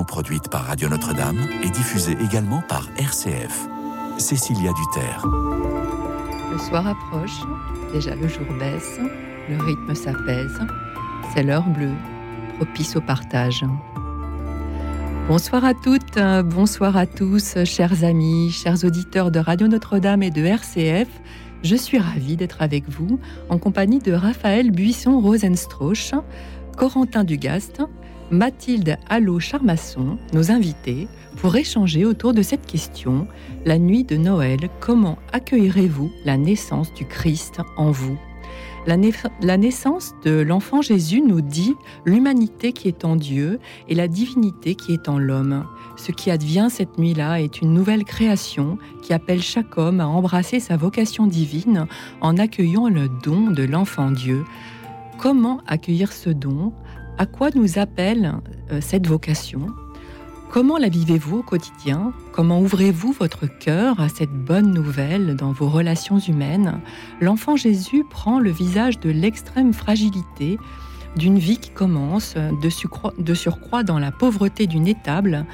produite par Radio Notre-Dame et diffusée également par RCF. Cécilia Duterre. Le soir approche, déjà le jour baisse, le rythme s'apaise, c'est l'heure bleue, propice au partage. Bonsoir à toutes, bonsoir à tous, chers amis, chers auditeurs de Radio Notre-Dame et de RCF. Je suis ravie d'être avec vous en compagnie de Raphaël Buisson-Rosenstrauch, Corentin Dugast, Mathilde Allot-Charmasson, nos invités, pour échanger autour de cette question, la nuit de Noël, comment accueillerez-vous la naissance du Christ en vous? La, naissance de l'enfant Jésus nous dit l'humanité qui est en Dieu et la divinité qui est en l'homme. Ce qui advient cette nuit-là est une nouvelle création qui appelle chaque homme à embrasser sa vocation divine en accueillant le don de l'enfant Dieu. Comment accueillir ce don? À quoi nous appelle euh, cette vocation? Comment la vivez-vous au quotidien? Comment ouvrez-vous votre cœur à cette bonne nouvelle dans vos relations humaines? L'enfant Jésus prend le visage de l'extrême fragilité d'une vie qui commence, de, surcroît dans la pauvreté d'une étable.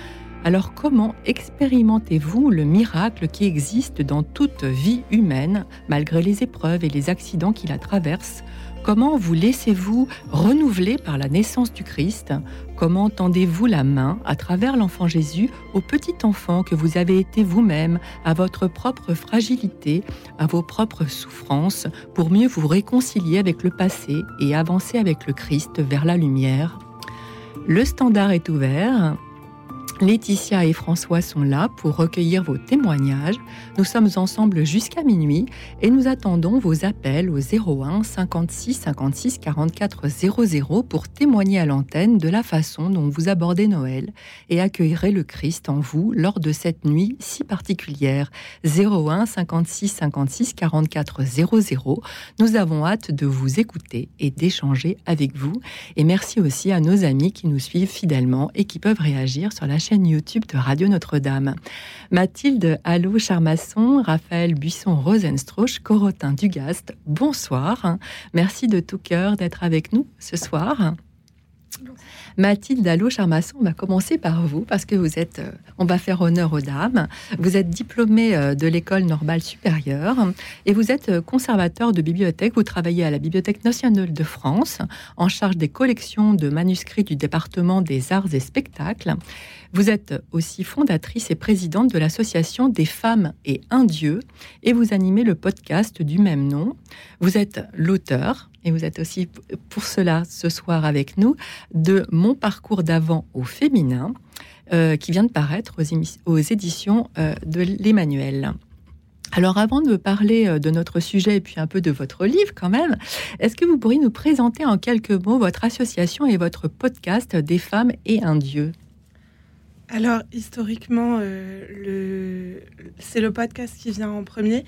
Alors comment expérimentez-vous le miracle qui existe dans toute vie humaine, malgré les épreuves et les accidents qui la traversent Comment vous laissez-vous renouveler par la naissance du Christ? Comment tendez-vous la main à travers l'enfant Jésus au petit enfant que vous avez été vous-même, à votre propre fragilité, à vos propres souffrances, pour mieux vous réconcilier avec le passé et avancer avec le Christ vers la lumière? Le standard est ouvert. Laetitia et François sont là pour recueillir vos témoignages. Nous sommes ensemble jusqu'à minuit et nous attendons vos appels au 01 56 56 44 00 pour témoigner à l'antenne de la façon dont vous abordez Noël et accueillerez le Christ en vous lors de cette nuit si particulière. 01 56 56 44 00. Nous avons hâte de vous écouter et d'échanger avec vous. Et merci aussi à nos amis qui nous suivent fidèlement et qui peuvent réagir sur la chaîne YouTube de Radio Notre-Dame. Mathilde Allô Charmasson, Raphaël Buisson-Rosenstrauch, Corotin Dugast, bonsoir. Merci de tout cœur d'être avec nous ce soir. Mathilde Dallot Charmasson, on va commencer par vous parce que vous êtes, euh, on va faire honneur aux dames. Vous êtes diplômée euh, de l'école normale supérieure et vous êtes euh, conservateur de bibliothèque. Vous travaillez à la Bibliothèque nationale de France en charge des collections de manuscrits du département des arts et spectacles. Vous êtes aussi fondatrice et présidente de l'association des femmes et un dieu et vous animez le podcast du même nom. Vous êtes l'auteur et vous êtes aussi pour cela ce soir avec nous, de Mon parcours d'avant au féminin, euh, qui vient de paraître aux, éditions euh, de l'Emmanuel. Alors avant de parler euh, de notre sujet et puis un peu de votre livre quand même, est-ce que vous pourriez nous présenter en quelques mots votre association et votre podcast Des femmes et un Dieu? Alors, historiquement, le... c'est le podcast qui vient en premier.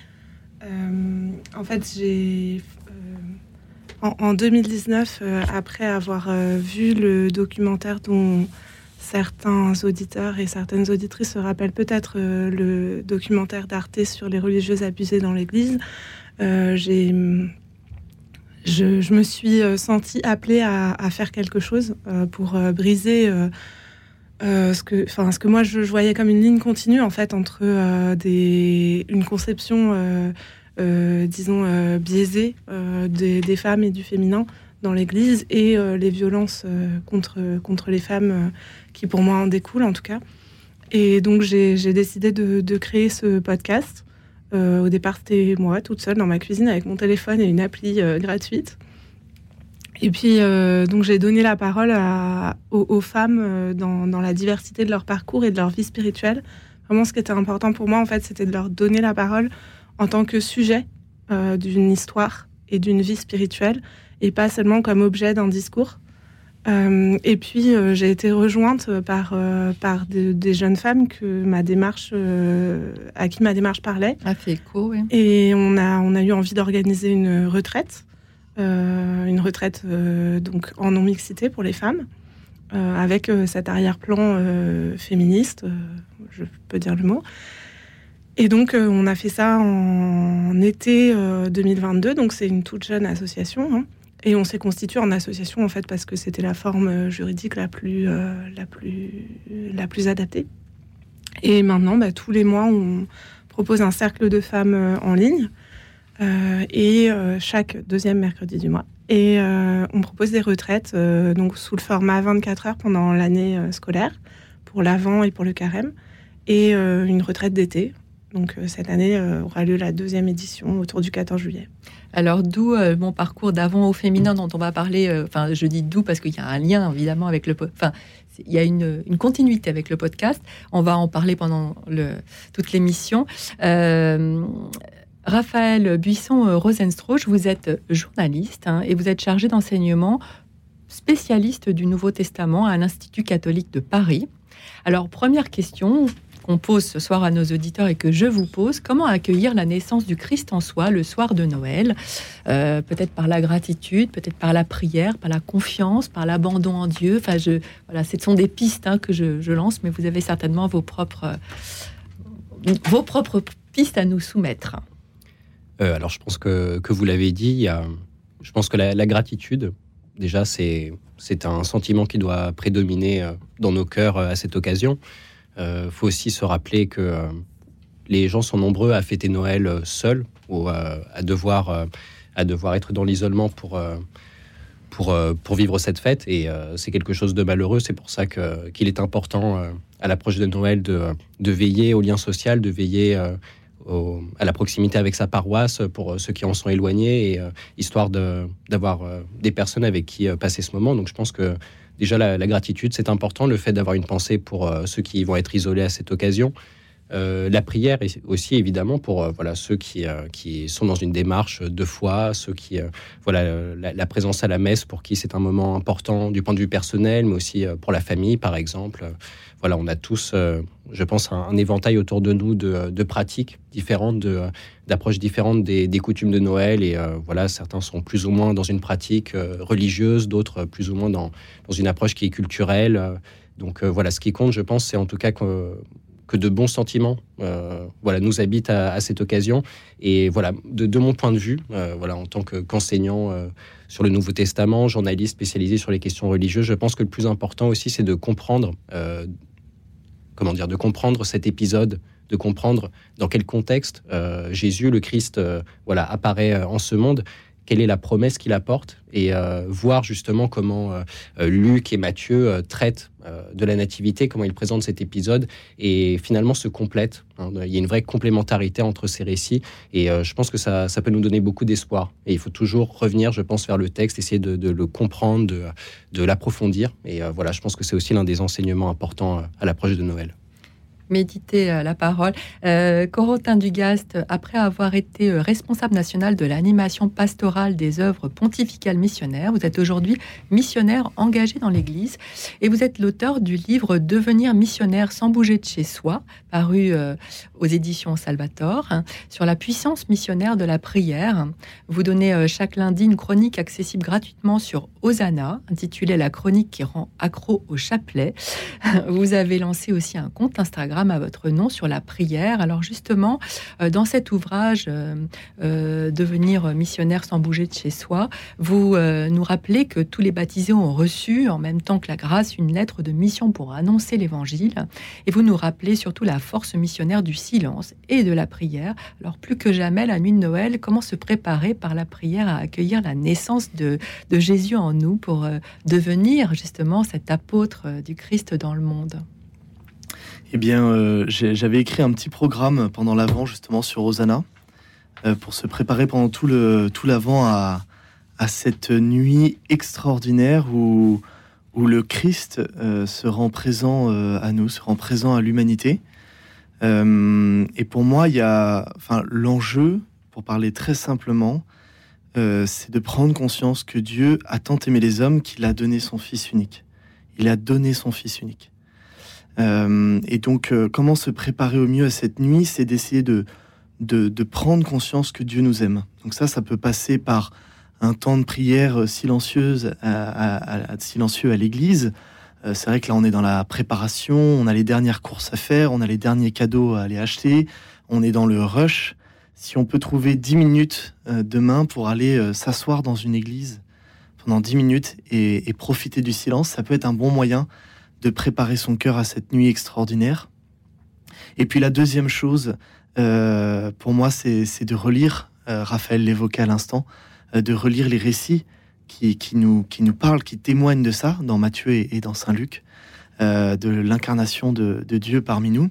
en fait, j'ai en, 2019, euh, après avoir euh, vu le documentaire dont certains auditeurs et certaines auditrices se rappellent peut-être euh, le documentaire d'Arte sur les religieuses abusées dans l'Église, j'ai je, me suis sentie appelée à, faire quelque chose pour briser ce, que, ce que moi je, voyais comme une ligne continue en fait entre des, une conception disons, euh, biaisée euh, des, femmes et du féminin dans l'Église et les violences contre, contre les femmes qui pour moi en découlent en tout cas. Et donc j'ai décidé de, créer ce podcast. au départ, c'était moi toute seule dans ma cuisine avec mon téléphone et une appli gratuite. Et puis, donc, j'ai donné la parole aux, femmes dans, dans, la diversité de leur parcours et de leur vie spirituelle. Vraiment, ce qui était important pour moi, en fait, c'était de leur donner la parole en tant que sujet euh, d'une histoire et d'une vie spirituelle, et pas seulement comme objet d'un discours. Euh, et puis euh, j'ai été rejointe par, par des jeunes femmes que ma démarche, à qui ma démarche parlait. A fait écho, oui. Et on a, on a eu envie d'organiser une retraite, une retraite donc en non-mixité pour les femmes, avec cet arrière-plan féministe, je peux dire le mot. Et donc, euh, on a fait ça en été 2022. Euh, donc, c'est une toute jeune association. Hein. Et on s'est constitué en association en fait parce que c'était la forme juridique la plus, la plus, la plus adaptée. Et maintenant, bah, tous les mois, on propose un cercle de femmes en ligne et chaque deuxième mercredi du mois. Et on propose des retraites donc sous le format 24 heures pendant l'année scolaire pour l'avant et pour le carême et une retraite d'été donc euh, cette année euh, aura lieu la deuxième édition autour du 14 juillet. Alors d'où euh, mon parcours d'avant au féminin dont on va parler. Enfin, je dis d'où parce qu'il y a un lien évidemment avec le. Enfin, il y a une, continuité avec le podcast. On va en parler pendant toute l'émission. Raphaël Buisson-Rosenstroch, vous êtes journaliste hein, et vous êtes chargé d'enseignement spécialiste du Nouveau Testament à l'Institut catholique de Paris. Alors, première question, qu'on pose ce soir à nos auditeurs et que je vous pose. Comment accueillir la naissance du Christ en soi le soir de Noël? Euh, Peut-être par la gratitude, peut-être par la prière, par la confiance, par l'abandon en Dieu. Enfin, je, voilà, ce sont des pistes hein, que je, lance, mais vous avez certainement vos propres, vos propres pistes à nous soumettre. Euh, alors, je pense que, que vous l'avez dit, je pense que la, gratitude, déjà, c'est un sentiment qui doit prédominer euh, dans nos cœurs à cette occasion. Il euh, faut aussi se rappeler que euh, les gens sont nombreux à fêter Noël euh, seuls ou à, devoir, à devoir être dans l'isolement pour, pour, pour vivre cette fête. Et c'est quelque chose de malheureux. C'est pour ça qu'il est important, à l'approche de Noël, de, de, veiller au lien social, de veiller à la proximité avec sa paroisse pour ceux qui en sont éloignés, et, histoire d'avoir des personnes avec qui passer ce moment. Donc je pense que déjà la, gratitude, c'est important, le fait d'avoir une pensée pour euh, ceux qui vont être isolés à cette occasion. Euh, la prière aussi évidemment pour euh, voilà ceux qui, qui sont dans une démarche de foi, ceux qui voilà la, présence à la messe pour qui c'est un moment important du point de vue personnel, mais aussi pour la famille par exemple voilà, on a tous, euh, je pense, un, éventail autour de nous de, pratiques différentes, d'approches différentes des, coutumes de Noël. Et euh, voilà, certains sont plus ou moins dans une pratique euh, religieuse, d'autres plus ou moins dans, dans, une approche qui est culturelle. Donc voilà, ce qui compte, je pense, c'est en tout cas que, que de bons sentiments voilà, nous habitent à, cette occasion. Et voilà, de, mon point de vue, voilà, en tant qu'enseignant sur le Nouveau Testament, journaliste spécialisé sur les questions religieuses, je pense que le plus important aussi, c'est de comprendre comment dire, de comprendre cet épisode, de comprendre dans quel contexte euh, Jésus, le Christ, euh, voilà, apparaît euh, en ce monde, quelle est la promesse qu'il apporte, et voir justement comment Luc et Matthieu traitent de la nativité, comment ils présentent cet épisode, et finalement se complètent. Hein. Il y a une vraie complémentarité entre ces récits, et je pense que ça, ça, peut nous donner beaucoup d'espoir. Et il faut toujours revenir, je pense, vers le texte, essayer de, de le comprendre, de, de l'approfondir. Et voilà, je pense que c'est aussi l'un des enseignements importants à l'approche de Noël méditer euh, la parole. Euh, Corotin Dugast, après avoir été euh, responsable national de l'animation pastorale des œuvres pontificales missionnaires, vous êtes aujourd'hui missionnaire engagé dans l'Église et vous êtes l'auteur du livre Devenir missionnaire sans bouger de chez soi, paru aux éditions Salvator, hein, sur la puissance missionnaire de la prière. Vous donnez chaque lundi une chronique accessible gratuitement sur Osana, intitulée La chronique qui rend accro au chapelet. Vous avez lancé aussi un compte Instagram à votre nom sur la prière. Alors justement, euh, dans cet ouvrage, euh, euh, Devenir missionnaire sans bouger de chez soi, vous nous rappelez que tous les baptisés ont reçu, en même temps que la grâce, une lettre de mission pour annoncer l'évangile. Et vous nous rappelez surtout la force missionnaire du silence et de la prière. Alors plus que jamais, la nuit de Noël, comment se préparer par la prière à accueillir la naissance de, de Jésus en nous pour devenir justement cet apôtre du Christ dans le monde? Eh bien, euh, j'avais écrit un petit programme pendant l'avant, justement, sur Rosanna, euh, pour se préparer pendant tout le tout l'avant à, à cette nuit extraordinaire où, où le Christ euh, se rend présent à nous, se rend présent à l'humanité. et pour moi, il y a, enfin, l'enjeu, pour parler très simplement, c'est de prendre conscience que Dieu a tant aimé les hommes qu'il a donné son Fils unique. Il a donné son Fils unique. Euh, et donc, euh, comment se préparer au mieux à cette nuit C'est d'essayer de, de, prendre conscience que Dieu nous aime. Donc ça, ça peut passer par un temps de prière silencieuse à, silencieux à l'église. Euh, c'est vrai que là, on est dans la préparation, on a les dernières courses à faire, on a les derniers cadeaux à aller acheter, on est dans le rush. Si on peut trouver 10 minutes demain pour aller s'asseoir dans une église pendant 10 minutes et, profiter du silence, ça peut être un bon moyen de préparer son cœur à cette nuit extraordinaire. Et puis la deuxième chose, euh, pour moi, c'est de relire, euh, Raphaël l'évoquait à l'instant, euh, de relire les récits qui, nous, qui nous parlent, qui témoignent de ça, dans Matthieu et, dans Saint Luc, de l'incarnation de, Dieu parmi nous.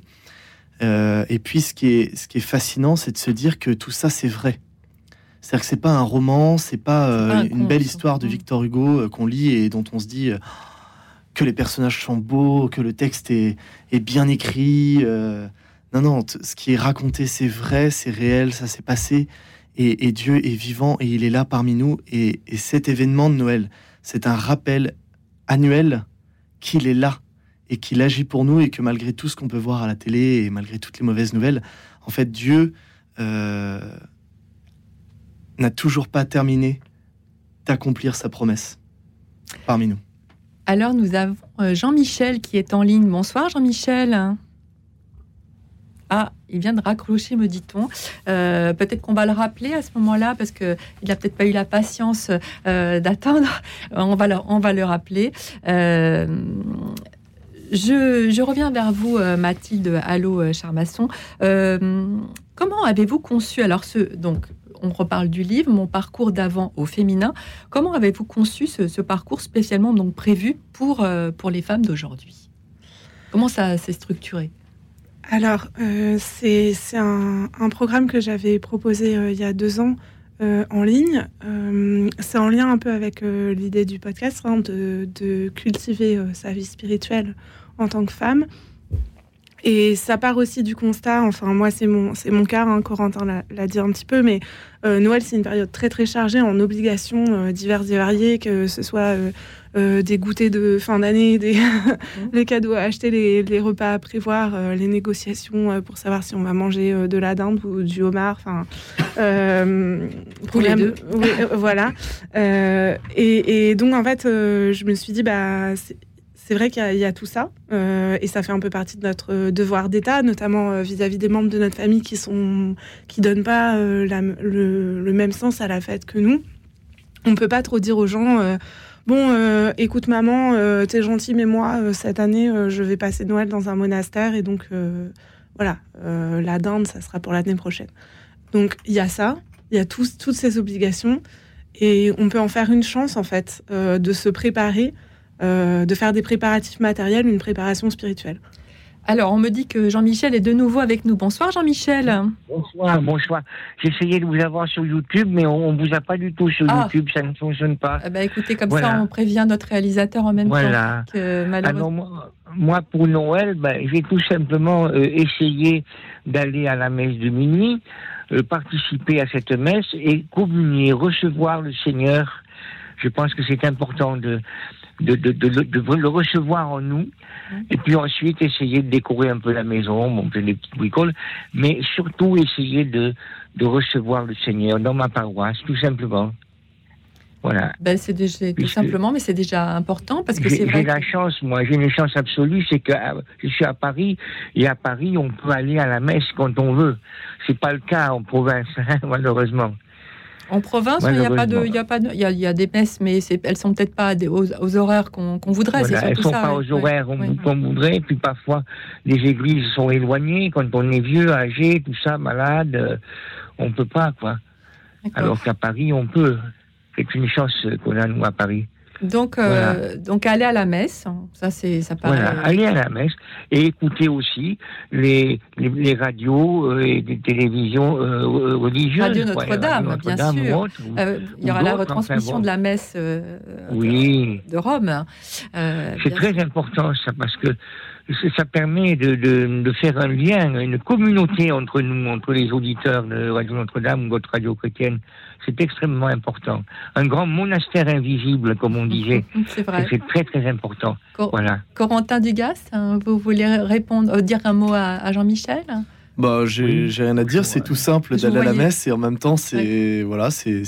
et puis ce qui est, ce qui est fascinant, c'est de se dire que tout ça, c'est vrai. C'est-à-dire que c'est pas un roman, c'est pas, pas une belle histoire de mm. Victor Hugo qu'on lit et dont on se dit que les personnages sont beaux, que le texte est, bien écrit. Non, non, ce qui est raconté, c'est vrai, c'est réel, ça s'est passé. Et, Dieu est vivant et il est là parmi nous. Et, cet événement de Noël, c'est un rappel annuel qu'il est là et qu'il agit pour nous et que malgré tout ce qu'on peut voir à la télé et malgré toutes les mauvaises nouvelles, en fait, Dieu euh, n'a toujours pas terminé d'accomplir sa promesse parmi nous. Alors nous avons euh, Jean-Michel qui est en ligne. Bonsoir Jean-Michel. Ah, il vient de raccrocher, me dit-on. Euh, peut-être qu'on va le rappeler à ce moment-là, parce qu'il n'a peut-être pas eu la patience euh, d'attendre. On va, le, rappeler. Je, reviens vers vous, Mathilde Allô Charmasson. comment avez-vous conçu, alors ce, donc, on reparle du livre, mon parcours d'avant au féminin. Comment avez-vous conçu ce, parcours spécialement donc prévu pour, pour les femmes d'aujourd'hui? Comment ça s'est structuré? Alors, euh, c'est un, programme que j'avais proposé euh, il y a deux ans euh, en ligne. c'est en lien un peu avec l'idée du podcast, hein, de, cultiver sa vie spirituelle en tant que femme. Et ça part aussi du constat, enfin moi c'est mon, mon cas, hein, Corentin l'a dit un petit peu, mais Noël c'est une période très très chargée en obligations diverses et variées, que ce soit euh, des goûters de fin d'année, des les cadeaux à acheter, les, repas à prévoir, euh, les négociations euh, pour savoir si on va manger de la dinde ou du homard. Enfin, pour les deux. voilà. Et, donc en fait, je me suis dit bah c'est vrai qu'il y, a tout ça, et ça fait un peu partie de notre devoir d'État, notamment vis-à-vis des membres de notre famille qui sont qui donnent pas le, même sens à la fête que nous. On peut pas trop dire aux gens Bon, euh, écoute maman, euh, t'es gentil, mais moi, euh, cette année, je vais passer Noël dans un monastère et donc voilà, la dinde, ça sera pour l'année prochaine. Donc il y a ça, il y a toutes ces obligations et on peut en faire une chance en fait de se préparer, de faire des préparatifs matériels, une préparation spirituelle. Alors, on me dit que Jean-Michel est de nouveau avec nous. Bonsoir, Jean-Michel. Bonsoir, bonsoir. Essayé de vous avoir sur YouTube, mais on ne vous a pas du tout sur ah. YouTube, ça ne fonctionne pas. Eh ben, écoutez, comme ça, on prévient notre réalisateur en même temps que malheureusement. moi, pour Noël, ben, j'ai tout simplement euh, essayé d'aller à la messe de minuit, euh, participer à cette messe et communier, recevoir le Seigneur. Je pense que c'est important de, de, de, de, le recevoir en nous, et puis ensuite essayer de décorer un peu la maison, monter des petites bricoles, mais surtout essayer de, de recevoir le Seigneur dans ma paroisse, tout simplement. Voilà. Ben c'est déjà tout simplement, mais c'est déjà important parce que c'est vrai. J'ai la chance, moi, j'ai une chance absolue, c'est que euh, je suis à Paris et à Paris, on peut aller à la messe quand on veut. C'est pas le cas en province, hein, malheureusement. En province, il n'y a pas de, y a pas, il y, a, des messes, mais elles sont peut-être pas aux, horaires qu'on voudrait. elles ne sont pas aux horaires qu'on voudrait. Puis parfois, les églises sont éloignées. Quand on est vieux, âgé, tout ça, malade, euh, on peut pas, quoi. Alors qu'à Paris, on peut. C'est une chance qu'on a nous à Paris. Donc, euh, donc aller à la messe, ça c'est ça paraît. Voilà, aller à la messe et écouter aussi les, les, radios euh, et les télévisions euh, religieuses. Radio Notre-Dame, bien sûr. il y aura la retransmission de la messe oui. de, Rome. c'est très important ça parce que ça permet de, de, faire un lien, une communauté entre nous, entre les auditeurs de Radio Notre-Dame ou votre radio chrétienne. C'est extrêmement important. Un grand monastère invisible, comme on disait. C'est vrai. C'est très très important. voilà. Corentin Dugas, hein, vous voulez répondre, euh, dire un mot à Jean-Michel? Bah, j'ai rien à dire, c'est tout simple d'aller à la messe et en même temps, c'est voilà, c'est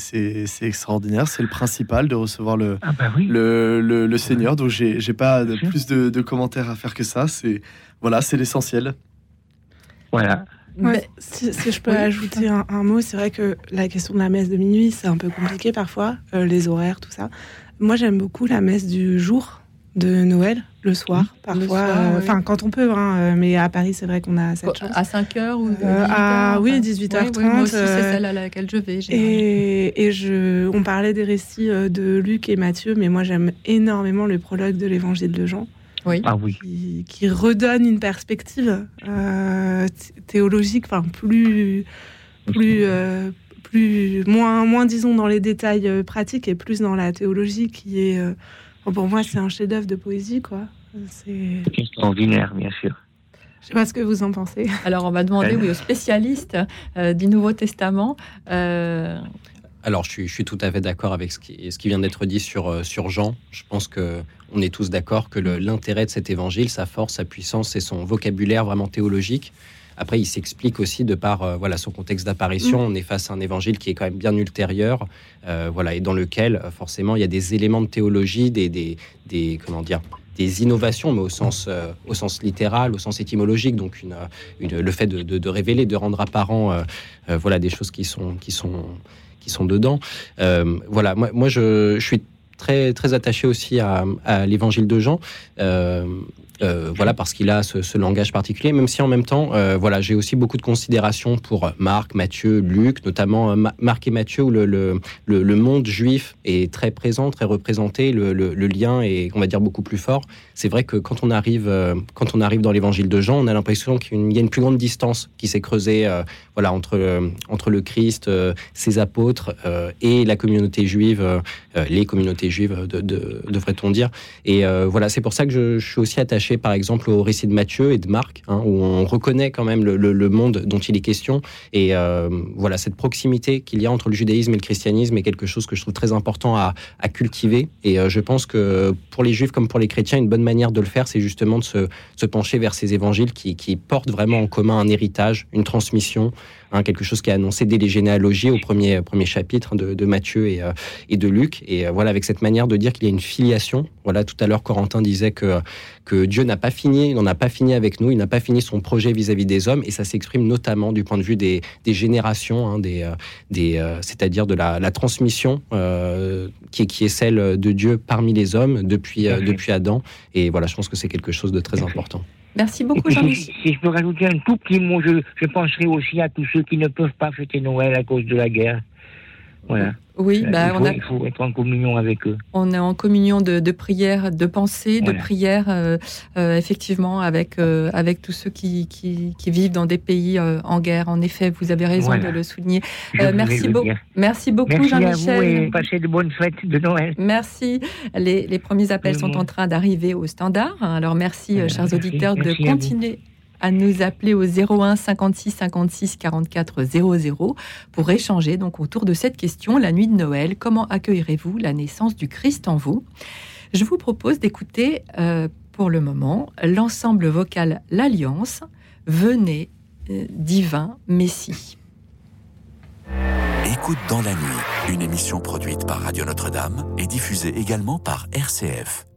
extraordinaire, c'est le principal de recevoir le, ah bah le, le, Seigneur. Donc, j'ai pas de, plus de, de, commentaires à faire que ça. C'est voilà, c'est l'essentiel. Voilà. si, je peux ajouter un, mot, c'est vrai que la question de la messe de minuit, c'est un peu compliqué parfois, euh, les horaires, tout ça. moi, j'aime beaucoup la messe du jour de Noël le soir, parfois. Enfin, quand on peut, hein, mais à Paris, c'est vrai qu'on a cette chance. À 5h ou Ah oui, 18h30. moi aussi, c'est celle à laquelle je vais. Et, et, je, on parlait des récits de Luc et Matthieu, mais moi, j'aime énormément le prologue de l'évangile de Jean. Oui. Ah oui. Qui, redonne une perspective théologique, enfin, plus. plus plus moins moins disons dans les détails pratiques et plus dans la théologie qui est pour moi, c'est un chef-d'œuvre de poésie, quoi. C'est extraordinaire, bien sûr. Je sais pas ce que vous en pensez. Alors, on va demander oui, aux spécialistes euh, du Nouveau Testament. Euh, Alors, je suis, je suis, tout à fait d'accord avec ce qui, ce qui vient d'être dit sur, euh, sur Jean. Je pense que on est tous d'accord que l'intérêt de cet évangile, sa force, sa puissance et son vocabulaire vraiment théologique, après, il s'explique aussi de par euh, voilà son contexte d'apparition. Mm. On est face à un évangile qui est quand même bien ultérieur, euh, voilà, et dans lequel euh, forcément il y a des éléments de théologie, des, des, des comment dire, des innovations, mais au sens, au sens littéral, au sens étymologique. Donc, une, le fait de, de, révéler, de rendre apparent, voilà, des choses qui sont, qui sont, qui sont dedans. voilà, moi, moi je, je, suis très, très attaché aussi à, à l'évangile de Jean. Euh, voilà, parce qu'il a ce, langage particulier, même si en même temps, euh, voilà, j'ai aussi beaucoup de considération pour Marc, Matthieu, Luc, notamment euh, Marc et Matthieu, où le, le, monde juif est très présent, très représenté, le, lien est, on va dire, beaucoup plus fort. C'est vrai que quand on arrive, quand on arrive dans l'évangile de Jean, on a l'impression qu'il y a une plus grande distance qui s'est creusée voilà, entre, entre le Christ, ses apôtres et la communauté juive, les communautés juives, de, devrait-on dire. Et voilà, c'est pour ça que je suis aussi attaché par exemple au récit de Matthieu et de Marc, hein, où on reconnaît quand même le, monde dont il est question. Et euh, voilà, cette proximité qu'il y a entre le judaïsme et le christianisme est quelque chose que je trouve très important à, cultiver. Et euh, je pense que pour les juifs comme pour les chrétiens, une bonne manière de le faire, c'est justement de se, pencher vers ces évangiles qui, portent vraiment en commun un héritage, une transmission, hein, quelque chose qui est annoncé dès les généalogies au premier, premier chapitre de, de Matthieu et, euh, et, de Luc. Et voilà, avec cette manière de dire qu'il y a une filiation. Voilà, tout à l'heure, Corentin disait que, que Dieu n'a pas fini, il n'en a pas fini avec nous, il n'a pas fini son projet vis-à-vis des hommes, et ça s'exprime notamment du point de vue des, générations, hein, des, euh, des, euh, c'est-à-dire de la, transmission euh, qui, est, qui est celle de Dieu parmi les hommes depuis, depuis Adam. Et voilà, je pense que c'est quelque chose de très important. Merci beaucoup, Jean-Michel. Si, je peux rajouter un tout petit mot, je, je penserai aussi à tous ceux qui ne peuvent pas fêter Noël à cause de la guerre. Voilà. Oui, bah, il, faut, on il, faut, être en communion avec eux. On est en communion de, de prière, de pensée, de prière, euh, euh, effectivement, avec, euh, avec tous ceux qui, qui, qui, vivent dans des pays en guerre. En effet, vous avez raison de le souligner. merci, beau merci beaucoup, Jean-Michel. passez de bonnes fêtes de Noël. Merci. Les, les premiers appels sont en train d'arriver au standard. Alors, merci, chers auditeurs, de continuer à nous appeler au 01 56 56 44 00 pour échanger donc autour de cette question, la nuit de Noël, comment accueillerez-vous la naissance du Christ en vous? Je vous propose d'écouter euh, pour le moment l'ensemble vocal L'Alliance, Venez, euh, divin Messie. Écoute dans la nuit, une émission produite par Radio Notre-Dame et diffusée également par RCF.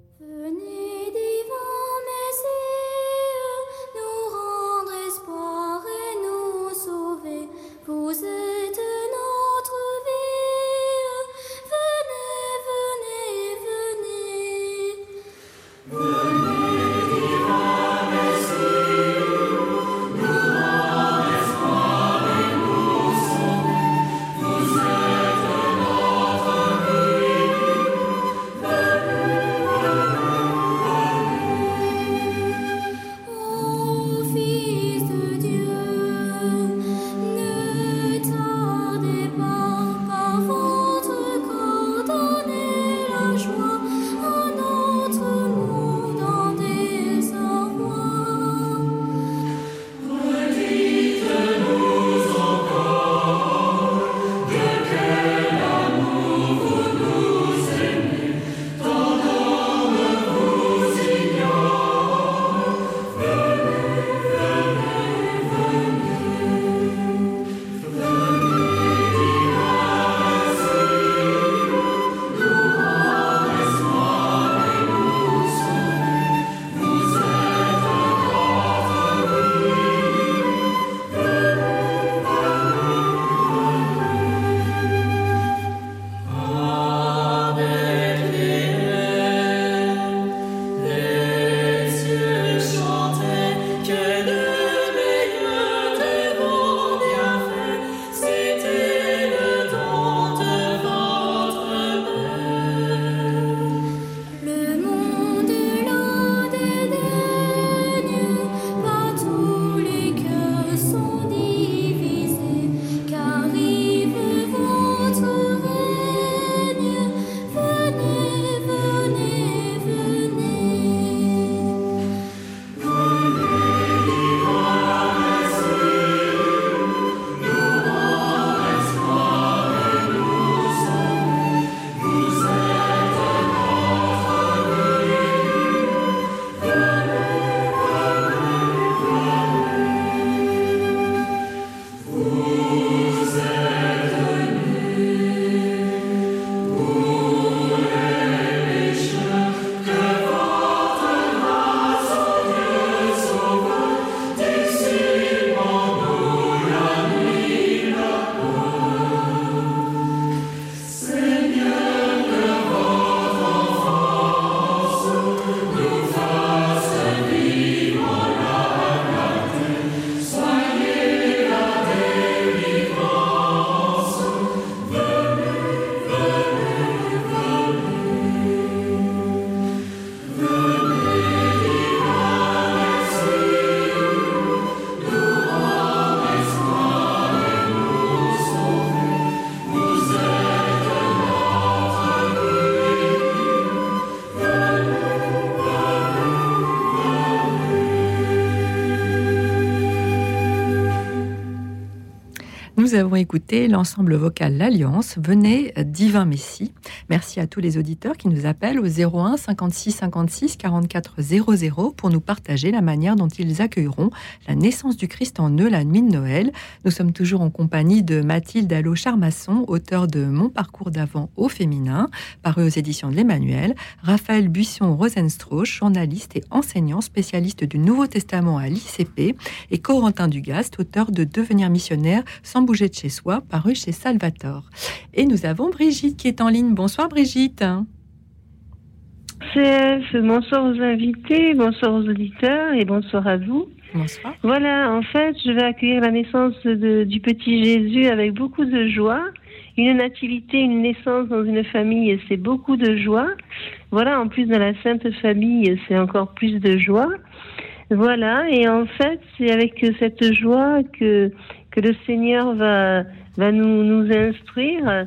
Avons écouté l'ensemble vocal L'Alliance, Venez Divin Messie. Merci à tous les auditeurs qui nous appellent au 01 56 56 44 00 pour nous partager la manière dont ils accueilleront la naissance du Christ en eux la nuit de Noël. Nous sommes toujours en compagnie de Mathilde Allot-Charmasson, auteur de Mon parcours d'avant au féminin, paru aux éditions de l'Emmanuel, Raphaël Buisson-Rosenstrauch, journaliste et enseignant spécialiste du Nouveau Testament à l'ICP, et Corentin Dugast, auteur de Devenir missionnaire sans bouger de chez soi, paru chez Salvatore. Et nous avons Brigitte qui est en ligne. Bonsoir Brigitte. CF, bonsoir aux invités, bonsoir aux auditeurs et bonsoir à vous. Bonsoir. Voilà, en fait, je vais accueillir la naissance du petit Jésus avec beaucoup de joie. Une nativité, une naissance dans une famille, c'est beaucoup de joie. Voilà, en plus dans la Sainte Famille, c'est encore plus de joie. Voilà, et en fait, c'est avec cette joie que, que le Seigneur va, va nous, nous instruire.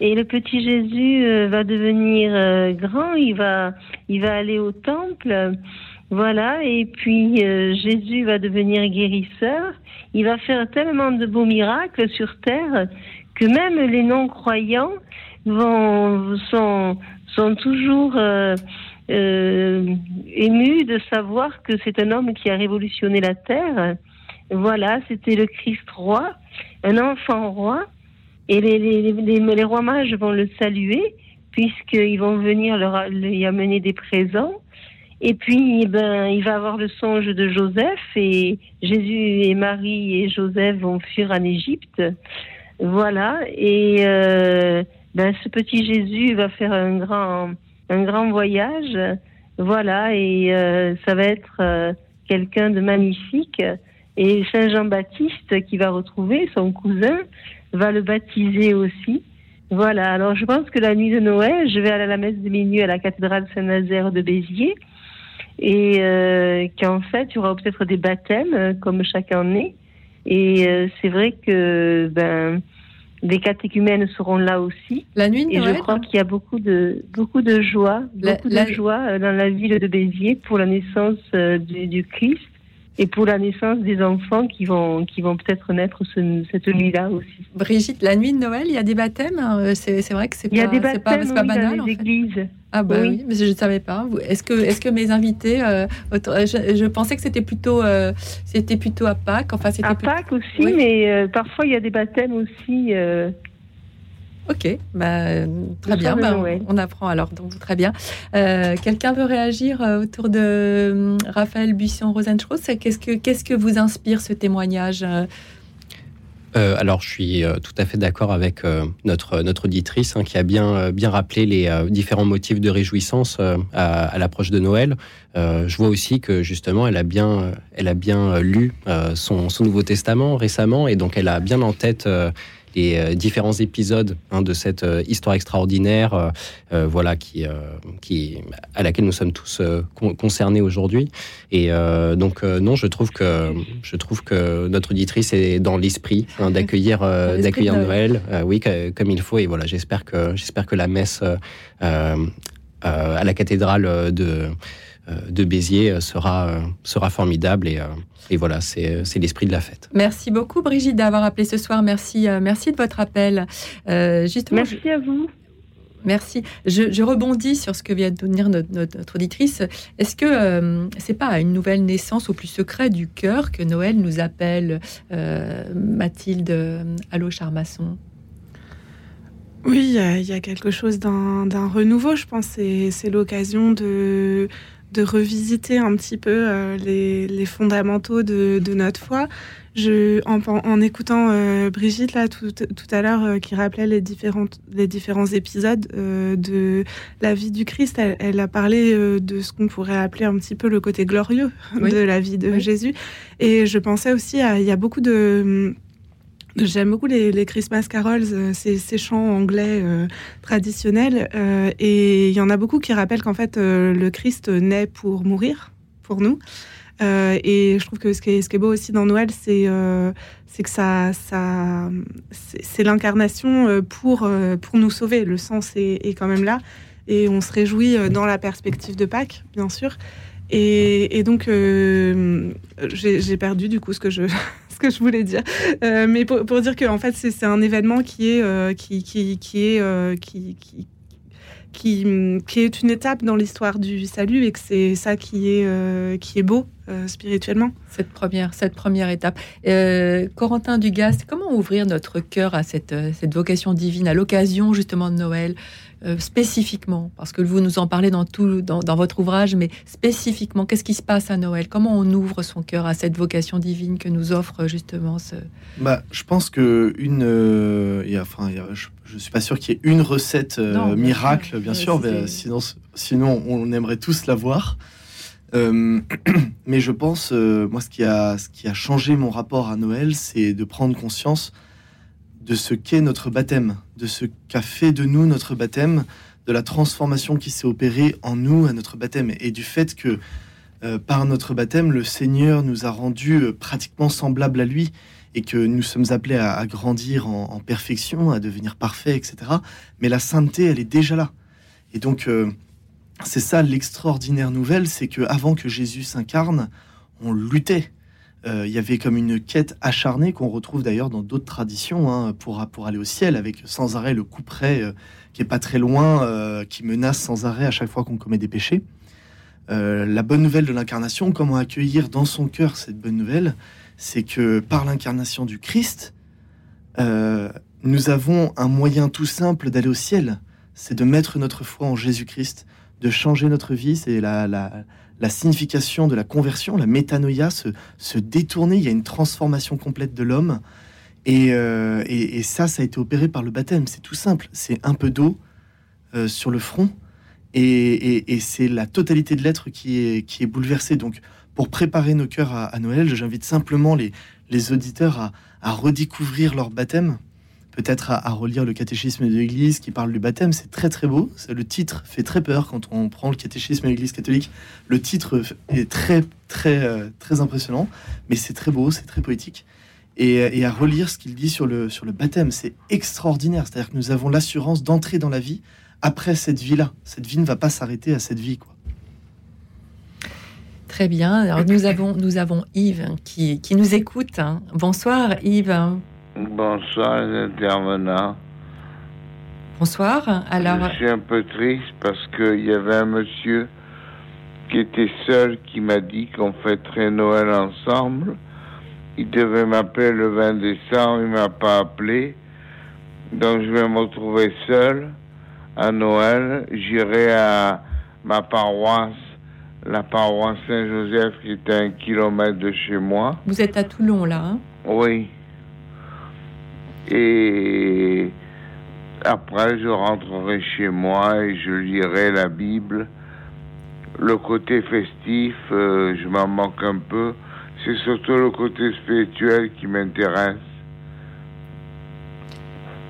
Et le petit Jésus euh, va devenir euh, grand, il va, il va aller au temple. Voilà, et puis euh, Jésus va devenir guérisseur. Il va faire tellement de beaux miracles sur terre que même les non-croyants vont, sont, sont toujours euh, ému de savoir que c'est un homme qui a révolutionné la terre. Voilà, c'était le Christ roi, un enfant roi, et les, rois mages vont le saluer puisqu'ils vont venir leur, lui amener des présents. Et puis, ben, il va avoir le songe de Joseph et Jésus et Marie et Joseph vont fuir en Égypte. Voilà. Et euh, ben, ce petit Jésus va faire un grand, un grand voyage. Voilà, et euh, ça va être euh, quelqu'un de magnifique. Et Saint Jean-Baptiste, qui va retrouver son cousin, va le baptiser aussi. Voilà, alors je pense que la nuit de Noël, je vais aller à la messe de minuit à la cathédrale Saint-Nazaire de Béziers. Et euh, qu'en fait, il y aura peut-être des baptêmes, comme chaque année. Et c'est vrai que ben, les catéchumènes seront là aussi. La nuit de Et je crois qu'il y a beaucoup de, beaucoup de joie, beaucoup de joie euh, dans la ville de Béziers pour la naissance euh, du, Christ et pour la naissance des enfants qui vont, qui vont peut-être naître cette nuit-là aussi. Brigitte, la nuit de Noël, il y a des baptêmes euh, C'est vrai que c'est pas, pas, pas, banal. Dans les églises. Ah bah oui, mais je ne savais pas. Est-ce que, est que mes invités, euh, je, pensais que c'était plutôt, euh, c'était plutôt à Pâques. Enfin, à Pâques aussi, mais euh, parfois il y a des baptêmes aussi. Ok, bah, très bien. Bah, on, apprend alors donc très bien. Quelqu'un veut réagir autour de Raphaël Buisson-Rosenstrauss? Qu'est-ce que qu'est-ce que vous inspire ce témoignage euh, alors, je suis euh, tout à fait d'accord avec euh, notre, notre auditrice hein, qui a bien, bien rappelé les différents motifs de réjouissance à, l'approche de Noël. je vois aussi que justement, elle a bien, elle a bien lu son, son, Nouveau Testament récemment et donc elle a bien en tête les euh, différents épisodes hein, de cette euh, histoire extraordinaire, euh, voilà, qui, qui, à laquelle nous sommes tous concernés aujourd'hui. Et donc, non, je trouve que je trouve que notre auditrice est dans l'esprit hein, d'accueillir d'accueillir Noël, oui, comme il faut. Et voilà, j'espère que j'espère que la messe à la cathédrale de euh, de Béziers euh, sera, euh, sera formidable. Et, et voilà, c'est l'esprit de la fête. Merci beaucoup, Brigitte, d'avoir appelé ce soir. Merci, merci de votre appel. justement, merci à vous. Merci. Je, rebondis sur ce que vient de dire notre, auditrice. Est-ce que c'est pas à une nouvelle naissance au plus secret du cœur que Noël nous appelle, Mathilde Allo Charmasson Oui, il y, a quelque chose d'un renouveau, je pense. C'est l'occasion de, de revisiter un petit peu euh, les, fondamentaux de, notre foi. Je, en, écoutant euh, Brigitte là tout, à l'heure euh, qui rappelait les, différentes, les différents épisodes de la vie du Christ, elle, a parlé de ce qu'on pourrait appeler un petit peu le côté glorieux de la vie de Jésus. Et je pensais aussi à, il y a beaucoup de J'aime beaucoup les, Christmas carols, euh, ces, chants anglais euh, traditionnels. Euh, et il y en a beaucoup qui rappellent qu'en fait, le Christ naît pour mourir, pour nous. et je trouve que ce qui est, beau aussi dans Noël, c'est que ça, c'est l'incarnation pour, nous sauver. Le sens est, quand même là. Et on se réjouit dans la perspective de Pâques, bien sûr. Et donc, j'ai perdu du coup ce que je, que je voulais dire. mais pour, dire que en fait, c'est un événement qui est qui, qui, qui, est qui, qui qui, qui, est une étape dans l'histoire du salut et que c'est ça qui est, qui est beau spirituellement. Cette première, cette première étape. Corentin Dugast, comment ouvrir notre cœur à cette, cette vocation divine à l'occasion justement de Noël? Euh, spécifiquement Parce que vous nous en parlez dans, tout, dans, votre ouvrage, mais spécifiquement, qu'est-ce qui se passe à Noël? Comment on ouvre son cœur à cette vocation divine que nous offre justement ce... Bah, je pense que une, euh, enfin, je, ne suis pas sûr qu'il y ait une recette euh, miracle, bien sûr, mais, sinon, sinon on aimerait tous l'avoir. mais je pense, moi, ce qui, a, ce qui a changé mon rapport à Noël, c'est de prendre conscience de ce qu'est notre baptême, de ce qu'a fait de nous notre baptême, de la transformation qui s'est opérée en nous à notre baptême, et du fait que euh, par notre baptême, le Seigneur nous a rendus euh, pratiquement semblables à lui, et que nous sommes appelés à, grandir en, perfection, à devenir parfaits, etc. Mais la sainteté, elle est déjà là. Et donc, euh, c'est ça l'extraordinaire nouvelle, c'est que avant que Jésus s'incarne, on luttait il y avait comme une quête acharnée qu'on retrouve d'ailleurs dans d'autres traditions hein, pour, pour aller au ciel, avec sans arrêt le coup près euh, qui est pas très loin, euh, qui menace sans arrêt à chaque fois qu'on commet des péchés. la bonne nouvelle de l'incarnation, comment accueillir dans son cœur cette bonne nouvelle, c'est que par l'incarnation du Christ, nous avons un moyen tout simple d'aller au ciel, c'est de mettre notre foi en Jésus-Christ, de changer notre vie, c'est la, la la signification de la conversion, la métanoïa, se, détourner. Il y a une transformation complète de l'homme. Euh, et, ça, ça a été opéré par le baptême. C'est tout simple. C'est un peu d'eau euh, sur le front. Et, c'est la totalité de l'être qui est, qui est bouleversée. Donc, pour préparer nos cœurs à, Noël, j'invite simplement les, les auditeurs à redécouvrir leur baptême peut-être à, relire le catéchisme de l'Église qui parle du baptême. C'est très très beau. Le titre fait très peur quand on prend le catéchisme de l'Église catholique. Le titre est très très euh, très impressionnant, mais c'est très beau, c'est très poétique. Et, à relire ce qu'il dit sur le, sur le baptême, c'est extraordinaire. C'est-à-dire que nous avons l'assurance d'entrer dans la vie après cette vie-là. Cette vie ne va pas s'arrêter à cette vie. Quoi. Très bien. Alors nous avons, nous avons Yves qui, qui nous écoute. Hein. Bonsoir Yves. Bonsoir, les intervenants. Bonsoir. Alors... Je suis un peu triste parce qu'il y avait un monsieur qui était seul qui m'a dit qu'on fêterait Noël ensemble. Il devait m'appeler le 20 décembre, il m'a pas appelé. Donc je vais me retrouver seul à Noël. J'irai à ma paroisse, la paroisse Saint-Joseph qui est à un kilomètre de chez moi. Vous êtes à Toulon là hein? Oui. Et après, je rentrerai chez moi et je lirai la Bible. Le côté festif, euh, je m'en manque un peu. C'est surtout le côté spirituel qui m'intéresse.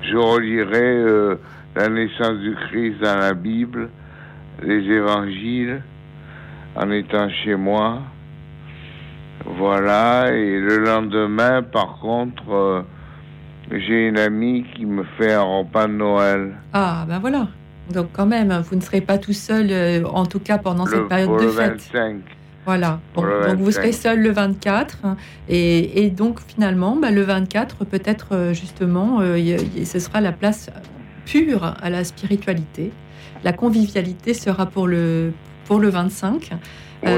Je relirai euh, la naissance du Christ dans la Bible, les évangiles, en étant chez moi. Voilà, et le lendemain, par contre, euh, j'ai une amie qui me fait un repas de Noël. Ah, ben voilà. Donc quand même, vous ne serez pas tout seul, euh, en tout cas pendant cette période de fête. 25. Voilà. donc vous serez seul le 24. et, donc finalement, bah, le 24, peut-être euh, justement, euh, ce sera la place pure à la spiritualité. La convivialité sera pour le, pour le 25. Oui.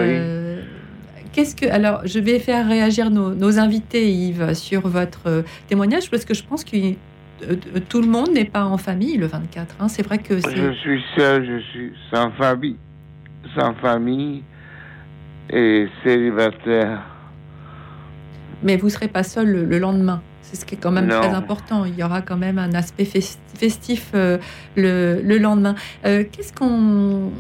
Qu'est-ce que alors je vais faire réagir nos, invités Yves sur votre euh, témoignage parce que je pense que euh, tout le monde n'est pas en famille le 24. Hein. C'est vrai que je suis seul, je suis sans famille, sans famille et célibataire. Mais vous serez pas seul le, lendemain. C'est ce qui est quand même très important. Il y aura quand même un aspect festif euh, le, lendemain. Qu'est-ce qu'on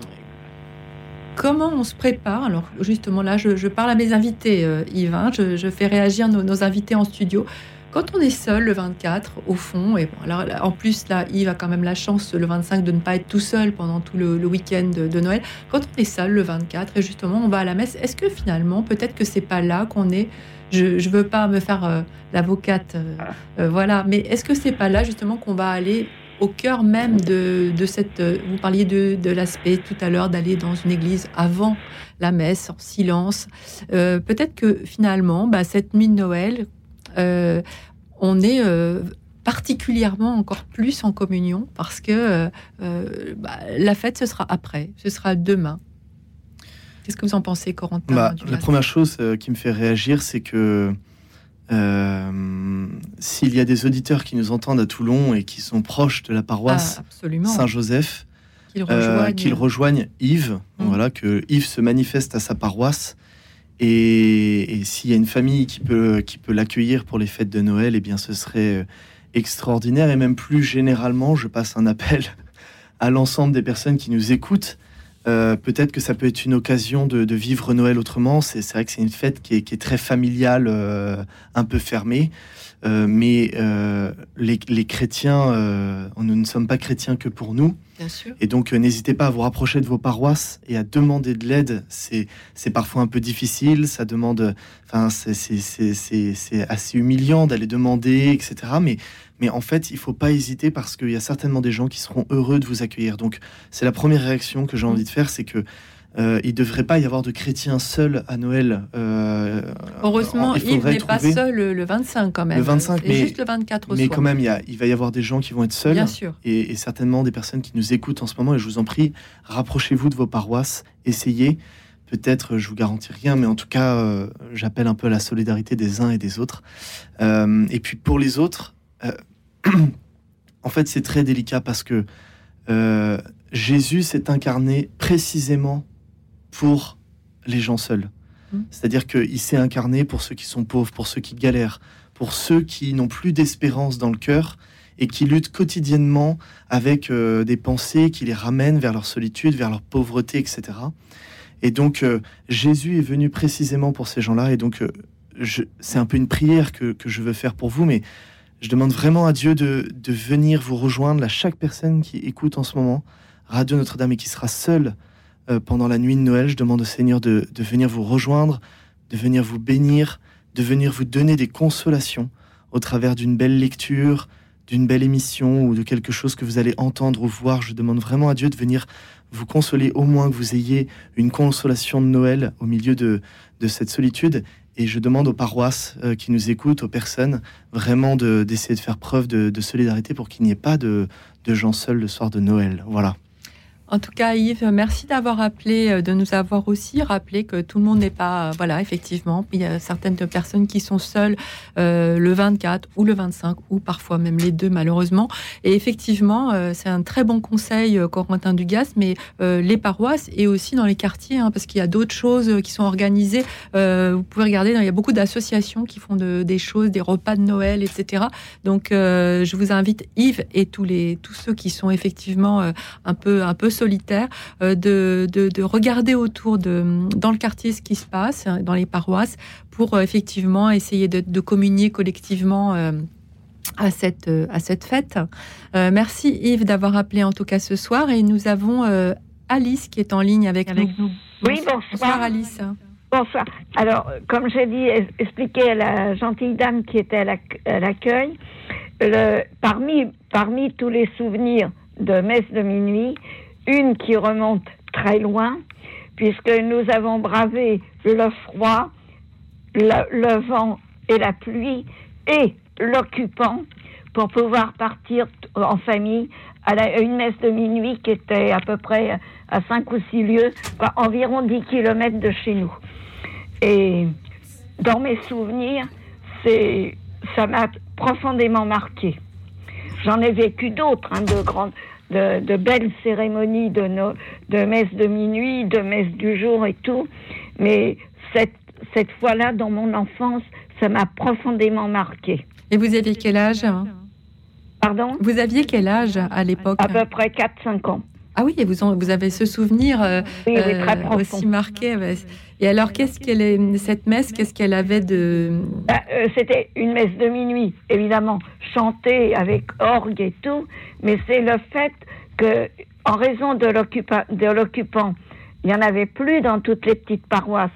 Comment on se prépare Alors justement là, je, parle à mes invités, euh, Yves, hein. je, fais réagir nos, invités en studio. Quand on est seul le 24, au fond, et bon, alors en plus là, Yves a quand même la chance le 25 de ne pas être tout seul pendant tout le, week-end de, Noël. Quand on est seul le 24 et justement on va à la messe, est-ce que finalement peut-être que c'est pas là qu'on est? Je ne veux pas me faire euh, l'avocate, euh, voilà, mais est-ce que c'est pas là justement qu'on va aller au cœur même de, cette... Euh, vous parliez de, l'aspect tout à l'heure d'aller dans une église avant la messe, en silence. Euh, peut-être que finalement, bah, cette nuit de Noël, on est particulièrement encore plus en communion parce que bah, la fête, ce sera après, ce sera demain. Qu'est-ce que vous en pensez, Corentin bah, La première chose qui me fait réagir, c'est que euh, s'il y a des auditeurs qui nous entendent à Toulon et qui sont proches de la paroisse ah, Saint-Joseph, qu'ils euh, rejoignent, Yves, mmh. voilà, que Yves se manifeste à sa paroisse. Et, s'il y a une famille qui peut, qui peut l'accueillir pour les fêtes de Noël, eh bien, ce serait euh, extraordinaire. Et même plus généralement, je passe un appel à l'ensemble des personnes qui nous écoutent euh, peut-être que ça peut être une occasion de, vivre Noël autrement. C'est vrai que c'est une fête qui est, très familiale, euh, un peu fermée. Euh, mais les, chrétiens, nous ne sommes pas chrétiens que pour nous. Et donc, n'hésitez pas à vous rapprocher de vos paroisses et à demander de l'aide. C'est parfois un peu difficile, ça demande, enfin, c'est assez humiliant d'aller demander, etc. Mais mais en fait, il faut pas hésiter parce qu'il y a certainement des gens qui seront heureux de vous accueillir. Donc, c'est la première réaction que j'ai envie de faire, c'est que euh, il ne devrait pas y avoir de chrétiens seuls à Noël. Euh, Heureusement, il n'est pas seul le 25 quand même. Le 25, mais juste le 24 Mais quand même, il, il, va y avoir des gens qui vont être seuls. Bien sûr. Et, certainement des personnes qui nous écoutent en ce moment. Et je vous en prie, rapprochez-vous de vos paroisses, essayez. Peut-être, je vous garantis rien, mais en tout cas, euh, j'appelle un peu à la solidarité des uns et des autres. et puis pour les autres, en fait, c'est très délicat parce que Jésus s'est incarné précisément pour les gens seuls. Mmh. C'est-à-dire qu'il s'est incarné pour ceux qui sont pauvres, pour ceux qui galèrent, pour ceux qui n'ont plus d'espérance dans le cœur et qui luttent quotidiennement avec euh, des pensées qui les ramènent vers leur solitude, vers leur pauvreté, etc. Et donc Jésus est venu précisément pour ces gens-là. Et donc c'est un peu une prière que, que, je veux faire pour vous, mais je demande vraiment à Dieu de, venir vous rejoindre, à chaque personne qui écoute en ce moment Radio Notre-Dame et qui sera seule euh, pendant la nuit de Noël. Je demande au Seigneur de, venir vous rejoindre, de venir vous bénir, de venir vous donner des consolations au travers d'une belle lecture, d'une belle émission ou de quelque chose que vous allez entendre ou voir. Je demande vraiment à Dieu de venir vous consoler, au moins que vous ayez une consolation de Noël au milieu de, de cette solitude. Et je demande aux paroisses euh, qui nous écoutent, aux personnes, vraiment d'essayer de, faire preuve de, de solidarité pour qu'il n'y ait pas de, de gens seuls le soir de Noël. Voilà. En tout cas, Yves, merci d'avoir appelé, euh, de nous avoir aussi rappelé que tout le monde n'est pas, euh, voilà, effectivement, il y a certaines personnes qui sont seules euh, le 24 ou le 25 ou parfois même les deux malheureusement. Et effectivement, c'est un très bon conseil, Corentin Dugas, mais les paroisses et aussi dans les quartiers, hein, parce qu'il y a d'autres choses qui sont organisées. vous pouvez regarder, il y a beaucoup d'associations qui font des choses, des repas de Noël, etc. Donc, je vous invite, Yves et tous les tous ceux qui sont effectivement un peu un peu solitaire, euh, de, de, regarder autour de, dans le quartier ce qui se passe, hein, dans les paroisses, pour euh, effectivement essayer de, de communier collectivement euh, à cette, à cette fête. merci Yves d'avoir appelé en tout cas ce soir et nous avons Alice qui est en ligne avec, nous. Oui, bonsoir. bonsoir Alice. Bonsoir. Alors, comme j'ai dit, expliqué à la gentille dame qui était à l'accueil, parmi, parmi tous les souvenirs de messe de minuit, une qui remonte très loin, puisque nous avons bravé le froid, le, vent et la pluie et l'occupant pour pouvoir partir en famille à, une messe de minuit qui était à peu près à 5 ou 6 lieues, environ 10 kilomètres de chez nous. Et dans mes souvenirs, c'est, ça m'a profondément marqué. J'en ai vécu d'autres, hein, de grandes, de, belles cérémonies de, de messe de minuit, de messe du jour et tout. Mais cette, cette fois-là, dans mon enfance, ça m'a profondément marqué. Et vous aviez quel âge hein? Pardon? Vous aviez quel âge à l'époque? À peu près 4-5 ans. Ah oui, et vous, vous avez ce souvenir euh, euh, aussi marqué. Et alors, qu'est-ce qu'elle est cette messe Qu'est-ce qu'elle avait de bah, euh, C'était une messe de minuit, évidemment, chantée avec orgue et tout, mais c'est le fait que, en raison de l'occupant, il y en avait plus dans toutes les petites paroisses,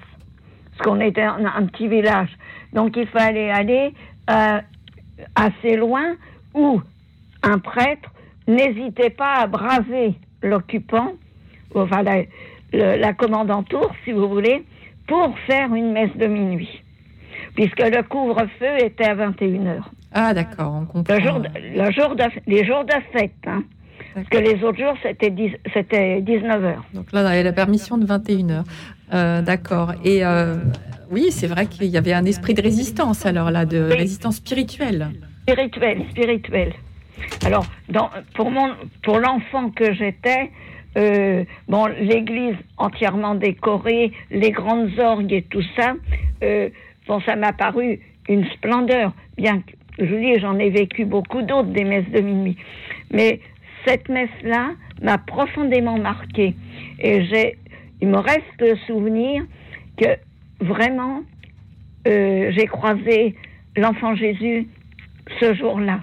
parce qu'on était un, un, petit village. Donc, il fallait aller assez loin où un prêtre n'hésitait pas à braver l'occupant, enfin la, la commandant tour, si vous voulez, pour faire une messe de minuit. puisque le couvre-feu était à 21h. Ah, d'accord, on comprend. Le jour, le jour de, les jours de fête, hein. Parce que les autres jours, c'était 19h. Donc là, il y a la permission de 21h. Euh, d'accord. Et euh, oui, c'est vrai qu'il y avait un esprit de résistance, alors là, de résistance spirituelle. Spirituelle, spirituelle. Alors, pour, l'enfant que j'étais, euh, bon, l'église entièrement décorée, les grandes orgues et tout ça, bon, ça m'a paru une splendeur, bien que, je dis, j'en ai vécu beaucoup d'autres, des messes de minuit. Mais cette messe-là m'a profondément marqué. Et j'ai, il me reste le souvenir que vraiment, euh, j'ai croisé l'enfant Jésus ce jour-là.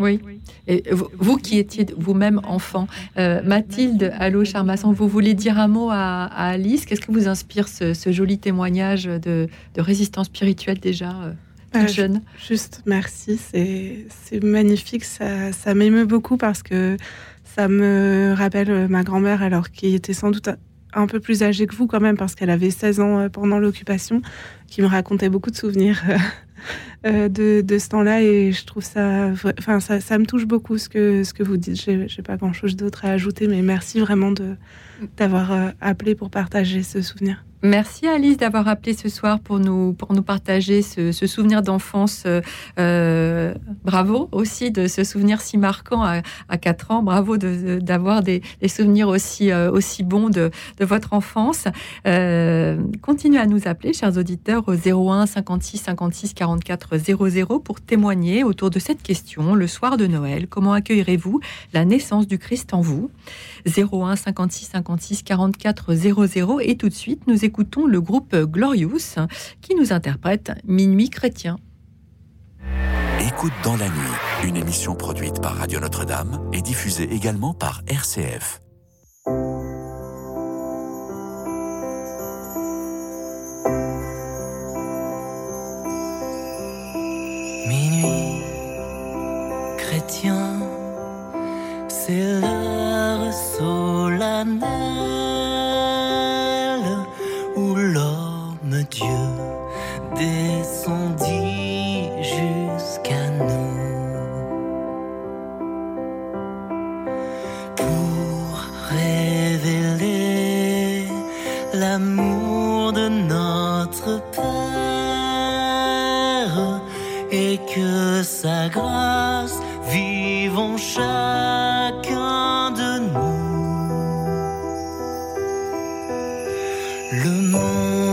Oui. Et vous, qui étiez vous-même enfant, euh, Mathilde, allô Charmasson, vous voulez dire un mot à, Alice? Qu'est-ce que vous inspire ce, joli témoignage de, résistance spirituelle déjà euh? Euh, jeune? Juste merci, c'est magnifique, ça, ça m'émeut beaucoup parce que ça me rappelle euh, ma grand-mère, alors qui était sans doute un peu plus âgée que vous quand même, parce qu'elle avait 16 ans pendant l'occupation, qui me racontait beaucoup de souvenirs de, de, ce temps-là, et je trouve ça, enfin ça, ça, me touche beaucoup ce que, ce que vous dites. J'ai pas grand-chose d'autre à ajouter, mais merci vraiment d'avoir appelé pour partager ce souvenir. Merci Alice d'avoir appelé ce soir pour nous, partager ce, souvenir d'enfance. Euh, euh, bravo aussi de ce souvenir si marquant à, à 4 ans. Bravo d'avoir des, souvenirs aussi, euh, bons de, de votre enfance. continuez à nous appeler, chers auditeurs, au 01 56 56 44 00 pour témoigner autour de cette question. Le soir de Noël, comment accueillerez-vous la naissance du Christ en vous? 01 56 56 44 00 et tout de suite nous écoutons le groupe Glorious qui nous interprète Minuit chrétien. Écoute dans la nuit, une émission produite par Radio Notre-Dame et diffusée également par RCF. Minuit chrétien, c'est l'heure solennelle Dieu descendit jusqu'à nous. Pour révéler l'amour de notre Père et que sa grâce Le monde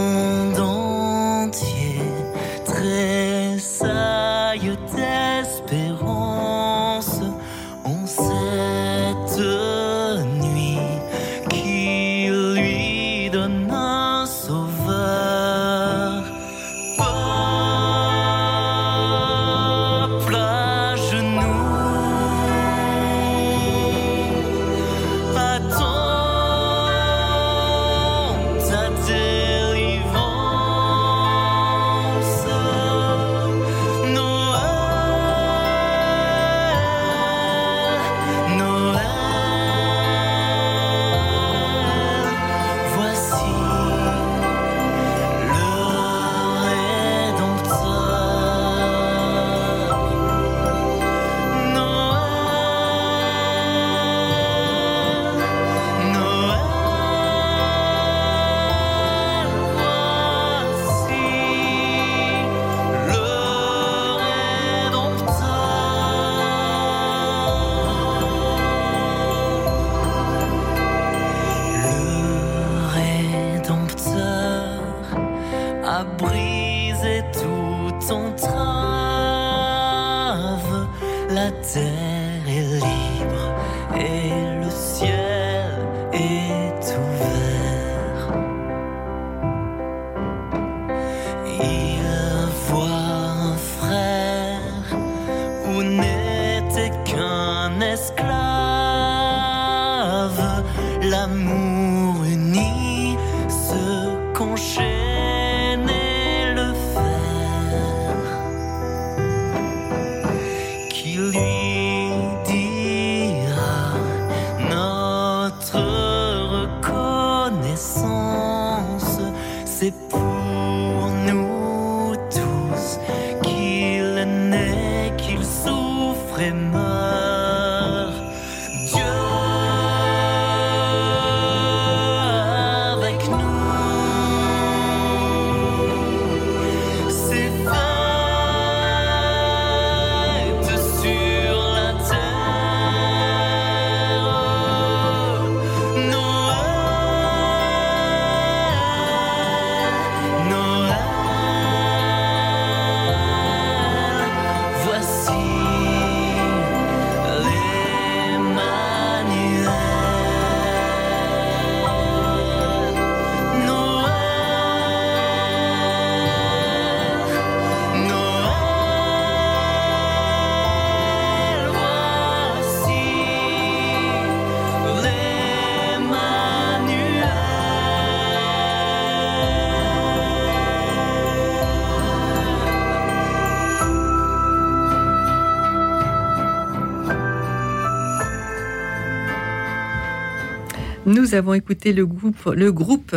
Nous avons écouté le groupe, le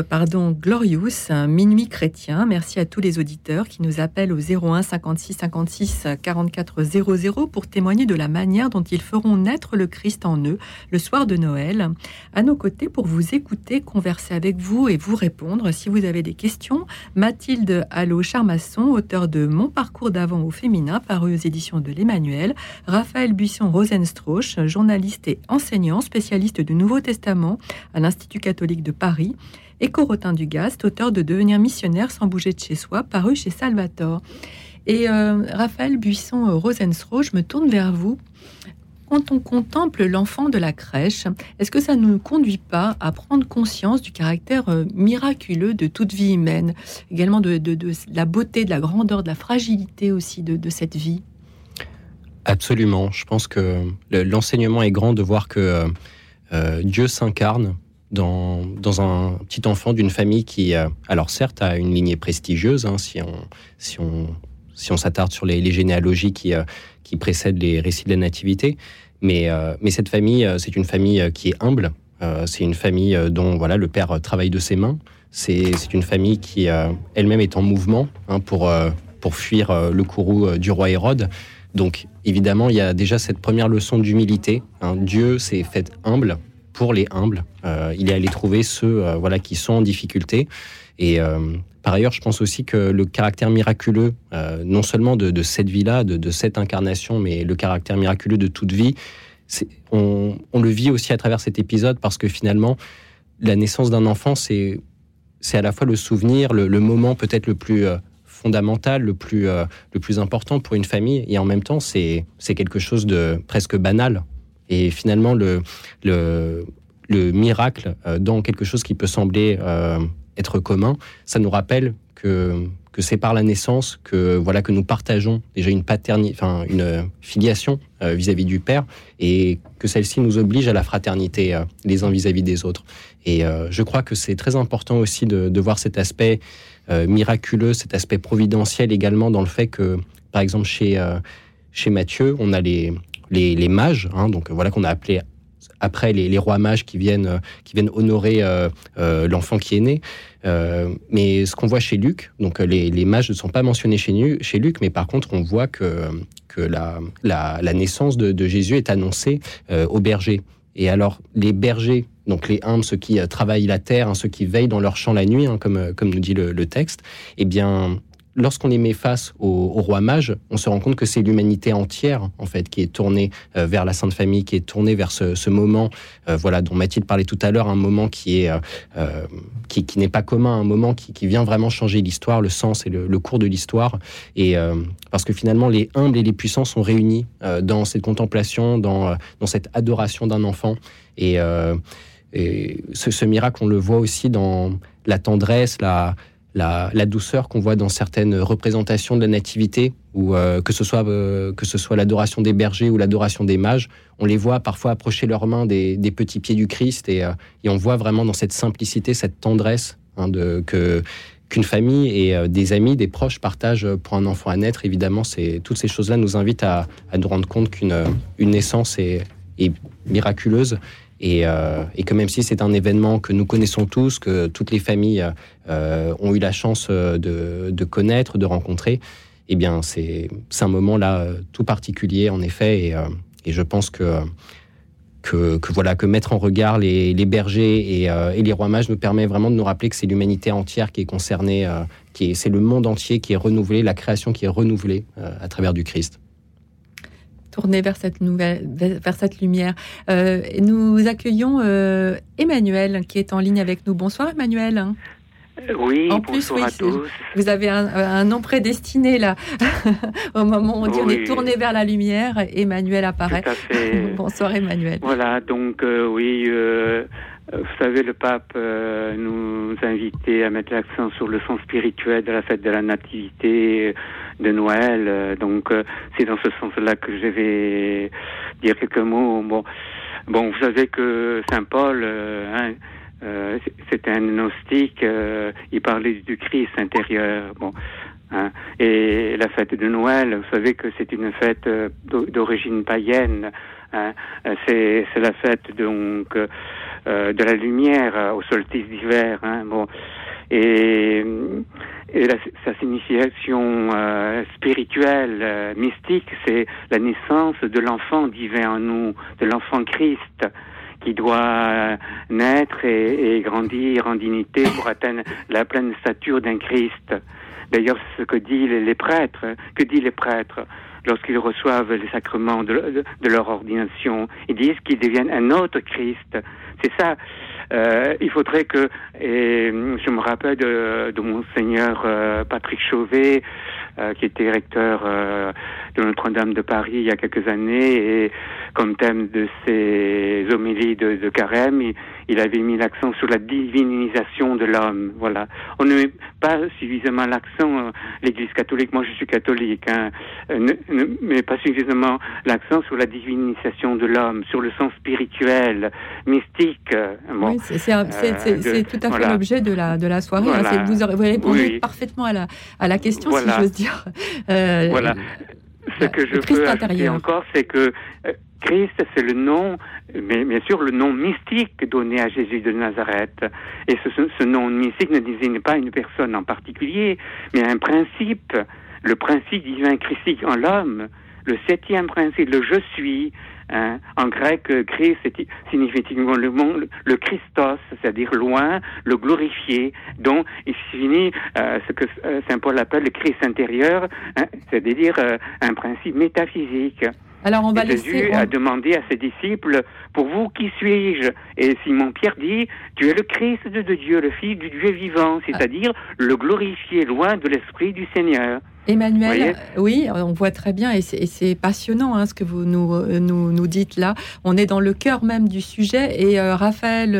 pardon, Glorious, minuit chrétien. Merci à tous les auditeurs qui nous appellent au 01 56 56 44 00 pour témoigner de la manière dont ils feront naître le Christ en eux le soir de Noël. À nos côtés pour vous écouter, converser avec vous et vous répondre si vous avez des questions. Mathilde Allo Charmasson, auteur de Mon parcours d'avant au féminin, paru aux éditions de l'Emmanuel. Raphaël Buisson Rosenstrauch, journaliste et enseignant, spécialiste du Nouveau Testament à l'Institut catholique de Paris, et Corotin Dugast, auteur de Devenir missionnaire sans bouger de chez soi, paru chez Salvator. Et euh, Raphaël Buisson Rosenstro, je me tourne vers vous. Quand on contemple l'enfant de la crèche, est-ce que ça ne nous conduit pas à prendre conscience du caractère euh, miraculeux de toute vie humaine, également de, la beauté, de la grandeur, de la fragilité aussi de, cette vie? Absolument. Je pense que le- l'enseignement est grand de voir que euh, euh, Dieu s'incarne dans, dans un petit enfant d'une famille qui, alors certes, a une lignée prestigieuse, hein, si on, si on, si on s'attarde sur les, les généalogies qui, qui précèdent les récits de la nativité, mais, euh, mais cette famille, euh, c'est une famille euh, qui est humble. C'est une famille dont voilà le père travaille de ses mains. C'est une famille qui elle-même est en mouvement hein, pour, pour fuir le courroux du roi Hérode. Donc évidemment, il y a déjà cette première leçon d'humilité. hein. Dieu s'est fait humble pour les humbles. Il est allé trouver ceux voilà, qui sont en difficulté. Et par ailleurs, je pense aussi que le caractère miraculeux, euh, non seulement de, cette vie-là, de, cette incarnation, mais le caractère miraculeux de toute vie, on, le vit aussi à travers cet épisode parce que finalement, la naissance d'un enfant, c'est à la fois le souvenir, le, moment peut-être le plus euh, fondamental, le plus, euh, le plus important pour une famille, et en même temps, c'est quelque chose de presque banal. Et finalement, le, le, le miracle dans quelque chose qui peut sembler être commun, ça nous rappelle que, que c'est par la naissance que voilà que nous partageons déjà une paternité, enfin une filiation euh, vis-à-vis du Père, et que celle-ci nous oblige à la fraternité euh, les uns vis-à-vis des autres. Et euh, je crois que c'est très important aussi de, voir cet aspect euh, miraculeux, cet aspect providentiel également dans le fait que, par exemple, chez, euh, chez Matthieu, on a les, les, les mages, hein, donc voilà qu'on a appelé après les, rois mages qui viennent, euh, qui viennent honorer euh, euh, l'enfant qui est né. Mais ce qu'on voit chez Luc, donc les, les mages ne sont pas mentionnés chez, Luc, mais par contre on voit que, que la, naissance de, Jésus est annoncée aux bergers. Et alors les bergers, donc les humbles, ceux qui travaillent la terre, hein, ceux qui veillent dans leur champ la nuit, hein, comme, comme nous dit le texte, eh bien lorsqu'on les met face au, roi mage, on se rend compte que c'est l'humanité entière en fait qui est tournée euh, vers la Sainte Famille, qui est tournée vers ce, moment, euh, voilà, dont Mathilde parlait tout à l'heure, un moment qui est euh, qui, n'est pas commun, un moment qui, vient vraiment changer l'histoire, le sens et le, cours de l'histoire, et parce que finalement les humbles et les puissants sont réunis dans cette contemplation, dans cette adoration d'un enfant, et, ce miracle on le voit aussi dans la tendresse, la la, douceur qu'on voit dans certaines représentations de la nativité, ou euh, que ce soit euh, soit l'adoration des bergers ou l'adoration des mages, on les voit parfois approcher leurs mains des, petits pieds du Christ, et, euh, et on voit vraiment dans cette simplicité, cette tendresse hein, que qu'une famille et des amis, des proches partagent pour un enfant à naître. Évidemment, c'est toutes ces choses-là nous invitent à, nous rendre compte qu'une une naissance est miraculeuse et, euh, et, que même si c'est un événement que nous connaissons tous, que toutes les familles euh, ont eu la chance de, de, connaître, de rencontrer, eh bien, c'est un moment là euh, tout particulier, en effet, et, euh, je pense que, que, voilà que mettre en regard les, bergers et, euh, et les rois mages nous permet vraiment de nous rappeler que c'est l'humanité entière qui est concernée, euh, c'est le monde entier qui est renouvelé, la création qui est renouvelée euh, à travers du Christ. Tourner vers cette nouvelle, vers cette lumière. Euh, nous accueillons euh, Emmanuel qui est en ligne avec nous. Bonsoir Emmanuel. Oui, En plus, bonsoir oui, à c'est- tous. Vous avez un, un nom prédestiné là. Au moment où on dit on est tourné vers la lumière, Emmanuel apparaît. Tout à fait. Bonsoir Emmanuel. Voilà, donc euh, oui, euh, euh, vous savez, le pape euh, nous invitait à mettre l'accent sur le sens spirituel de la fête de la Nativité de Noël. Euh, donc euh, c'est dans ce sens-là que je vais dire quelques mots. Bon, bon, vous savez que Saint Paul, euh, hein, euh, c'était un gnostique. euh, il parlait du Christ intérieur. Bon. hein. et la fête de Noël, vous savez que c'est une fête euh, d'o- d'origine païenne. hein. Euh, C'est la fête donc euh, euh, de la lumière euh, au solstice d'hiver. Hein, bon, et, et la- sa signification euh, spirituelle, euh, mystique, c'est la naissance de l'enfant divin en nous, de l'enfant Christ qui doit naître et, grandir en dignité pour atteindre la pleine stature d'un Christ. D'ailleurs, c'est ce que disent les prêtres, que disent les prêtres lorsqu'ils reçoivent les sacrements de, leur ordination. Ils disent qu'ils deviennent un autre Christ. C'est ça. Euh, il faudrait que, et je me rappelle de, monseigneur euh, Patrick Chauvet, euh, qui était recteur euh, de Notre-Dame de Paris il y a quelques années, et comme thème de ses homélies de, carême, il avait mis l'accent sur la divinisation de l'homme. Voilà. On ne met pas suffisamment l'accent, euh, l'Église catholique, moi je suis catholique, hein, euh, ne, ne met pas suffisamment l'accent sur la divinisation de l'homme, sur le sens spirituel, mystique. bon. Oui, c'est Euh, tout à fait voilà. l'objet de la, de la soirée. hein. Voilà. Vous, aurez- vous répondez Oui. parfaitement à la, à la question, Voilà. si j'ose dire. Euh, Voilà. Ce que je Christ ajouter intérieur. encore, c'est que euh, Christ, c'est le nom, mais bien sûr le nom mystique donné à Jésus de Nazareth. Et ce nom mystique ne désigne pas une personne en particulier, mais un principe, le principe divin christique en l'homme, le septième principe, le je suis. Hein? En grec, euh, Christ signifie le, le Christos, c'est-à-dire loin, le glorifié, dont il finit euh, ce que euh, Saint Paul appelle le Christ intérieur, hein, c'est-à-dire un principe métaphysique. Alors on va Jésus laisser. a on- demandé à ses disciples, pour vous, qui suis-je? Et Simon-Pierre dit, tu es le Christ de de Dieu, le Fils du Dieu vivant, c'est-à-dire le glorifié loin de l'Esprit du Seigneur. Emmanuel, Voyez euh, oui, on voit très bien et c'est- passionnant hein, ce que vous nous, euh, nous, nous dites là. On est dans le cœur même du sujet et euh, Raphaël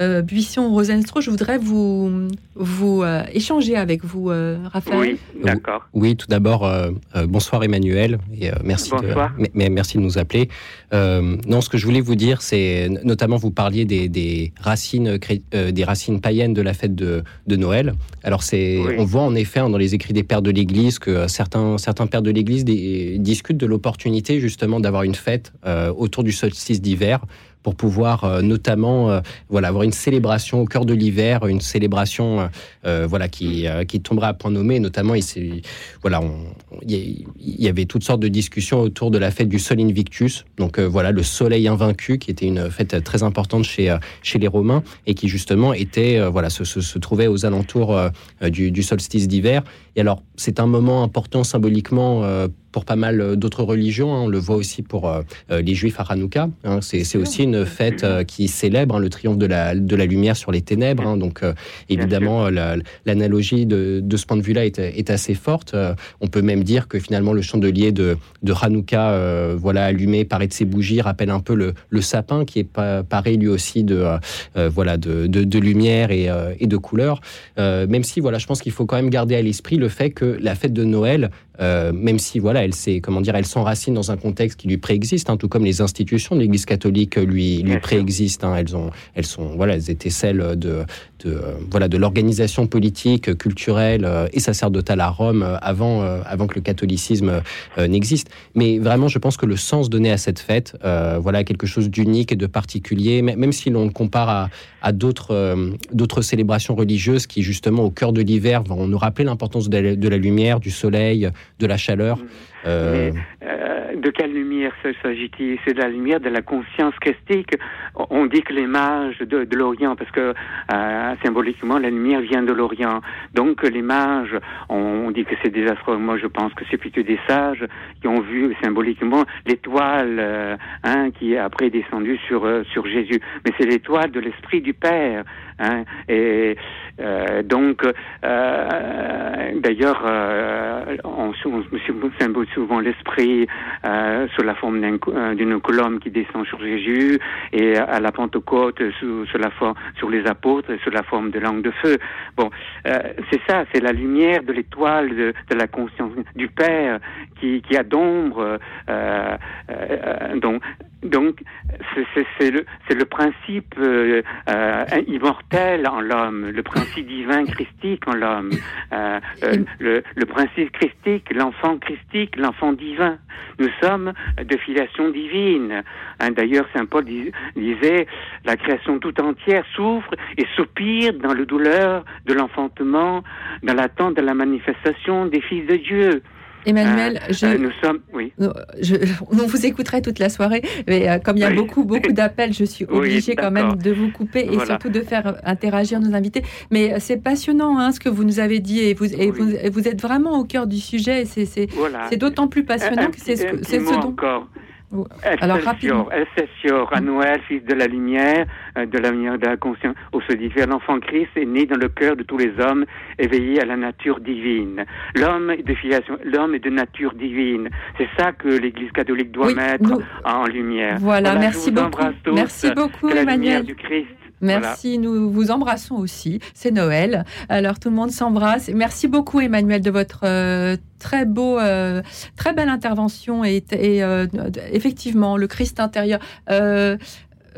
euh, Buisson-Rosenstro, je voudrais vous, vous euh, échanger avec vous, euh, Raphaël. Oui, d'accord. Oui, tout d'abord, euh, euh, bonsoir Emmanuel, et euh, merci, de, Bonsoir. mais- mais merci de nous appeler. Euh, non, ce que je voulais vous dire, c'est notamment vous parliez des, des racines, euh, des racines païennes de la fête de, de Noël. Alors c'est, Oui. on voit en effet hein, dans les écrits des pères de l'Église que euh, certains certains pères de l'Église discutent de l'opportunité justement d'avoir une fête autour du solstice d'hiver pour pouvoir euh, notamment euh, voilà avoir une célébration au cœur de l'hiver, une célébration euh, voilà qui euh, qui tombera à point nommé. Notamment, il voilà, il y, avait toutes sortes de discussions autour de la fête du Sol Invictus. Donc voilà, le Soleil invaincu, qui était une fête très importante chez chez les Romains et qui justement était voilà se, se, se trouvait aux alentours du, du solstice d'hiver. Et alors, c'est un moment important symboliquement pour pas mal euh, d'autres religions. hein. On le voit aussi pour euh, euh, les Juifs à Hanouka. hein. C'est aussi une fête euh, qui célèbre hein, le triomphe de la, de la lumière sur les ténèbres. Donc, euh, évidemment, la- l'analogie de, de ce point de vue-là est, est assez forte. On peut même dire que finalement, le chandelier de, de Hanouka, voilà, allumé, paré de ses bougies, rappelle un peu le, le sapin qui est pa- paré lui aussi de, voilà, de, de, de lumière et, et de couleurs. Même si, voilà, je pense qu'il faut quand même garder à l'esprit le fait que la fête de Noël, euh, même si voilà, elle s'est, comment dire, elle s'enracine dans un contexte qui lui préexiste, hein, tout comme les institutions de l'Église catholique lui, lui préexistent. hein. elles ont, elles sont, voilà, elles étaient celles de, de euh, voilà, de l'organisation politique, culturelle euh, et sacerdotale à Rome euh, avant, euh, avant que le catholicisme euh, n'existe. Mais vraiment, je pense que le sens donné à cette fête, euh, voilà, quelque chose d'unique et de particulier, même si l'on le compare à, à d'autres, euh, d'autres célébrations religieuses qui, justement, au cœur de l'hiver, vont nous rappeler l'importance de la lumière, du soleil, de la chaleur. Euh, euh, de quelle lumière s'agit-il? C'est de la lumière de la conscience christique. On- dit que les mages de, l'Orient, parce que euh, symboliquement la lumière vient de l'Orient. Donc les mages, on, dit que c'est des astrologues. Moi je pense que c'est plutôt des sages qui ont vu symboliquement l'étoile hein, qui est après descendue sur sur Jésus. Mais c'est l'étoile de l'esprit du Père. Hein, et donc, d'ailleurs, on, on, on souvent l'esprit euh, sous la forme euh, d'une colombe qui descend sur Jésus et à la Pentecôte sous, sous la forme sur les apôtres sous la forme de langue de feu. Bon, euh, c'est ça, c'est la lumière de l'étoile de, de la conscience du Père qui, qui a d'ombre. Euh, euh, donc, donc, c'est- le, le principe euh, euh, immortel en l'homme, le principe divin christique en l'homme, euh, euh, le, le principe christique, l'enfant christique, l'enfant divin. Nous sommes de filiation divine. Hein, D'ailleurs, Saint Paul dis- disait, la création tout entière souffre et soupire dans le douleur de l'enfantement, dans l'attente de la manifestation des fils de Dieu. Emmanuel, Euh, je- euh, nous sommes, oui. Je, on vous écouterait toute la soirée, mais euh, comme il y a Oui. beaucoup, beaucoup d'appels, je suis Oui, obligée quand même de vous couper et Voilà. surtout de faire euh, interagir nos invités. Mais euh, c'est passionnant hein, ce que vous nous avez dit et vous, et vous, et vous êtes vraiment au cœur du sujet. et C'est Voilà. d'autant plus passionnant Un que c'est ce, petit- un que- petit c'est ce mot dont. encore. Alors, Excelsior, Excelsior, à Noël, fils de la lumière, euh, de la lumière de la conscience, où se diffère l'enfant Christ est né dans le cœur de tous les hommes, éveillé à la nature divine. L'homme est de filiation, l'homme est de nature divine. C'est ça que l'Église catholique doit mettre en lumière. Voilà, merci beaucoup. Merci beaucoup, la lumière Emmanuel. du Christ. Merci, nous vous embrassons aussi. C'est Noël, alors tout le monde s'embrasse. Merci beaucoup, Emmanuel, de votre euh, très beau, euh, très belle intervention et, euh, effectivement le Christ intérieur.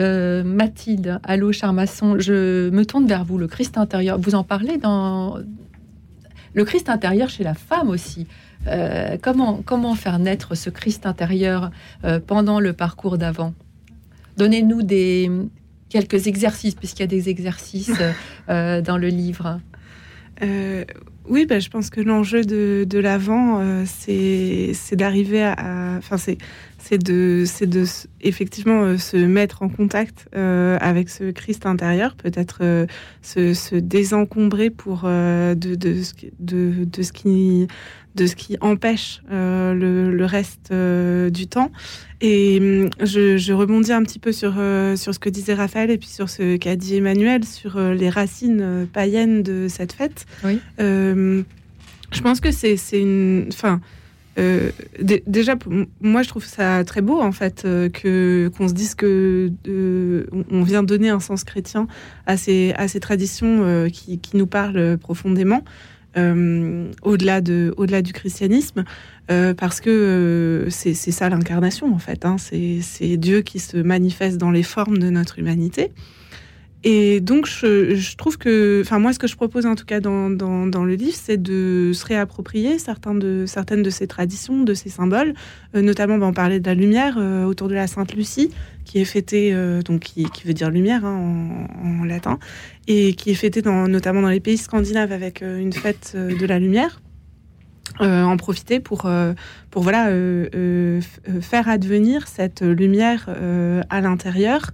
Mathilde, allô Charmasson, je me tourne vers vous. Le Christ intérieur, vous en parlez dans le Christ intérieur chez la femme aussi. Comment, faire naître ce Christ intérieur pendant le parcours d'avant? Donnez-nous des quelques exercices, puisqu'il y a des exercices euh, euh, dans le livre. Euh, oui, bah, je pense que l'enjeu de, de l'avant, euh, c'est d'arriver à, à- enfin c'est c'est de c'est de effectivement euh, se mettre en contact euh, avec ce Christ intérieur, peut-être euh, se, se désencombrer pour de, de, ce qui- de, de ce qui de ce qui empêche le, le reste du temps. Et hum, je, je rebondis un petit peu sur, sur ce que disait Raphaël et puis sur ce qu'a dit Emmanuel sur les racines païennes de cette fête. Oui. Euh, je pense que c'est c'est une. Enfin. Euh, dé- déjà, moi, je trouve ça très beau, en fait, euh, que qu'on se dise que on- vient donner un sens chrétien à ces, à ces traditions euh, qui, qui nous parlent profondément, au-delà de, au-delà du christianisme, parce que c'est ça l'incarnation, en fait. hein. c'est Dieu qui se manifeste dans les formes de notre humanité. Et donc, je, trouve que, enfin, moi, ce que je propose en tout cas dans, le livre, c'est de se réapproprier certaines de ces traditions, de ces symboles. Euh, notamment, ben, on parlait de la lumière euh, autour de la Sainte Lucie, qui est fêtée, euh, donc qui, veut dire lumière hein, en, latin, et qui est fêtée notamment dans les pays scandinaves avec euh, une fête de la lumière. En profiter pour, pour voilà, faire advenir cette lumière à l'intérieur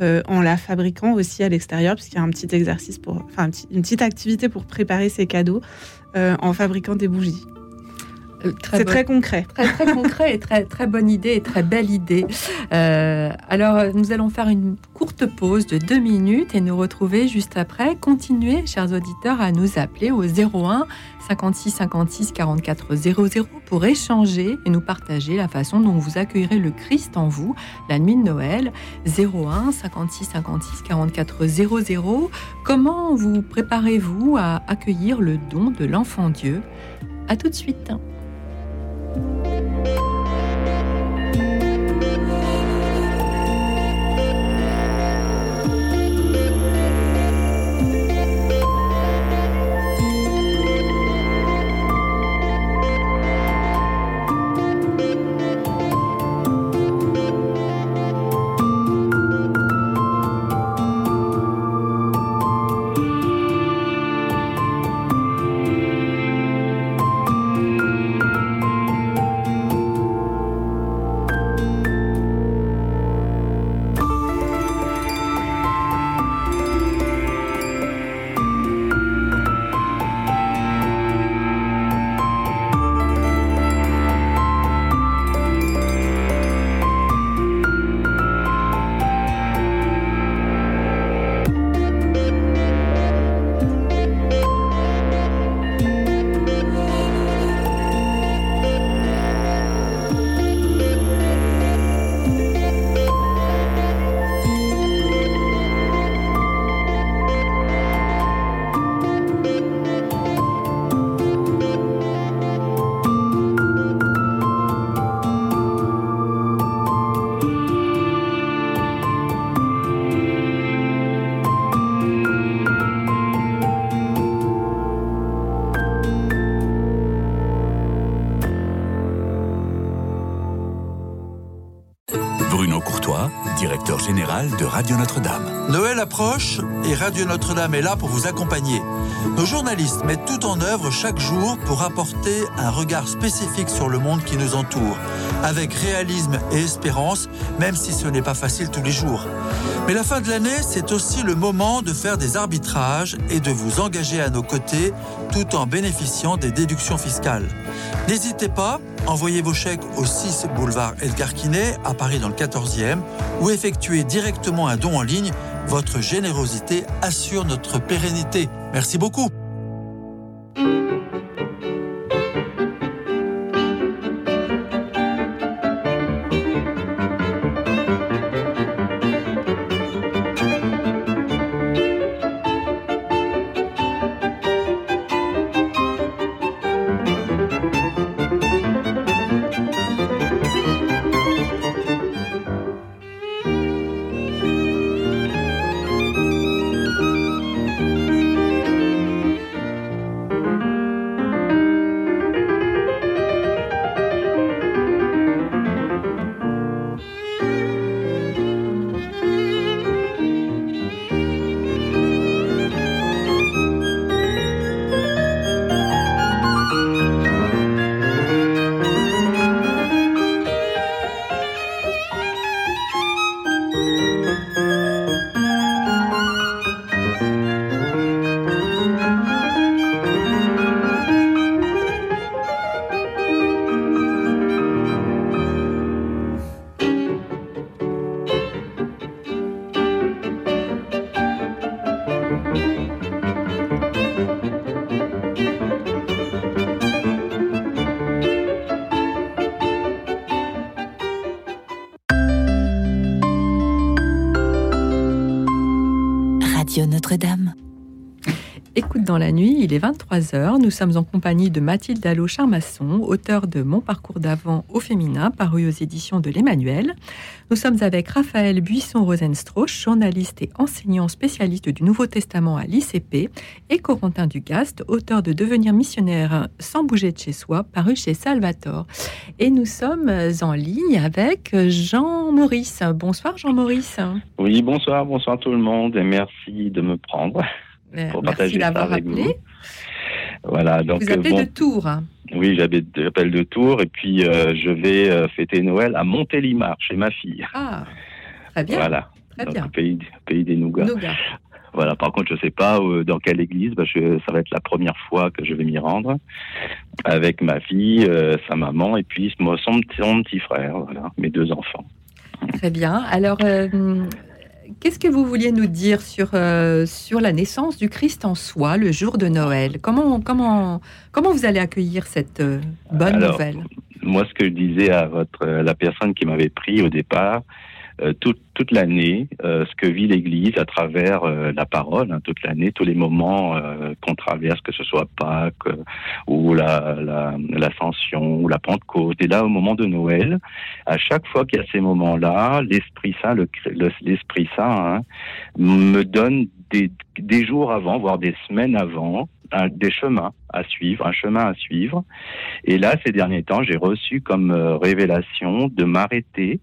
euh, en la fabriquant aussi à l'extérieur, puisqu'il y a un petit exercice, pour, enfin une petite activité pour préparer ces cadeaux euh, en fabriquant des bougies. C'est bon- très concret. Très, très concret et très, très bonne idée et très belle idée. Euh, alors, euh, nous allons faire une courte pause de deux minutes et nous retrouver juste après. Continuez, chers auditeurs, à nous appeler au 01 56 56 44 00 pour échanger et nous partager la façon dont vous accueillerez le Christ en vous la nuit de Noël. 01 56 56 44 00. Comment vous préparez-vous à accueillir le don de l'enfant Dieu? À tout de suite. Thank you. Bruno Courtois, directeur général de Radio Notre-Dame. Noël approche et Radio Notre-Dame est là pour vous accompagner. Nos journalistes mettent tout en œuvre chaque jour pour apporter un regard spécifique sur le monde qui nous entoure, avec réalisme et espérance, même si ce n'est pas facile tous les jours. Mais la fin de l'année, c'est aussi le moment de faire des arbitrages et de vous engager à nos côtés tout en bénéficiant des déductions fiscales. N'hésitez pas, envoyez vos chèques au 6 boulevard Edgar Quinet à Paris dans le 14e ou effectuez directement un don en ligne. Votre générosité assure notre pérennité. Merci beaucoup. Est 23h. Nous sommes en compagnie de Mathilde Allot-Charmasson, auteure de Mon parcours d'avant au féminin, paru aux éditions de l'Emmanuel. Nous sommes avec Raphaël Buisson-Rosenstrauch, journaliste et enseignant spécialiste du Nouveau Testament à l'ICP, et Corentin Dugast, auteur de Devenir missionnaire sans bouger de chez soi, paru chez Salvatore. Et nous sommes en ligne avec Jean-Maurice. Bonsoir Jean-Maurice. Oui, bonsoir, bonsoir tout le monde et merci de me prendre Euh, pour Merci partager ça d'avoir avec appelé. Voilà, donc Vous euh, appelez bon, de Tours. oui, j'habite- j'appelle de Tours et puis euh, je vais euh, fêter Noël à Montélimar chez ma fille. Ah, très bien. Voilà. Très Donc, bien. le pays, pays des nougats. Nougat. Voilà. Par contre, je sais pas dans quelle église. Bah, je- ça va être la première fois que je vais m'y rendre avec ma fille, euh, sa maman et puis moi, son, petit- son petit frère. Voilà, mes deux enfants. Très bien. Alors, euh, qu'est-ce que vous vouliez nous dire sur, euh, sur la naissance du Christ en soi, le jour de Noël? Comment, comment, comment vous allez accueillir cette euh, bonne Alors, nouvelle? moi, ce que je disais à votre, euh, la personne qui m'avait pris au départ, euh, toute, l'année, euh, ce que vit l'Église à travers euh, la parole, hein, toute l'année, tous les moments euh, qu'on traverse, que ce soit Pâques euh, ou la, la, l'Ascension ou la Pentecôte, et là au moment de Noël, à chaque fois qu'il y a ces moments-là, l'Esprit Saint, le, le- l'Esprit Saint hein, me donne des, des jours avant, voire des semaines avant, un- des chemins à suivre, un chemin à suivre. Et là, ces derniers temps, j'ai reçu comme euh, révélation de m'arrêter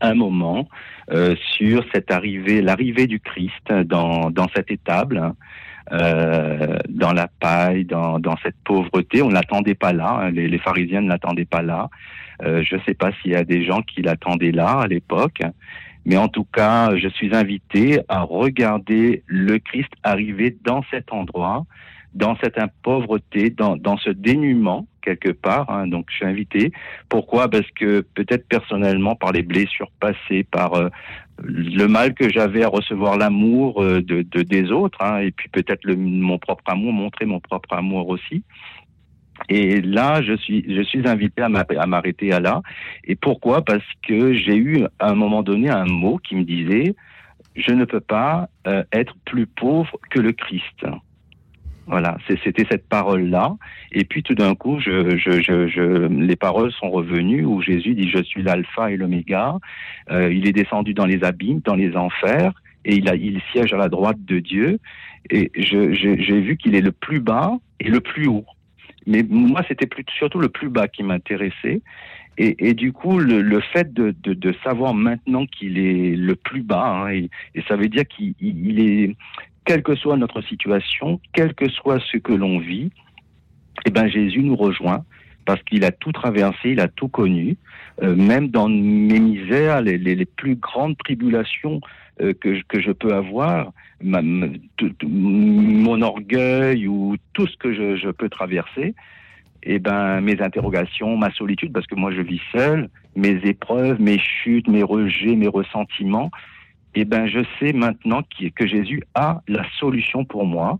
un moment euh, sur cette arrivée, l'arrivée du Christ dans, dans cette étable, hein, euh, dans la paille, dans, dans cette pauvreté. On ne l'attendait pas là, hein, les, les pharisiens ne l'attendaient pas là. Euh, je ne sais pas s'il y a des gens qui l'attendaient là à l'époque, mais en tout cas, je suis invité à regarder le Christ arriver dans cet endroit, dans cette pauvreté, dans, dans ce dénuement quelque part. hein. donc je suis invité. Pourquoi? Parce que peut-être personnellement, par les blessures passées, par euh, le mal que j'avais à recevoir l'amour euh, de, de- des autres, hein, et puis peut-être mon propre amour, montrer mon propre amour aussi. Et là, je suis, je suis invité à m'arrêter à là. Et pourquoi? Parce que j'ai eu à un moment donné un mot qui me disait je ne peux pas euh, être plus pauvre que le Christ. Voilà, c'était cette parole-là. Et puis tout d'un coup, les paroles sont revenues où Jésus dit Je suis l'alpha et l'oméga. Euh, il est descendu dans les abîmes, dans les enfers, et il, a, il siège à la droite de Dieu. Et j'ai vu qu'il est le plus bas et le plus haut. Mais moi, c'était surtout le plus bas qui m'intéressait. Et, du coup, le, fait de, savoir maintenant qu'il est le plus bas, hein, et, ça veut dire qu'il il- il est, quelle que soit notre situation, quel que soit ce que l'on vit, eh ben Jésus nous rejoint parce qu'il a tout traversé, il a tout connu, euh, même dans mes misères, les, plus grandes tribulations euh, que, je- que je peux avoir, mon orgueil ou tout ce que je, je peux traverser, eh ben mes interrogations, ma solitude, parce que moi je vis seul, mes épreuves, mes chutes, mes rejets, mes ressentiments, eh ben je sais maintenant que Jésus a la solution pour moi.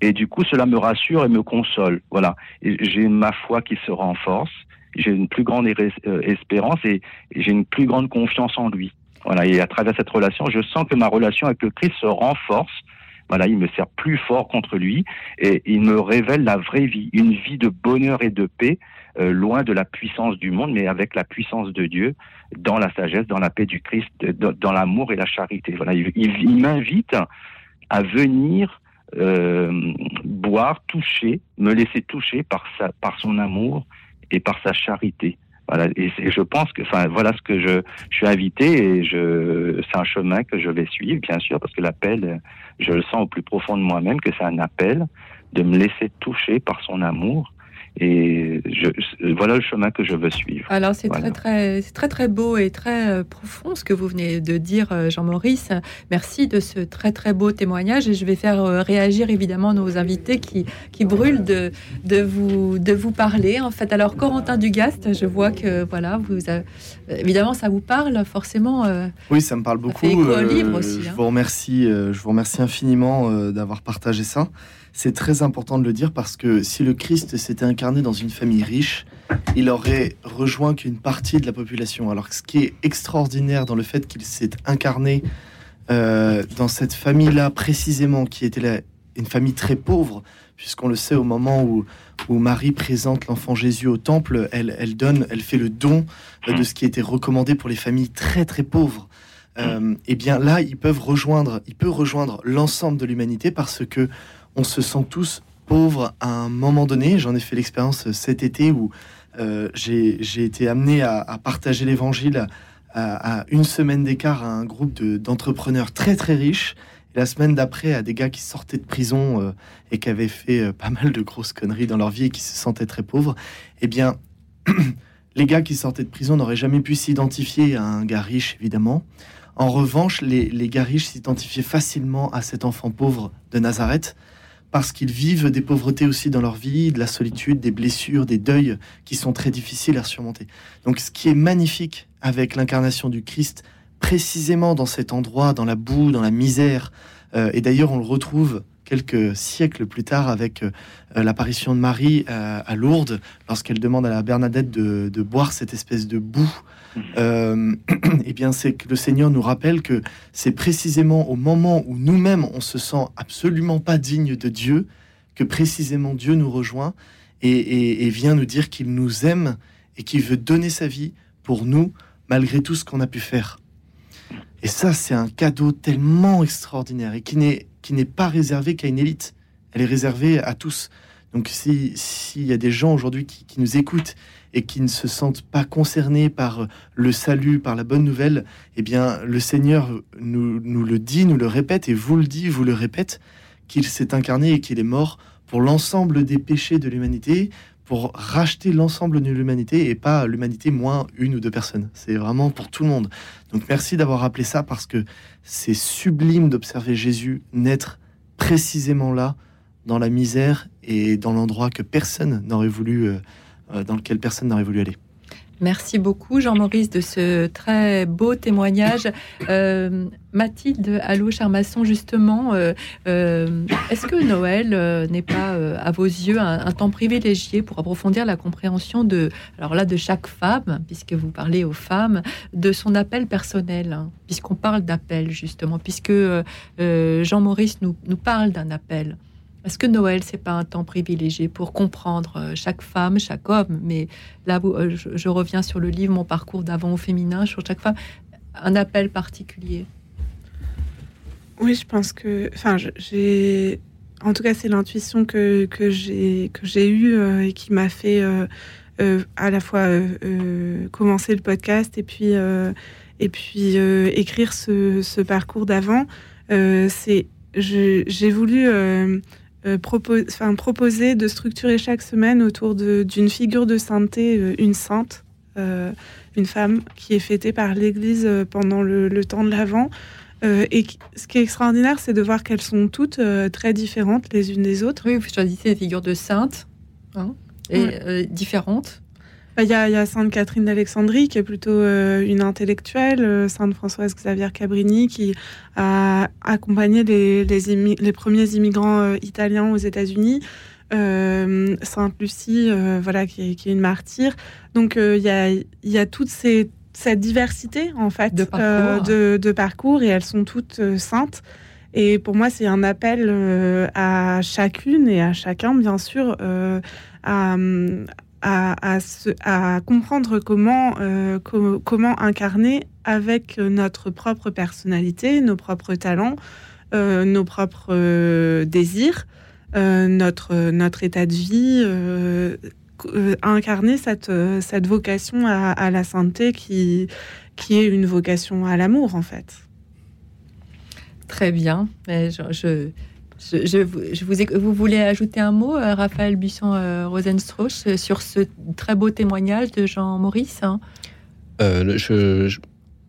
Et du coup, cela me rassure et me console. Voilà. J'ai ma foi qui se renforce. J'ai une plus grande euh, espérance et j'ai une plus grande confiance en lui. Voilà. Et à travers cette relation, je sens que ma relation avec le Christ se renforce. Voilà. Il me sert plus fort contre lui et il me révèle la vraie vie, une vie de bonheur et de paix, euh, loin de la puissance du monde, mais avec la puissance de Dieu, dans la sagesse, dans la paix du Christ, dans, l'amour et la charité. Voilà. Il, m'invite à venir euh, boire, toucher, me laisser toucher par son amour et par sa charité. Voilà. Et, je pense que, enfin, voilà ce que je, je suis invité et je, c'est un chemin que je vais suivre, bien sûr, parce que l'appel, je le sens au plus profond de moi-même que c'est un appel de me laisser toucher par son amour. Et je, voilà le chemin que je veux suivre. Alors c'est Voilà. très très c'est très très beau et très euh, profond ce que vous venez de dire euh, Jean-Maurice. Merci de ce très très beau témoignage et je vais faire euh, réagir évidemment nos invités qui, qui brûlent de, de vous de vous parler en fait. Alors Corentin Dugast, je vois que voilà, vous a- évidemment ça vous parle forcément euh, Oui, ça me parle beaucoup. fait écho au livre aussi, Je hein. vous remercie, je vous remercie infiniment d'avoir partagé ça. C'est très important de le dire parce que si le Christ s'était incarné dans une famille riche, il aurait rejoint qu'une partie de la population. Alors ce qui est extraordinaire dans le fait qu'il s'est incarné euh, dans cette famille-là précisément, qui était la- une famille très pauvre, puisqu'on le sait au moment où, où Marie présente l'enfant Jésus au temple, elle, elle donne, elle fait le don euh, de ce qui était recommandé pour les familles très très pauvres. Euh, et bien là, ils peuvent rejoindre, il peut rejoindre l'ensemble de l'humanité parce que on se sent tous pauvres à un moment donné. J'en ai fait l'expérience cet été où euh, j'ai été amené à, partager l'évangile à, une semaine d'écart à un groupe de- d'entrepreneurs très très riches. Et la semaine d'après, à des gars qui sortaient de prison euh, et qui avaient fait euh, pas mal de grosses conneries dans leur vie et qui se sentaient très pauvres. Eh bien, les gars qui sortaient de prison n'auraient jamais pu s'identifier à un gars riche, évidemment. En revanche, les, les gars riches s'identifiaient facilement à cet enfant pauvre de Nazareth parce qu'ils vivent des pauvretés aussi dans leur vie, de la solitude, des blessures, des deuils qui sont très difficiles à surmonter. Donc ce qui est magnifique avec l'incarnation du Christ, précisément dans cet endroit, dans la boue, dans la misère, euh, et d'ailleurs on le retrouve quelques siècles plus tard avec euh, l'apparition de Marie euh, à Lourdes, lorsqu'elle demande à la Bernadette de, de boire cette espèce de boue. Euh, eh bien, c'est que le Seigneur nous rappelle que c'est précisément au moment où nous-mêmes on se sent absolument pas digne de Dieu que précisément Dieu nous rejoint et, vient nous dire qu'il nous aime et qu'il veut donner sa vie pour nous malgré tout ce qu'on a pu faire. Et ça, c'est un cadeau tellement extraordinaire et qui n'est qui n'est pas réservé qu'à une élite. Elle est réservée à tous. Donc, si s'il y a des gens aujourd'hui qui, qui nous écoutent et qui ne se sentent pas concernés par le salut, par la bonne nouvelle, eh bien, le Seigneur nous, le dit, nous le répète, et vous le dit, vous le répète, qu'il s'est incarné et qu'il est mort pour l'ensemble des péchés de l'humanité, pour racheter l'ensemble de l'humanité et pas l'humanité moins une ou deux personnes. C'est vraiment pour tout le monde. Donc merci d'avoir rappelé ça parce que c'est sublime d'observer Jésus naître précisément là, dans la misère et dans l'endroit que personne n'aurait voulu, euh, dans lequel personne n'aurait voulu aller. Merci beaucoup Jean-Maurice de ce très beau témoignage. Euh, Mathilde Allô Charmasson, justement, euh, euh, est-ce que Noël euh, n'est pas euh, à vos yeux un, temps privilégié pour approfondir la compréhension de, alors là, de chaque femme, puisque vous parlez aux femmes, de son appel personnel, hein, puisqu'on parle d'appel justement, puisque euh, euh, Jean-Maurice nous, nous parle d'un appel. Est-ce que Noël, c'est pas un temps privilégié pour comprendre euh, chaque femme, chaque homme Mais là, euh, je, reviens sur le livre Mon parcours d'avant au féminin, sur chaque femme, un appel particulier. Oui, je pense que. Enfin, j'ai. En tout cas, c'est l'intuition que, que j'ai que j'ai eue euh, et qui m'a fait à la fois commencer le podcast et puis, et puis écrire ce, ce parcours d'avant. C'est j'ai voulu euh, propo- enfin, proposer de structurer chaque semaine autour d'une figure de sainteté, euh, une sainte, euh, une femme qui est fêtée par l'Église euh, pendant le, le temps de l'Avent. Euh, et ce qui est extraordinaire, c'est de voir qu'elles sont toutes euh, très différentes les unes des autres. Oui, vous choisissez des figures de saintes hein, et Ouais. euh, différentes. Bah, Il y, a, il y a Sainte Catherine d'Alexandrie qui est plutôt euh, une intellectuelle, euh, Sainte Françoise Xavier Cabrini qui a accompagné les, les, immi- les premiers immigrants euh, italiens aux États-Unis, euh, Sainte Lucie, voilà, qui est, qui est une martyre. Donc il y, a, y a toute ces, cette diversité en fait De parcours. de, de parcours et elles sont toutes saintes. Et pour moi, c'est un appel à chacune et à chacun, bien sûr, à, à, comprendre comment, euh, co- comment incarner avec notre propre personnalité, nos propres talents, euh, nos propres euh, désirs, notre, notre état de vie, incarner cette, cette vocation à, la sainteté qui, qui est une vocation à l'amour, en fait. Très bien. Mais je, je, je vous, je vous, ai- vous voulez ajouter un mot, euh, Raphaël Buisson-Rosenstrauch, euh, sur ce très beau témoignage de Jean-Maurice hein Euh, le- je, je,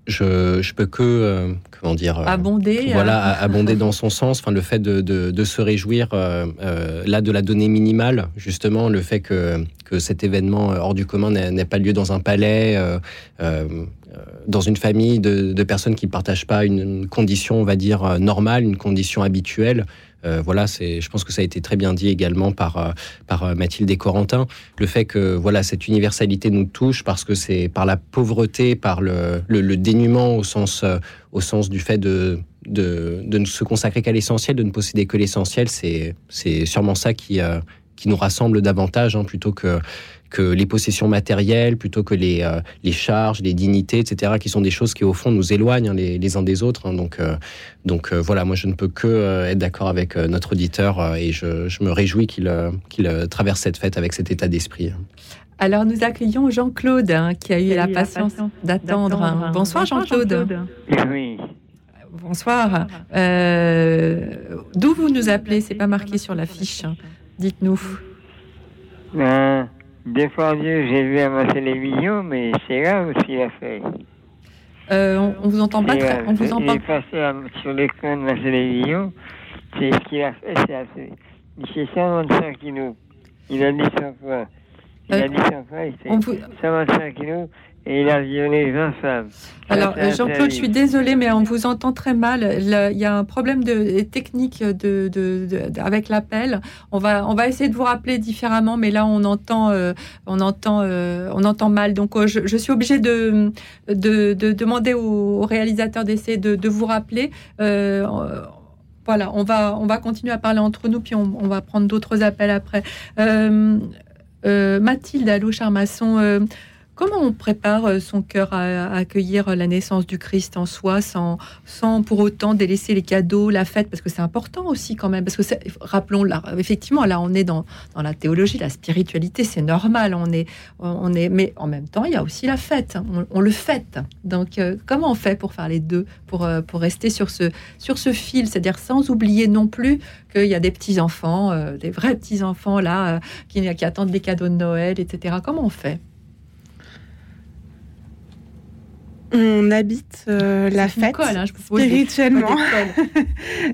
je, je peux que, euh, comment dire, euh, Abonder. voilà, euh, a- abonder dans son sens. Enfin, le fait de, de, de se réjouir euh, euh, là de la donnée minimale, justement, le fait que, que cet événement euh, hors du commun n'ait pas lieu dans un palais, euh, euh, euh, dans une famille de, de personnes qui ne partagent pas une, condition, on va dire, euh, normale, une condition habituelle. Euh, voilà, je pense que ça a été très bien dit également par, euh, par euh, Mathilde et Corentin. Le fait que voilà, cette universalité nous touche parce que c'est par la pauvreté, par le, le, dénuement au sens, au sens du fait de, de, de ne se consacrer qu'à l'essentiel, de ne posséder que l'essentiel. C'est, sûrement ça qui, qui nous rassemble davantage hein, plutôt que, que les possessions matérielles, plutôt que les, euh, les charges, les dignités, etc., qui sont des choses qui, au fond, nous éloignent hein, les, les uns des autres. hein. donc, euh, donc euh, voilà, moi, je ne peux que euh, être d'accord avec euh, notre auditeur euh, et je, je me réjouis qu'il euh, qu'il euh, traverse cette fête avec cet état d'esprit. Alors, nous accueillons Jean-Claude, hein, qui a eu la patience d'attendre. hein. Bonsoir, Jean-Claude. Oui. Bonsoir. Euh, D'où vous nous appelez? C'est pas marqué sur la fiche. Dites-nous. Des fois, Dieu, j'ai vu à ma télévision, mais c'est là aussi il a fait. Euh, on, on vous entend pas très. euh, On vous Il entend. est passé à- sur l'écran de ma télévision. C'est ce qu'il a fait, c'est assez. Il fait 125 kilos. Il a dit 100 fois. Il a dit 100 fois, il fait Euh, vous- 125 kilos et il a violé 20 femmes. Ça, Alors, Jean-Claude, je suis désolée, mais on vous entend très mal. Le- Il y a un problème de, technique de, de- de- de- avec l'appel. On va, on va essayer de vous rappeler différemment, mais là, on entend, euh, on entend, euh, on entend mal. Donc, euh, je, je suis obligée de, de, de demander au, au réalisateur d'essayer de, vous rappeler. Voilà, on va, on va continuer à parler entre nous, puis on, on va prendre d'autres appels après. Mathilde Allô Charmasson, euh, comment on prépare euh, son cœur à, accueillir la naissance du Christ en soi sans, sans pour autant délaisser les cadeaux, la fête? Parce que c'est important aussi quand même. Parce que rappelons, là, effectivement, là on est dans, dans la théologie, la spiritualité, c'est normal. On est, on est, mais en même temps, il y a aussi la fête. On, le fête. Donc euh, comment on fait pour faire les deux, pour, euh, pour rester sur ce, sur ce fil, c'est-à-dire sans oublier non plus qu'il y a des petits enfants, euh, des vrais petits enfants là, euh, qui, qui attendent les cadeaux de Noël, etc. Comment on fait? On habite euh, la fête colle, hein, je spirituellement.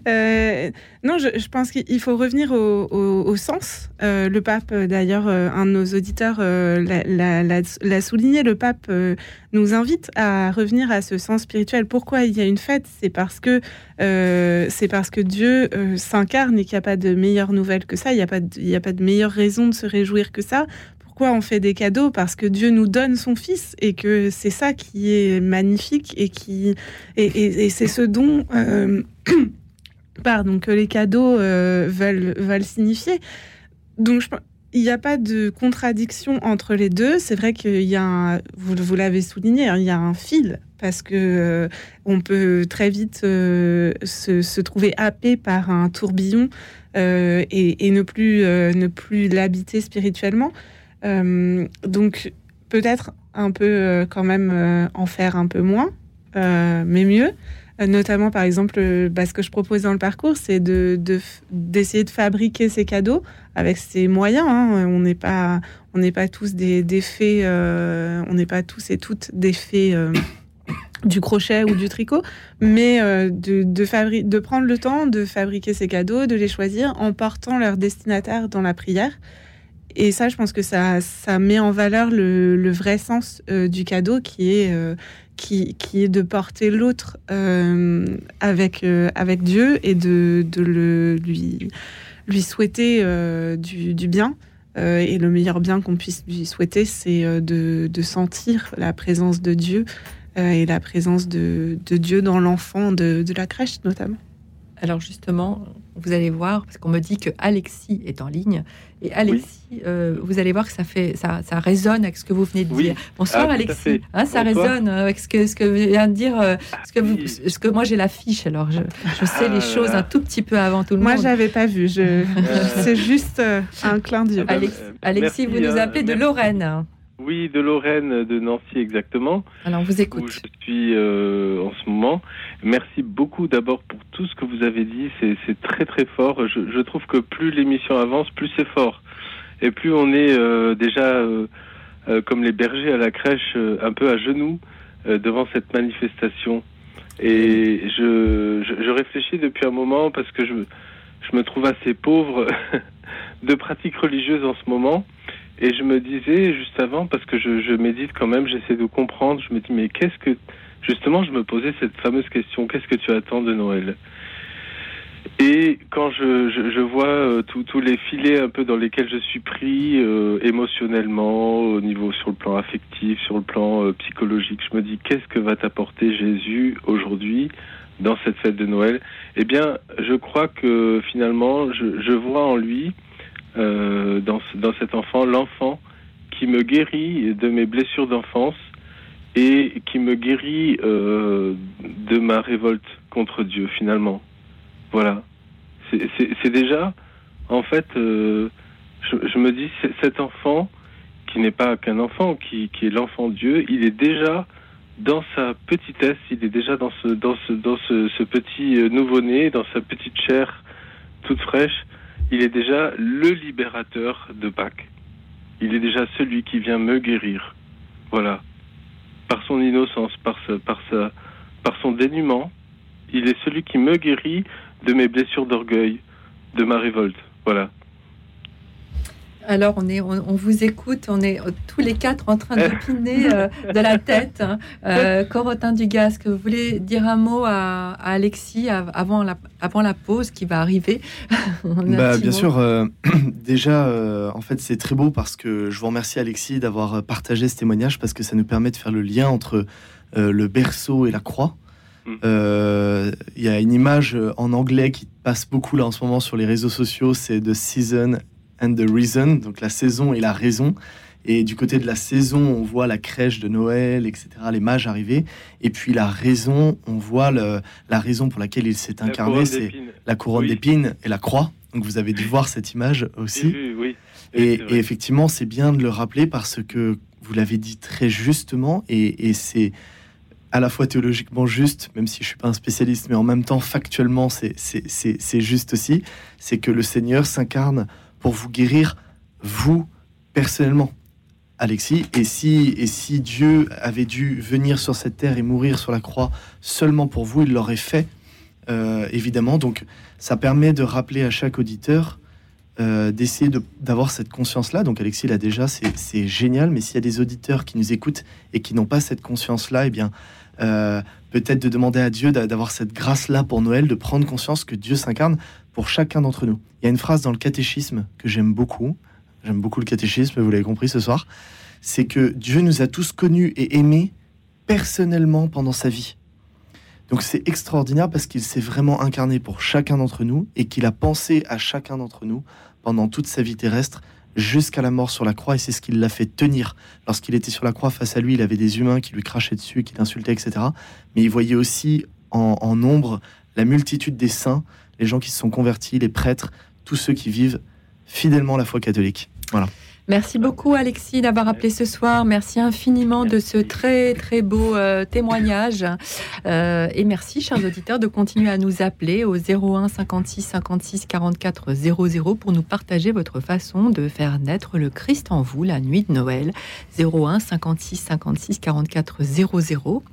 Euh, non, je, je pense qu'il faut revenir au, au- au sens. Euh, le pape, d'ailleurs, un de nos auditeurs l'a- souligné, le pape nous invite à revenir à ce sens spirituel. Pourquoi il y a une fête? C'est parce que c'est parce que Dieu s'incarne et qu'il n'y a pas de meilleure nouvelle que ça. Il n'y a pas de, il y a pas de meilleure raison de se réjouir que ça. On fait des cadeaux Parce que Dieu nous donne son Fils et que c'est ça qui est magnifique et qui et, c'est ce dont euh, pardon que les cadeaux euh, veulent veulent signifier. Donc il n'y a pas de contradiction entre les deux. C'est vrai qu'il y a, un- vous, vous l'avez souligné, hein, il y a un fil parce que euh, on peut très vite se, se trouver happé par un tourbillon et, et ne plus ne plus l'habiter spirituellement. Euh, donc peut-être un peu euh, quand même euh, en faire un peu moins, mais mieux. Notamment, par exemple, bah, ce que je propose dans le parcours, c'est de, de d'essayer de fabriquer ces cadeaux avec ses moyens. hein. On n'est pas, on n'est pas tous des, des euh, on n'est pas tous et toutes des euh, du crochet ou du tricot, mais de, de prendre le temps de fabriquer ces cadeaux, de les choisir en portant leur destinataire dans la prière. Et ça, je pense que ça, ça met en valeur le, vrai sens euh, du cadeau qui est, euh, qui, est de porter l'autre euh, avec, avec Dieu et de, de le, lui, lui souhaiter du, bien. Et le meilleur bien qu'on puisse lui souhaiter, c'est de, de sentir la présence de Dieu et la présence de, de Dieu dans l'enfant de la crèche notamment. Alors justement, vous allez voir, parce qu'on me dit que Alexis est en ligne, et Alexis, euh, vous allez voir que ça fait, ça, ça résonne avec ce que vous venez de Oui. dire. Bonsoir Ah, Alexis. Hein, ça Bonsoir. résonne avec ce que ce que vient de dire, euh, ce que vous, ce que moi j'ai la fiche, alors je, je sais Ah les choses là. un tout petit peu avant tout le Moi, monde. j'avais pas vu. Je, c'est juste euh, un clin d'œil. Alex- Alexis, Merci, vous nous appelez de merci. Lorraine. Oui, de Lorraine, de Nancy exactement. Alors, on vous écoute. Où je suis euh, en ce moment. Merci beaucoup d'abord pour tout ce que vous avez dit. C'est très très fort. Je, je trouve que plus l'émission avance, plus c'est fort. Et plus on est euh, déjà euh, comme les bergers à la crèche, un peu à genoux devant cette manifestation. Et je, je, je réfléchis depuis un moment parce que je, je me trouve assez pauvre de pratiques religieuses en ce moment. Et je me disais juste avant, parce que je, médite quand même, j'essaie de comprendre, je me dis, mais qu'est-ce que... Justement, je me posais cette fameuse question, qu'est-ce que tu attends de Noël? Et quand je, vois euh, tous les filets un peu dans lesquels je suis pris euh, émotionnellement, au niveau sur le plan affectif, sur le plan euh, psychologique, je me dis, qu'est-ce que va t'apporter Jésus aujourd'hui dans cette fête de Noël? Eh bien, je crois que finalement, je vois en lui euh, dans, dans cet enfant, l'enfant qui me guérit de mes blessures d'enfance et qui me guérit euh, de ma révolte contre Dieu, finalement. Voilà. C'est- déjà, en fait, euh, je, je me dis, cet enfant, qui n'est pas qu'un enfant, qui, qui est l'enfant Dieu, il est déjà dans sa petitesse, il est déjà dans ce, dans ce, dans ce, ce petit euh, nouveau-né, dans sa petite chair toute fraîche, il est déjà le libérateur de Pâques. Il est déjà celui qui vient me guérir. Voilà. Par son innocence, par, par, sa, par son dénuement, il est celui qui me guérit de mes blessures d'orgueil, de ma révolte. Voilà. Alors, on, est, on, on vous écoute, on est euh, tous les quatre en train d'opiner euh, de la tête. hein. Euh, Corotin Dugasque, vous voulez dire un mot à, à Alexis av- avant la, avant la pause qui va arriver? Bah, bien mot. sûr, euh, déjà, euh, en fait, c'est très beau parce que je vous remercie, Alexis, d'avoir partagé ce témoignage parce que ça nous permet de faire le lien entre euh, le berceau et la croix. Euh, Il y a une image en anglais qui passe beaucoup là en ce moment sur les réseaux sociaux, c'est The Season and the Reason, donc la saison et la raison. Et du côté de la saison, on voit la crèche de Noël, etc., les mages arriver. Et puis la raison, on voit le- la raison pour laquelle il s'est incarné, c'est la couronne Oui. d'épines et la croix. Donc vous avez dû voir cette image aussi. vu, oui. Et, effectivement, c'est bien de le rappeler parce que vous l'avez dit très justement, et, et c'est à la fois théologiquement juste, même si je suis pas un spécialiste, mais en même temps factuellement, c'est juste aussi, c'est que le Seigneur s'incarne pour vous guérir, vous, personnellement. Alexis, et si, et si Dieu avait dû venir sur cette terre et mourir sur la croix seulement pour vous, il l'aurait fait, euh, évidemment. Donc, ça permet de rappeler à chaque auditeur euh, d'essayer de- d'avoir cette conscience-là. Donc Alexis l'a déjà, c'est génial, mais s'il y a des auditeurs qui nous écoutent et qui n'ont pas cette conscience-là, eh bien, euh, peut-être de demander à Dieu d'a- d'avoir cette grâce-là pour Noël, de prendre conscience que Dieu s'incarne pour chacun d'entre nous. Il y a une phrase dans le catéchisme que j'aime beaucoup, j'aime beaucoup le catéchisme, vous l'avez compris ce soir, c'est que Dieu nous a tous connus et aimés personnellement pendant sa vie. Donc c'est extraordinaire parce qu'il s'est vraiment incarné pour chacun d'entre nous et qu'il a pensé à chacun d'entre nous pendant toute sa vie terrestre jusqu'à la mort sur la croix et c'est ce qui l'a fait tenir. Lorsqu'il était sur la croix face à lui, il avait des humains qui lui crachaient dessus, qui l'insultaient, etc. Mais il voyait aussi en, nombre la multitude des saints, les gens qui se sont convertis, les prêtres, tous ceux qui vivent fidèlement la foi catholique. Voilà. Merci beaucoup Alexis d'avoir appelé ce soir. Merci infiniment de ce très très beau euh, témoignage. Euh, et merci chers auditeurs de continuer à nous appeler au 01 56 56 44 00 pour nous partager votre façon de faire naître le Christ en vous la nuit de Noël. 01 56 56 44 00.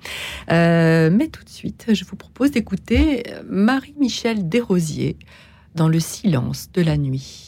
Euh, mais tout de suite, je vous propose d'écouter Marie-Michel Desrosiers dans le silence de la nuit.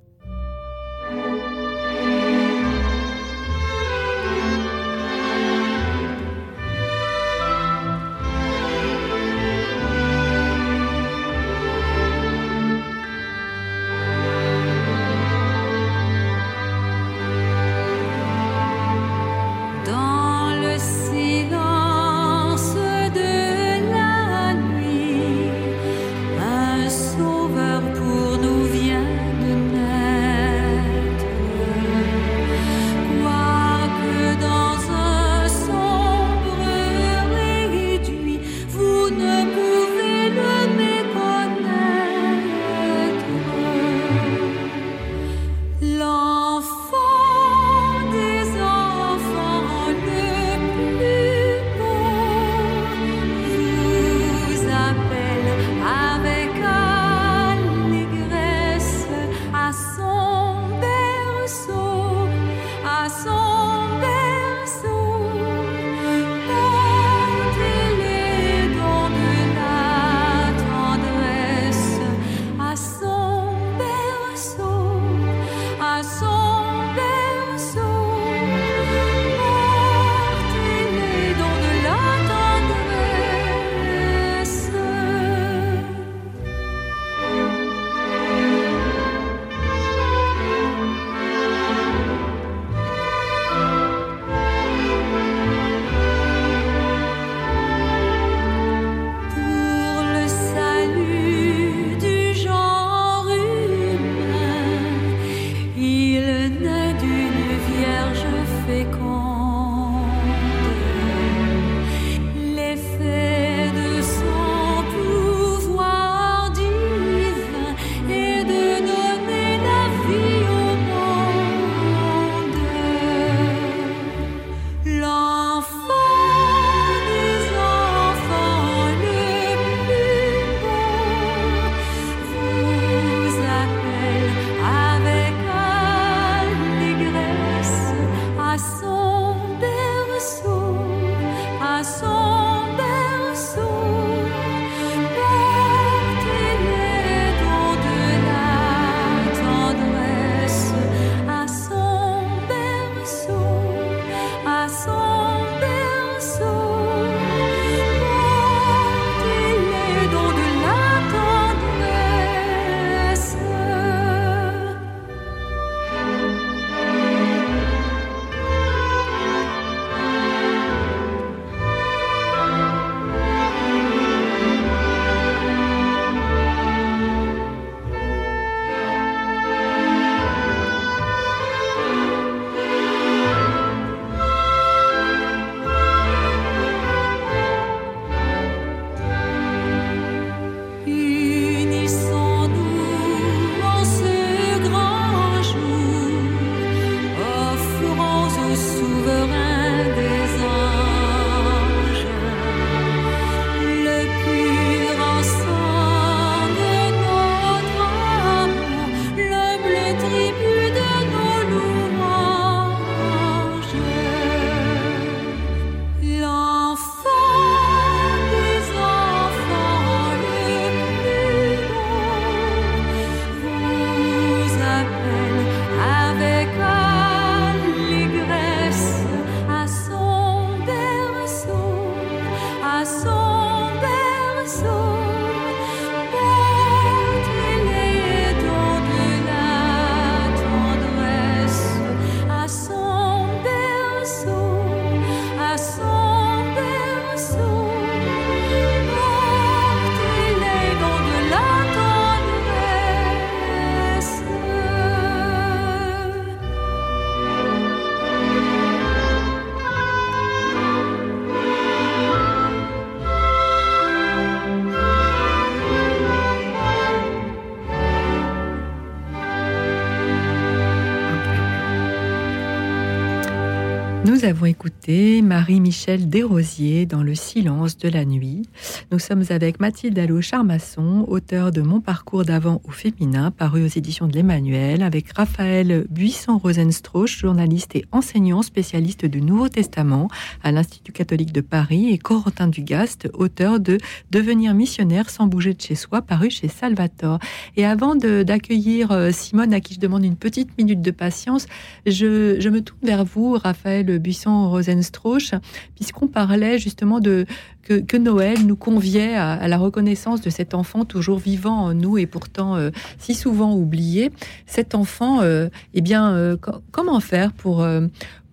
Avons écouté Marie-Michel Desrosiers dans Le silence de la nuit. Nous sommes avec Mathilde Allo Charmasson, auteur de Mon parcours d'avant au féminin, paru aux éditions de l'Emmanuel, avec Raphaël Buisson-Rosenstrauch, journaliste et enseignant spécialiste du Nouveau Testament à l'Institut catholique de Paris, et Corentin Dugast, auteur de Devenir missionnaire sans bouger de chez soi, paru chez Salvatore. Et avant d'accueillir euh, Simone, à qui je demande une petite minute de patience, je, me tourne vers vous, Raphaël Buisson-Rosenstrauch, puisqu'on parlait justement de que, Noël nous conviait à, la reconnaissance de cet enfant toujours vivant en nous et pourtant euh, si souvent oublié. Cet enfant, euh, eh bien, euh, co- comment faire pour, euh,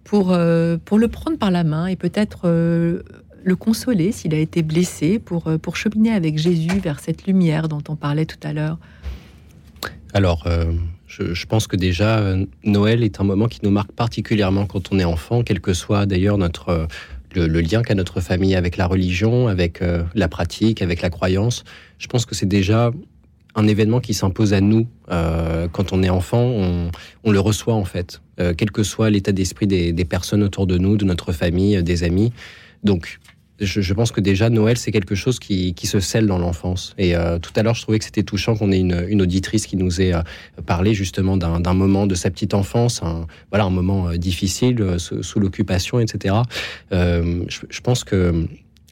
pour, pour le prendre par la main et peut-être le consoler s'il a été blessé, pour, pour cheminer avec Jésus vers cette lumière dont on parlait tout à l'heure? Alors, je, pense que déjà, Noël est un moment qui nous marque particulièrement quand on est enfant, quel que soit d'ailleurs notre le, lien qu'a notre famille avec la religion, avec euh, la pratique, avec la croyance. Je pense que c'est déjà un événement qui s'impose à nous euh, quand on est enfant. On, le reçoit en fait, euh, quel que soit l'état d'esprit des, des personnes autour de nous, de notre famille, des amis. Donc, je, je pense que déjà Noël, c'est quelque chose qui, qui se scelle dans l'enfance. Et euh, tout à l'heure, je trouvais que c'était touchant qu'on ait une, une auditrice qui nous ait euh, parlé justement d'un moment de sa petite enfance, un, voilà, un moment euh, difficile euh, sous, sous l'occupation, etc. Euh, je, je pense que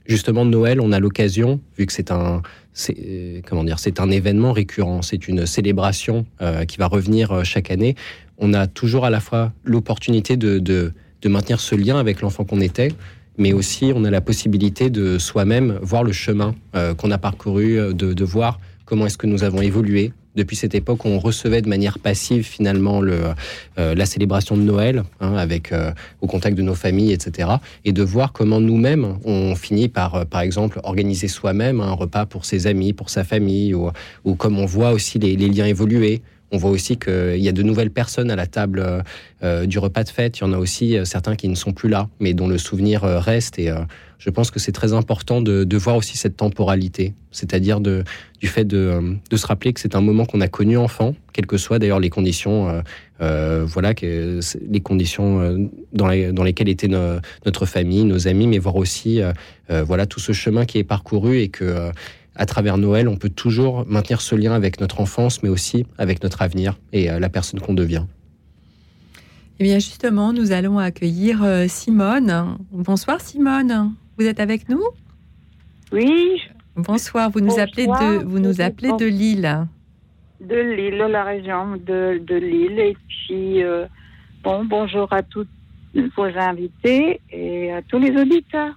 justement Noël, on a l'occasion, vu que c'est un, euh, comment dire, c'est un événement récurrent, c'est une célébration qui va revenir chaque année. On a toujours à la fois l'opportunité de, de, de maintenir ce lien avec l'enfant qu'on était, mais aussi on a la possibilité de soi-même voir le chemin euh, qu'on a parcouru, euh, de, voir comment est-ce que nous avons évolué depuis cette époque on recevait de manière passive finalement le, euh, la célébration de Noël, hein, avec au contact de nos familles, etc. Et de voir comment nous-mêmes on finit par, par exemple, organiser soi-même un repas pour ses amis, pour sa famille, ou, ou comme on voit aussi les, les liens évoluer. On voit aussi qu'il y a de nouvelles personnes à la table euh, du repas de fête. Il y en a aussi euh, certains qui ne sont plus là, mais dont le souvenir euh, reste. Et je pense que c'est très important de, voir aussi cette temporalité, c'est-à-dire du fait de, se rappeler que c'est un moment qu'on a connu enfant, quelles que soient d'ailleurs les conditions, voilà, que les conditions dans, les- dans lesquelles était no- notre famille, nos amis, mais voir aussi, voilà, tout ce chemin qui est parcouru et que à travers Noël, on peut toujours maintenir ce lien avec notre enfance, mais aussi avec notre avenir et euh, la personne qu'on devient. Eh bien, justement, nous allons accueillir euh, Simone. Bonsoir, Simone. Vous êtes avec nous? Oui. Bonsoir. Vous nous appelez de, vous nous appelez de Lille. De Lille, la région de, de Lille. Et puis, euh, bon, bonjour à toutes vos invités et à tous les auditeurs.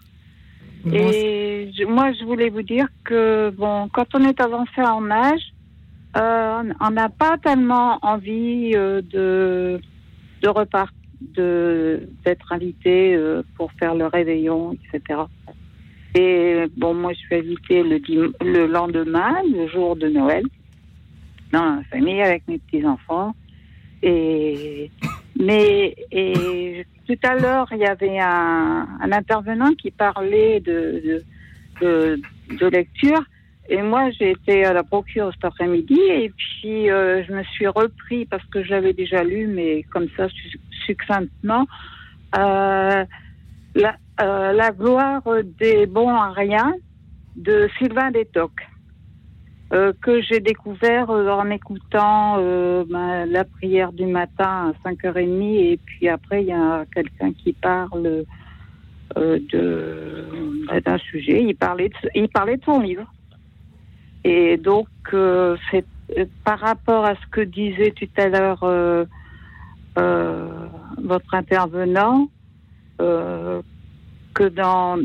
Et je- moi, je voulais vous dire que, bon, quand on est avancé en âge, euh, on n'a pas tellement envie euh, de, de repartir, d'être invité euh, pour faire le réveillon, etc. Et bon, moi, je suis invitée le, dim- le lendemain, le jour de Noël, dans la famille avec mes petits-enfants. Et, mais, et tout à l'heure, il y avait un, un intervenant qui parlait de, de, de, de lecture. Et moi, j'ai été à la procure cet après-midi. Et puis euh, je me suis repris parce que je l'avais déjà lu, mais comme ça, su- succinctement, euh, la, euh, la gloire des bons à rien de Sylvain Détoc, euh, que j'ai découvert euh, en écoutant euh, ben, la prière du matin à 5h30 et puis après il y a quelqu'un qui parle de d'un sujet, il parlait de, il parlait de son livre. Et donc c'est par rapport à ce que disait tout à l'heure votre intervenant, que dans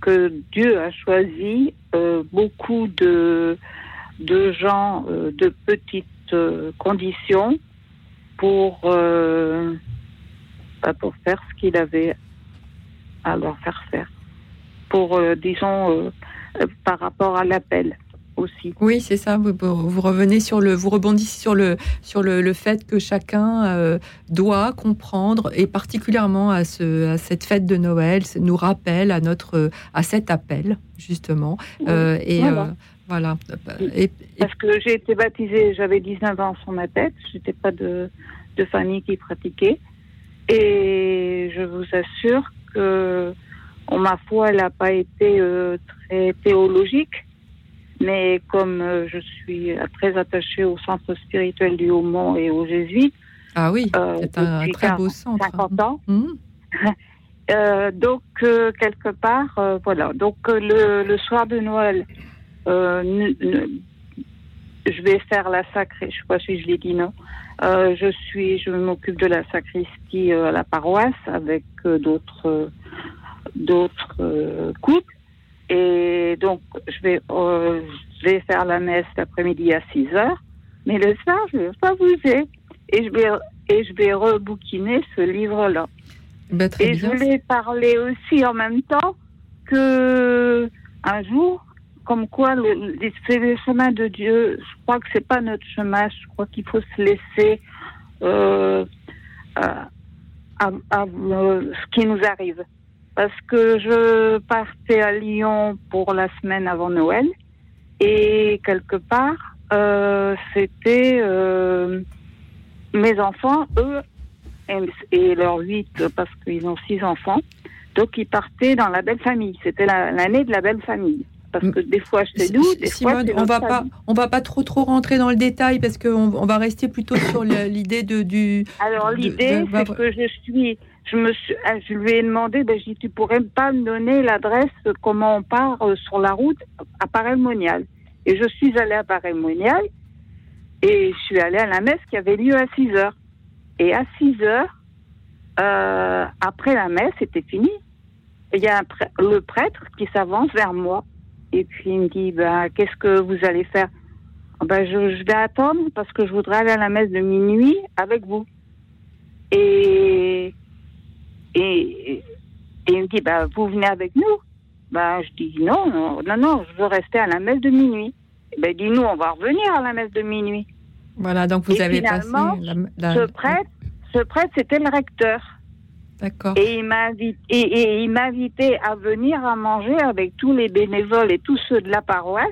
que Dieu a choisi beaucoup de de gens euh, de petites euh, conditions pour euh, bah, pour faire ce qu'il avait à leur faire faire pour disons par rapport à l'appel aussi Oui, c'est ça. Vous, vous revenez sur le, vous rebondissez sur le, sur le, le fait que chacun euh, doit comprendre, et particulièrement à, ce, à cette fête de Noël, nous rappelle à notre, à cet appel justement. Euh, et Voilà. euh, voilà. Et, parce que j'ai été baptisée j'avais 19 ans sur ma tête j'étais pas de de famille qui pratiquait Et je vous assure que ma foi, elle n'a pas été euh, très théologique. Mais comme euh, je suis très attachée au centre spirituel du Haut-Mont et aux Jésuites, Ah oui, euh, c'est un très beau 40, centre. 50 ans. Mhm. Euh, donc, quelque part, voilà. Donc, le, le soir de Noël, euh, je vais faire la sacrée. Je sais pas si je l'ai dit, non. Euh, je suis, je m'occupe de la sacristie euh, à la paroisse avec euh, d'autres, d'autres couples. Et donc, je vais, je vais faire la messe l'après-midi à 6 heures. Mais le soir, je vais pas bouger. Et je vais, et je vais rebouquiner ce livre-là. Très Et je voulais parler aussi en même temps que un jour, comme quoi c'est le chemin de Dieu. Je crois que c'est pas notre chemin. Je crois qu'il faut se laisser euh, à, euh, ce qui nous arrive. Parce que je partais à Lyon pour la semaine avant Noël et quelque part, euh, c'était mes enfants, eux, et, leurs huit, parce qu'ils ont six enfants. Donc, ils partaient dans la belle famille. C'était la- l'année de la belle famille. Parce que des fois, c'est nous, des Simone, c'est on va pas, on va pas trop trop rentrer dans le détail parce qu'on on va rester plutôt sur l'idée de du. Alors, l'idée, de- bah, c'est que je suis. Je, me suis, ah, je lui ai demandé, ben, dit, tu pourrais pas me donner l'adresse, euh, comment on part euh, sur la route à Paray-Monial. Et je suis allée à Paray-Monial et je suis allée à la messe qui avait lieu à 6 heures. Et à 6 heures, euh, après la messe, c'était fini. Il y a un le prêtre qui s'avance vers moi et puis il me dit ben, Qu'est-ce que vous allez faire? Ben, je, je vais attendre parce que je voudrais aller à la messe de minuit avec vous. Et, et, et il me dit ben, Vous venez avec nous? Ben, Je dis Non, non, non, non, je veux rester à la messe de minuit. Ben, il dit Nous, on va revenir à la messe de minuit. Voilà, donc vous Et avez finalement, passé la, la- Ce prêtre, ce prêtre, c'était le recteur. Et il m'a invité à venir à manger avec tous les bénévoles et tous ceux de la paroisse.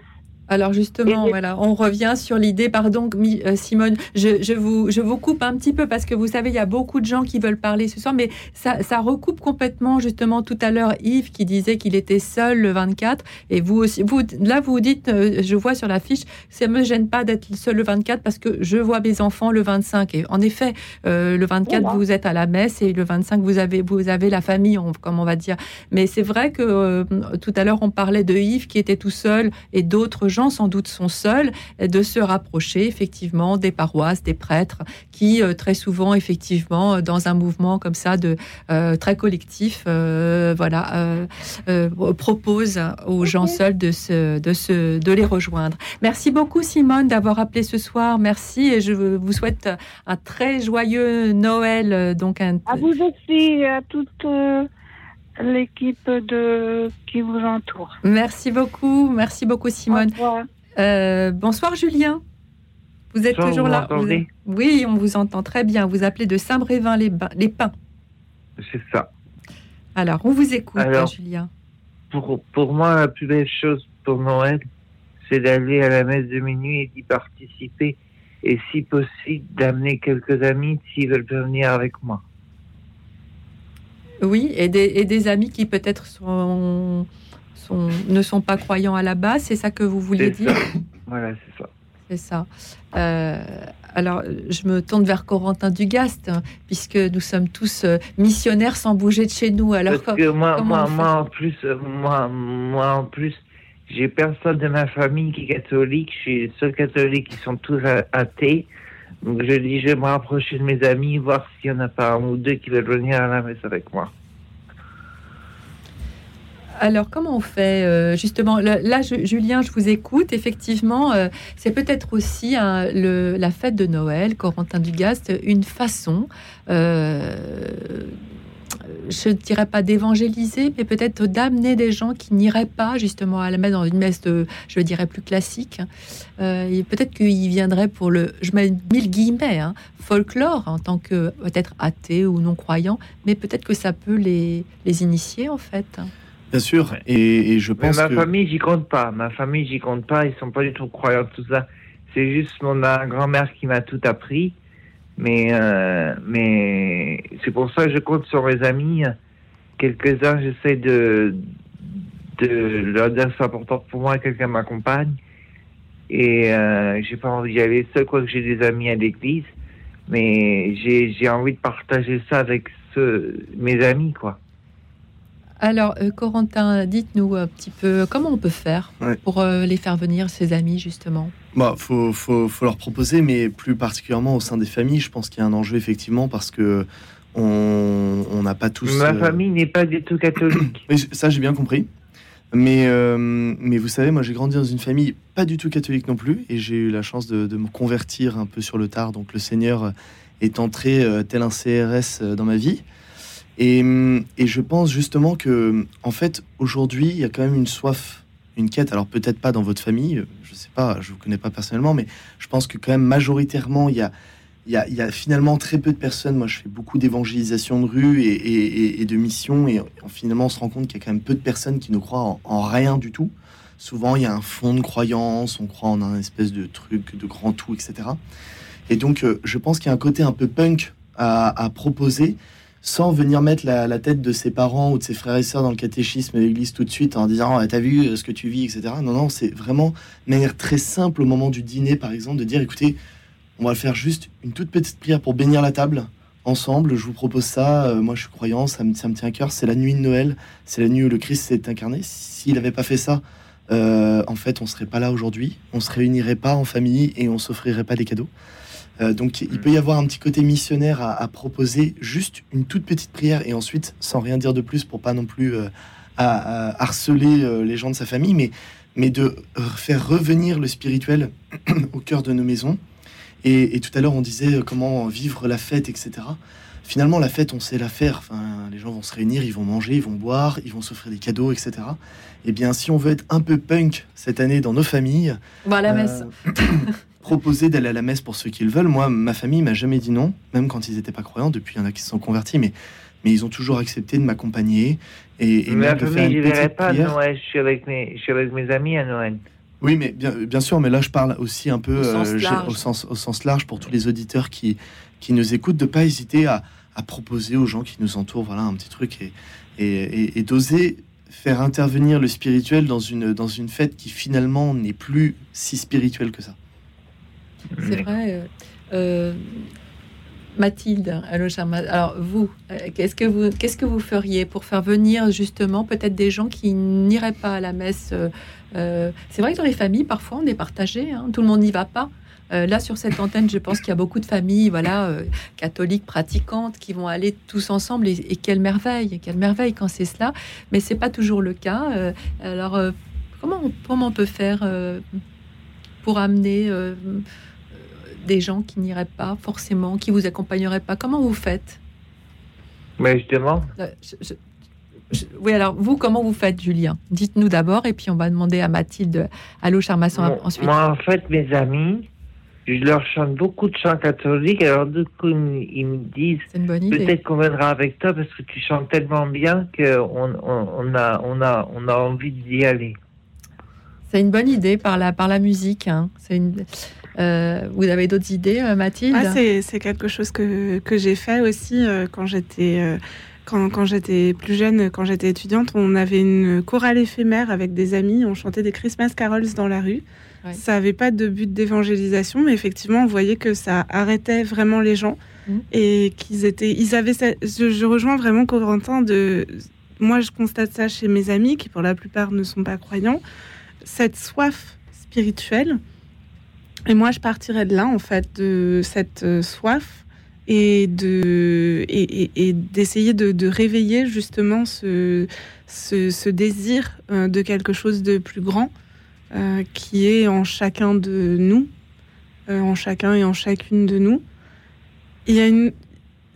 Alors justement, voilà, on revient sur l'idée, pardon euh, Simone, je, je vous, je vous coupe un petit peu parce que vous savez, il y a beaucoup de gens qui veulent parler ce soir, mais ça, ça recoupe complètement justement tout à l'heure Yves qui disait qu'il était seul le 24, et vous aussi, vous, là vous dites, euh, je vois sur la fiche, ça me gêne pas d'être seul le 24 parce que je vois mes enfants le 25, et en effet, euh, le 24 Voilà. vous êtes à la messe et le 25 vous avez, vous avez la famille, on- comme on va dire, mais c'est vrai que euh, tout à l'heure on parlait de Yves qui était tout seul et d'autres gens sans doute sont seuls, de se rapprocher effectivement des paroisses, des prêtres qui euh, très souvent effectivement euh, dans un mouvement comme ça de euh, très collectif, euh, voilà, euh, proposent aux gens seuls de se, de se, de les rejoindre. Merci beaucoup Simone d'avoir appelé ce soir. Merci et je vous souhaite un très joyeux Noël. Donc un À vous aussi à toute euh, l'équipe de qui vous entoure. Merci beaucoup, merci beaucoup Simone. Euh, bonsoir Julien. Vous êtes Bonsoir, toujours vous là Vous- Oui, on vous entend très bien. Vous appelez de Saint-Brévin-les-Pins. C'est ça. Alors, on vous écoute, Alors, Julien. Pour, pour moi, la plus belle chose pour Noël, c'est d'aller à la messe de minuit et d'y participer. Et si possible, d'amener quelques amis s'ils veulent venir avec moi. Oui, et des, et des amis qui peut-être sont, sont- ne sont pas croyants à la base, c'est ça que vous vouliez dire? ça. Voilà, c'est ça. C'est ça. Euh, alors, je me tourne vers Corentin Dugast, hein, puisque nous sommes tous euh, missionnaires sans bouger de chez nous. Alors, Parce que moi, moi, moi, en plus, euh, moi, moi, en plus, j'ai personne de ma famille qui est catholique. Je suis le seul catholique qui sont tous athées. Je dis, je vais me rapprocher de mes amis, voir s'il y en a pas un ou deux qui veulent venir à la messe avec moi. Alors, comment on fait euh, justement Là, Julien, je vous écoute. Effectivement, euh, c'est peut-être aussi hein, le- la fête de Noël, Corentin Dugast, une façon, euh, je ne dirais pas d'évangéliser, mais peut-être d'amener des gens qui n'iraient pas justement à la messe dans une messe, de, je dirais, plus classique. Euh, et peut-être qu'ils viendraient pour le, je mets mille guillemets, hein, folklore en tant que peut-être athée ou non croyant, mais peut-être que ça peut les, les initier en fait. Bien sûr, et, et je Mais pense ma que... famille, j'y compte pas. Ma famille, j'y compte pas. Ils sont pas du tout croyants, tout ça. C'est juste mon grand-mère qui m'a tout appris. Mais, euh, mais c'est pour ça que je compte sur mes amis. Quelques-uns, j'essaie de, de leur dire c'est important pour moi que quelqu'un m'accompagne. Et euh, j'ai pas envie d'y aller seul, quoique j'ai des amis à l'église. Mais j'ai envie de partager ça avec mes amis, quoi. Alors, euh, Corentin, dites-nous un petit peu comment on peut faire Ouais. pour euh, les faire venir, ces amis, justement. Bah, faut, faut, faut leur proposer, mais plus particulièrement au sein des familles, je pense qu'il y a un enjeu effectivement parce que on n'a pas tous. Ma euh, famille n'est pas du tout catholique. Oui, ça j'ai bien compris. Mais, euh, mais vous savez, moi j'ai grandi dans une famille pas du tout catholique non plus, et j'ai eu la chance de, de me convertir un peu sur le tard. Donc le Seigneur est entré euh, tel un CRS euh, dans ma vie. Et, je pense justement que, en fait, aujourd'hui, il y a quand même une soif, une quête. Alors peut-être pas dans votre famille, euh, je sais pas, je vous connais pas personnellement, mais je pense que quand même majoritairement, il y a, finalement très peu de personnes. Moi, je fais beaucoup d'évangélisation de rue et, de mission, et finalement, on se rend compte qu'il y a quand même peu de personnes qui ne croient en, en rien du tout. Souvent, il y a un fond de croyance, on croit en un espèce de truc, de grand tout, etc. Et donc, euh, je pense qu'il y a un côté un peu punk à proposer, sans venir mettre la, tête de ses parents ou de ses frères et sœurs dans le catéchisme de l'église tout de suite en disant Ah, T'as vu euh, ce que tu vis, etc. Non, non, c'est vraiment de manière très simple au moment du dîner, par exemple, de dire Écoutez, on va faire juste une toute petite prière pour bénir la table ensemble. Je vous propose ça. Euh, moi, je suis croyant, ça me, ça me tient à cœur. C'est la nuit de Noël, c'est la nuit où le Christ s'est incarné. S'il n'avait pas fait ça, euh, en fait, on serait pas là aujourd'hui. On se réunirait pas en famille et on s'offrirait pas des cadeaux. Euh, donc, il peut y avoir un petit côté missionnaire à, à proposer, juste une toute petite prière et ensuite, sans rien dire de plus pour pas non plus euh, à- à harceler euh, les gens de sa famille, mais, mais de faire revenir le spirituel au cœur de nos maisons. Et, et tout à l'heure, on disait comment vivre la fête, etc. Finalement, la fête, on sait la faire. Enfin, les gens vont se réunir, ils vont manger, ils vont boire, ils vont s'offrir des cadeaux, etc. Eh bien, si on veut être un peu punk cette année dans nos familles, On va à la euh, messe. proposer d'aller à la messe pour ceux qui le veulent. Moi, ma famille m'a jamais dit non, même quand ils n'étaient pas croyants. Depuis, il y en a qui se sont convertis, mais, mais ils ont toujours accepté de m'accompagner et, et Ma même de faire famille, je une ne petite pas à prière. Noël. Je suis, avec mes, je suis avec mes amis à Noël. Oui, mais bien, bien sûr, mais là je parle aussi un peu Au sens euh, au, sens, au sens large pour tous les auditeurs qui, qui nous écoutent, de pas hésiter à, à proposer aux gens qui nous entourent voilà, un petit truc et, et, et- et d'oser faire intervenir le spirituel dans une, dans une fête qui finalement n'est plus si spirituelle que ça. C'est vrai. euh, euh, Mathilde, allô, Alors, vous, euh, qu'est-ce que vous, qu'est-ce que vous feriez pour faire venir justement peut-être des gens qui n'iraient pas à la messe euh, C'est vrai que dans les familles, parfois, on est partagé. hein, tout le monde n'y va pas. Euh, là, sur cette antenne, je pense qu'il y a beaucoup de familles, voilà, euh, catholiques pratiquantes, qui vont aller tous ensemble. Et, et quelle merveille, quelle merveille quand c'est cela. Mais c'est pas toujours le cas. Alors, comment, on, comment on peut faire pour amener euh, des gens qui n'iraient pas forcément, qui vous accompagneraient pas Comment vous faites? Mais justement, Euh, je- je- je- Oui, alors vous, comment vous faites, Julien? Dites-nous d'abord, et puis on va demander à Mathilde, allô, Charmasson, Moi- ensuite. Moi, en fait, mes amis, je leur chante beaucoup de chants catholiques. Alors, du coup, ils me, disent peut-être qu'on viendra avec toi parce que tu chantes tellement bien qu'on on, on a, on a, on a envie d'y aller. C'est une bonne idée par la, par la musique. hein. Une... euh, vous avez d'autres idées, euh, Mathilde? Ah, c'est quelque chose que, que j'ai fait aussi euh, quand j'étais euh, quand, quand j'étais plus jeune, quand j'étais étudiante. On avait une chorale éphémère avec des amis. On chantait des Christmas carols dans la rue. Ça n'avait pas de but d'évangélisation, mais effectivement, on voyait que ça arrêtait vraiment les gens et qu'ils étaient, ils avaient. Je, je rejoins vraiment Corentin de. Moi, je constate ça chez mes amis qui, pour la plupart, ne sont pas croyants. Cette soif spirituelle. Et moi, je partirais de là, en fait, de cette euh, soif et de et, d'essayer de, réveiller justement ce, désir euh, de quelque chose de plus grand euh, qui est en chacun de nous, en chacun et en chacune de nous. Il y a une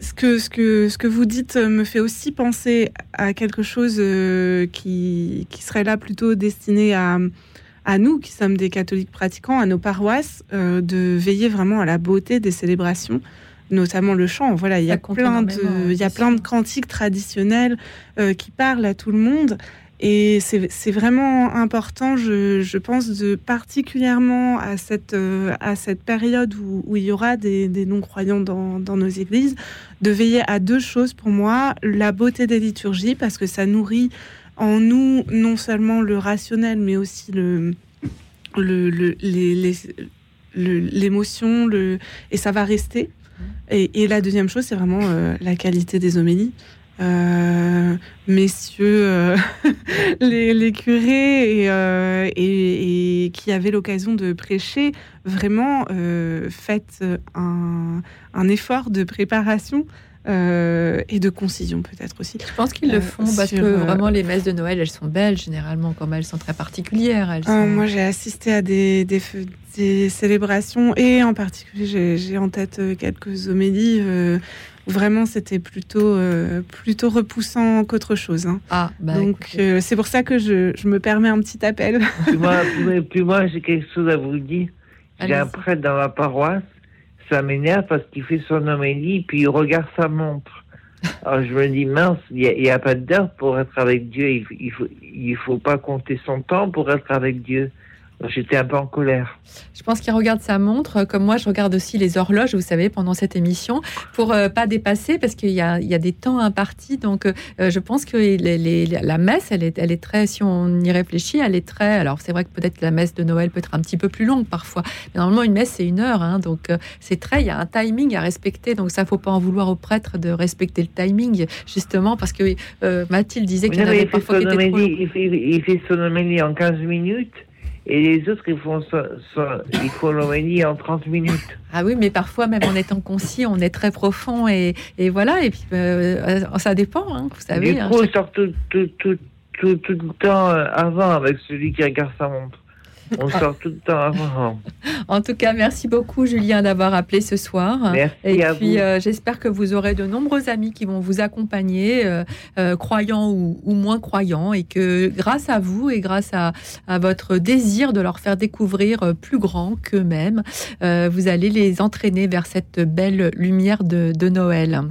ce que, ce, que, ce que vous dites euh, me fait aussi penser à quelque chose euh, qui, qui serait là plutôt destiné à, à nous, qui sommes des catholiques pratiquants, à nos paroisses, euh, de veiller vraiment à la beauté des célébrations, notamment le chant. Voilà, il y a plein de, il y a plein de cantiques traditionnels euh, qui parlent à tout le monde. Et c'est vraiment important, je, pense, particulièrement à cette, euh, période où, il y aura des, non-croyants dans, nos églises, de veiller à deux choses pour moi. La beauté des liturgies, parce que ça nourrit en nous non seulement le rationnel, mais aussi l'émotion, et ça va rester. Et, et la deuxième chose, c'est vraiment euh, la qualité des homélies. Euh, messieurs, euh, les, les curés et, euh, et- et qui avaient l'occasion de prêcher, vraiment faites un, un effort de préparation et de concision peut-être aussi. Je pense qu'ils le font parce que vraiment les messes de Noël, elles sont belles généralement, comme elles sont très particulières. Elles sont- moi, j'ai assisté à des, des, feux- des célébrations et en particulier, j'ai- en tête quelques homélies vraiment c'était plutôt, euh, plutôt repoussant qu'autre chose. hein. Ah, bah, Donc, euh, c'est pour ça que je, je me permets un petit appel. Puis moi, puis- moi j'ai quelque chose à vous dire. J'ai un prêtre dans la paroisse, ça m'énerve parce qu'il fait son homélie, puis il regarde sa montre. Alors je me dis, mince, il n'y a, a pas d'heure pour être avec Dieu, il, il faut, il faut pas compter son temps pour être avec Dieu. J'étais un peu en colère. Je pense qu'il regarde sa montre, euh, comme moi je regarde aussi les horloges, vous savez, pendant cette émission, pour euh, pas dépasser, parce qu'il y y a des temps impartis. Donc euh, je pense que les- les- la messe, elle est, elle est très, si on y réfléchit, elle est très. Alors c'est vrai que peut-être la messe de Noël peut être un petit peu plus longue parfois, mais normalement une messe c'est une heure, hein, donc euh, c'est très, il y a un timing à respecter. Donc ça, faut pas en vouloir aux prêtres de respecter le timing, justement, parce que Mathilde disait qu'il y en avait parfois qui étaient trop il, fait, il fait son homélie en 15 minutes, et les autres, ils font, ils font l'homélie en 30 minutes. Ah oui, mais parfois, même en étant concis, on est très profond et, et voilà. Et puis, euh, ça dépend, hein, vous savez. du hein, coup, sort tout, tout, tout, tout, tout le temps euh, avant avec celui qui regarde sa montre. On sort tout le temps avant. En tout cas, merci beaucoup, Julien, d'avoir appelé ce soir. Merci et à puis, euh, j'espère que vous aurez de nombreux amis qui vont vous accompagner, euh, euh, croyants ou, ou moins croyants, et que grâce à vous et grâce à, à votre désir de leur faire découvrir plus grand qu'eux-mêmes, vous allez les entraîner vers cette belle lumière de, de Noël.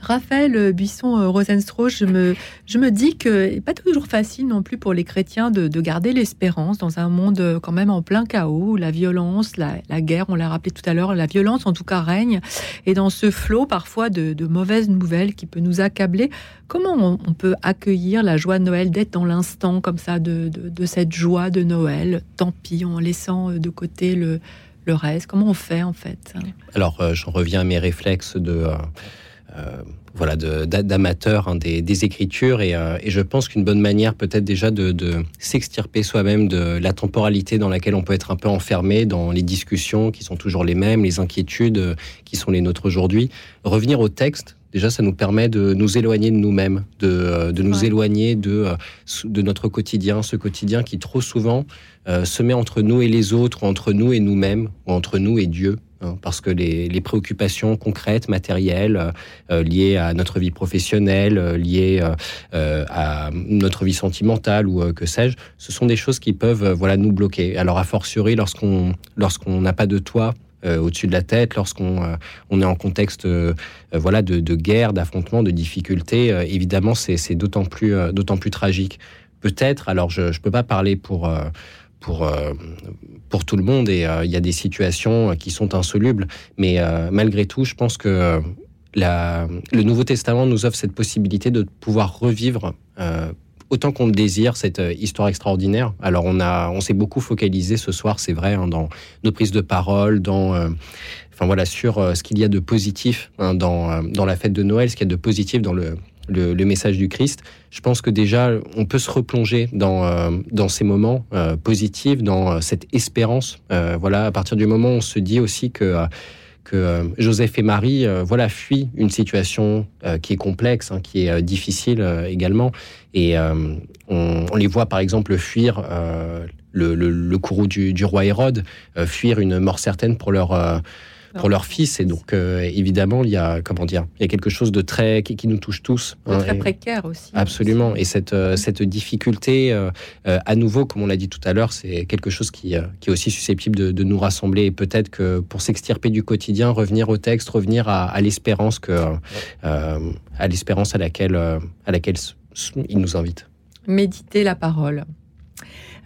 Raphaël euh, Rosenstro, je me, je me dis que pas toujours facile non plus pour les chrétiens de, de garder l'espérance dans un monde euh, quand même en plein chaos, où la violence, la, guerre, on l'a rappelé tout à l'heure, la violence en tout cas règne, et dans ce flot parfois de, mauvaises nouvelles qui peut nous accabler, comment on, peut accueillir la joie de Noël, d'être dans l'instant comme ça de, de, cette joie de Noël, tant pis, en laissant euh, de côté le, le reste. Comment on fait en fait? Alors, euh, j'en reviens à mes réflexes de. euh, euh, voilà, de- d'a- d'amateur hein, des, des écritures et, euh, et je pense qu'une bonne manière peut-être déjà de, de s'extirper soi-même de la temporalité dans laquelle on peut être un peu enfermé dans les discussions qui sont toujours les mêmes, les inquiétudes euh, qui sont les nôtres aujourd'hui. Revenir au texte, déjà ça nous permet de nous éloigner de nous-mêmes, de, de nous Ouais. éloigner de, notre quotidien, ce quotidien qui trop souvent euh, se met entre nous et les autres, ou entre nous et nous-mêmes, ou entre nous et Dieu. Hein, parce que les, préoccupations concrètes, matérielles, euh, euh, liées à notre vie professionnelle, euh, liées à notre vie sentimentale ou que sais-je, ce sont des choses qui peuvent voilà nous bloquer. Alors a fortiori lorsqu'on lorsqu'on n'a pas de toit au-dessus de la tête, lorsqu'on on est en contexte voilà de, guerre, d'affrontement, de difficulté, euh, évidemment c'est d'autant plus d'autant plus tragique. Peut-être, alors je ne peux pas parler pour pour euh, pour tout le monde et euh, il y a des situations euh, qui sont insolubles, mais malgré tout, je pense que la, le Nouveau Testament nous offre cette possibilité de pouvoir revivre autant qu'on le désire cette histoire extraordinaire. Alors on on s'est beaucoup focalisé ce soir, c'est vrai, hein, dans nos prises de parole, dans, enfin voilà, sur ce qu'il y a de positif hein, dans dans la fête de Noël, ce qu'il y a de positif dans le le, message du Christ. Je pense que déjà, on peut se replonger dans, euh, dans ces moments euh, positifs, dans euh, cette espérance. Voilà, à partir du moment où on se dit aussi que, que Joseph et Marie voilà, fuient une situation qui est complexe, hein, qui est difficile également. Et on, les voit par exemple fuir le, courroux du, roi Hérode, fuir une mort certaine pour leur, pour leur fils. Et donc, euh, évidemment, il y a, comment dire, il y a quelque chose de très, qui, qui nous touche tous. Hein, très précaire aussi. Absolument. Et cette, euh, cette difficulté, euh, à nouveau, comme on l'a dit tout à l'heure, c'est quelque chose qui, qui est aussi susceptible de, de nous rassembler. Et peut-être que pour s'extirper du quotidien, revenir au texte, revenir à, à l'espérance que, à l'espérance à laquelle, à laquelle il nous invite. méditer la parole.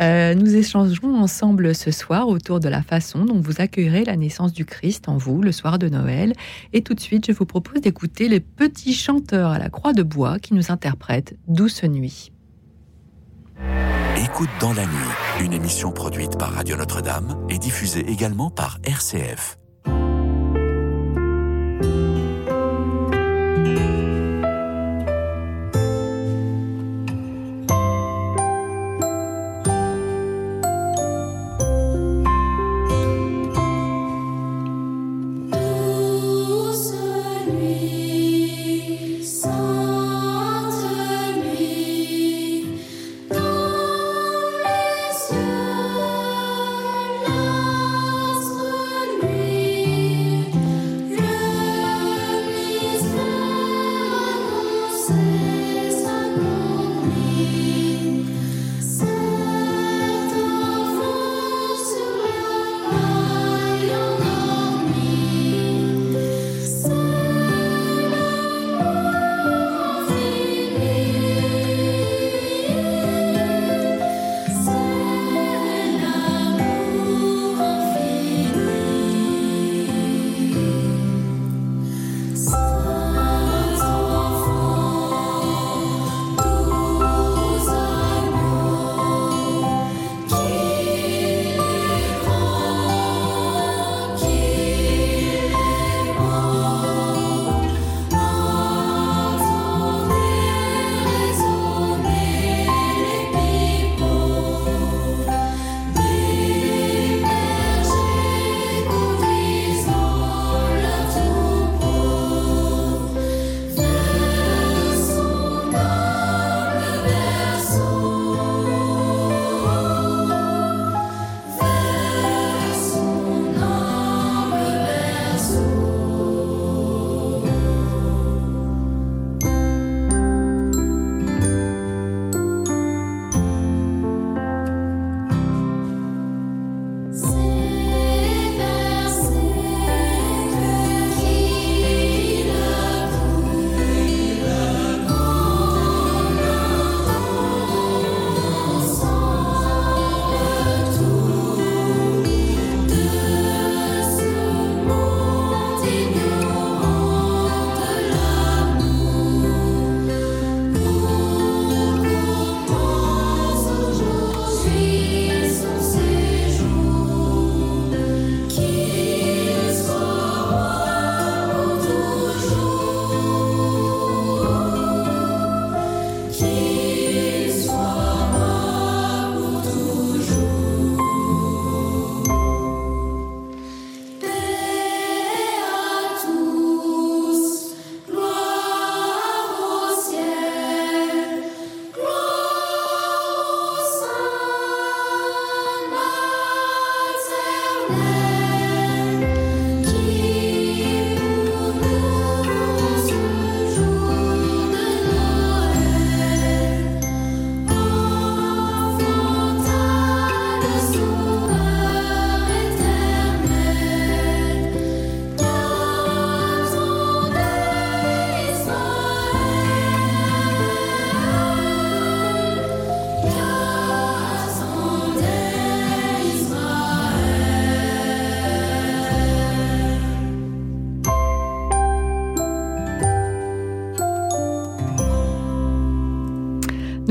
Euh, nous échangerons ensemble ce soir autour de la façon dont vous accueillerez la naissance du Christ en vous le soir de Noël. Et tout de suite, je vous propose d'écouter les petits chanteurs à la croix de bois qui nous interprètent Douce nuit. Écoute dans la nuit, une émission produite par Radio Notre-Dame et diffusée également par RCF.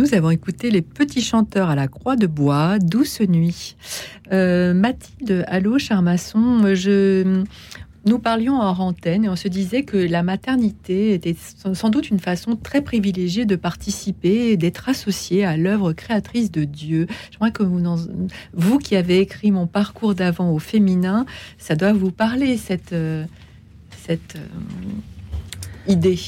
Nous avons écouté les petits chanteurs à la croix de bois, Douce nuit. Euh, Mathilde, allô, cher maçon, je... Nous parlions en antenne et on se disait que la maternité était sans doute une façon très privilégiée de participer et d'être associée à l'œuvre créatrice de Dieu. J'aimerais que vous, vous qui avez écrit mon parcours d'avant au féminin, ça doit vous parler cette, euh, cette euh, idée.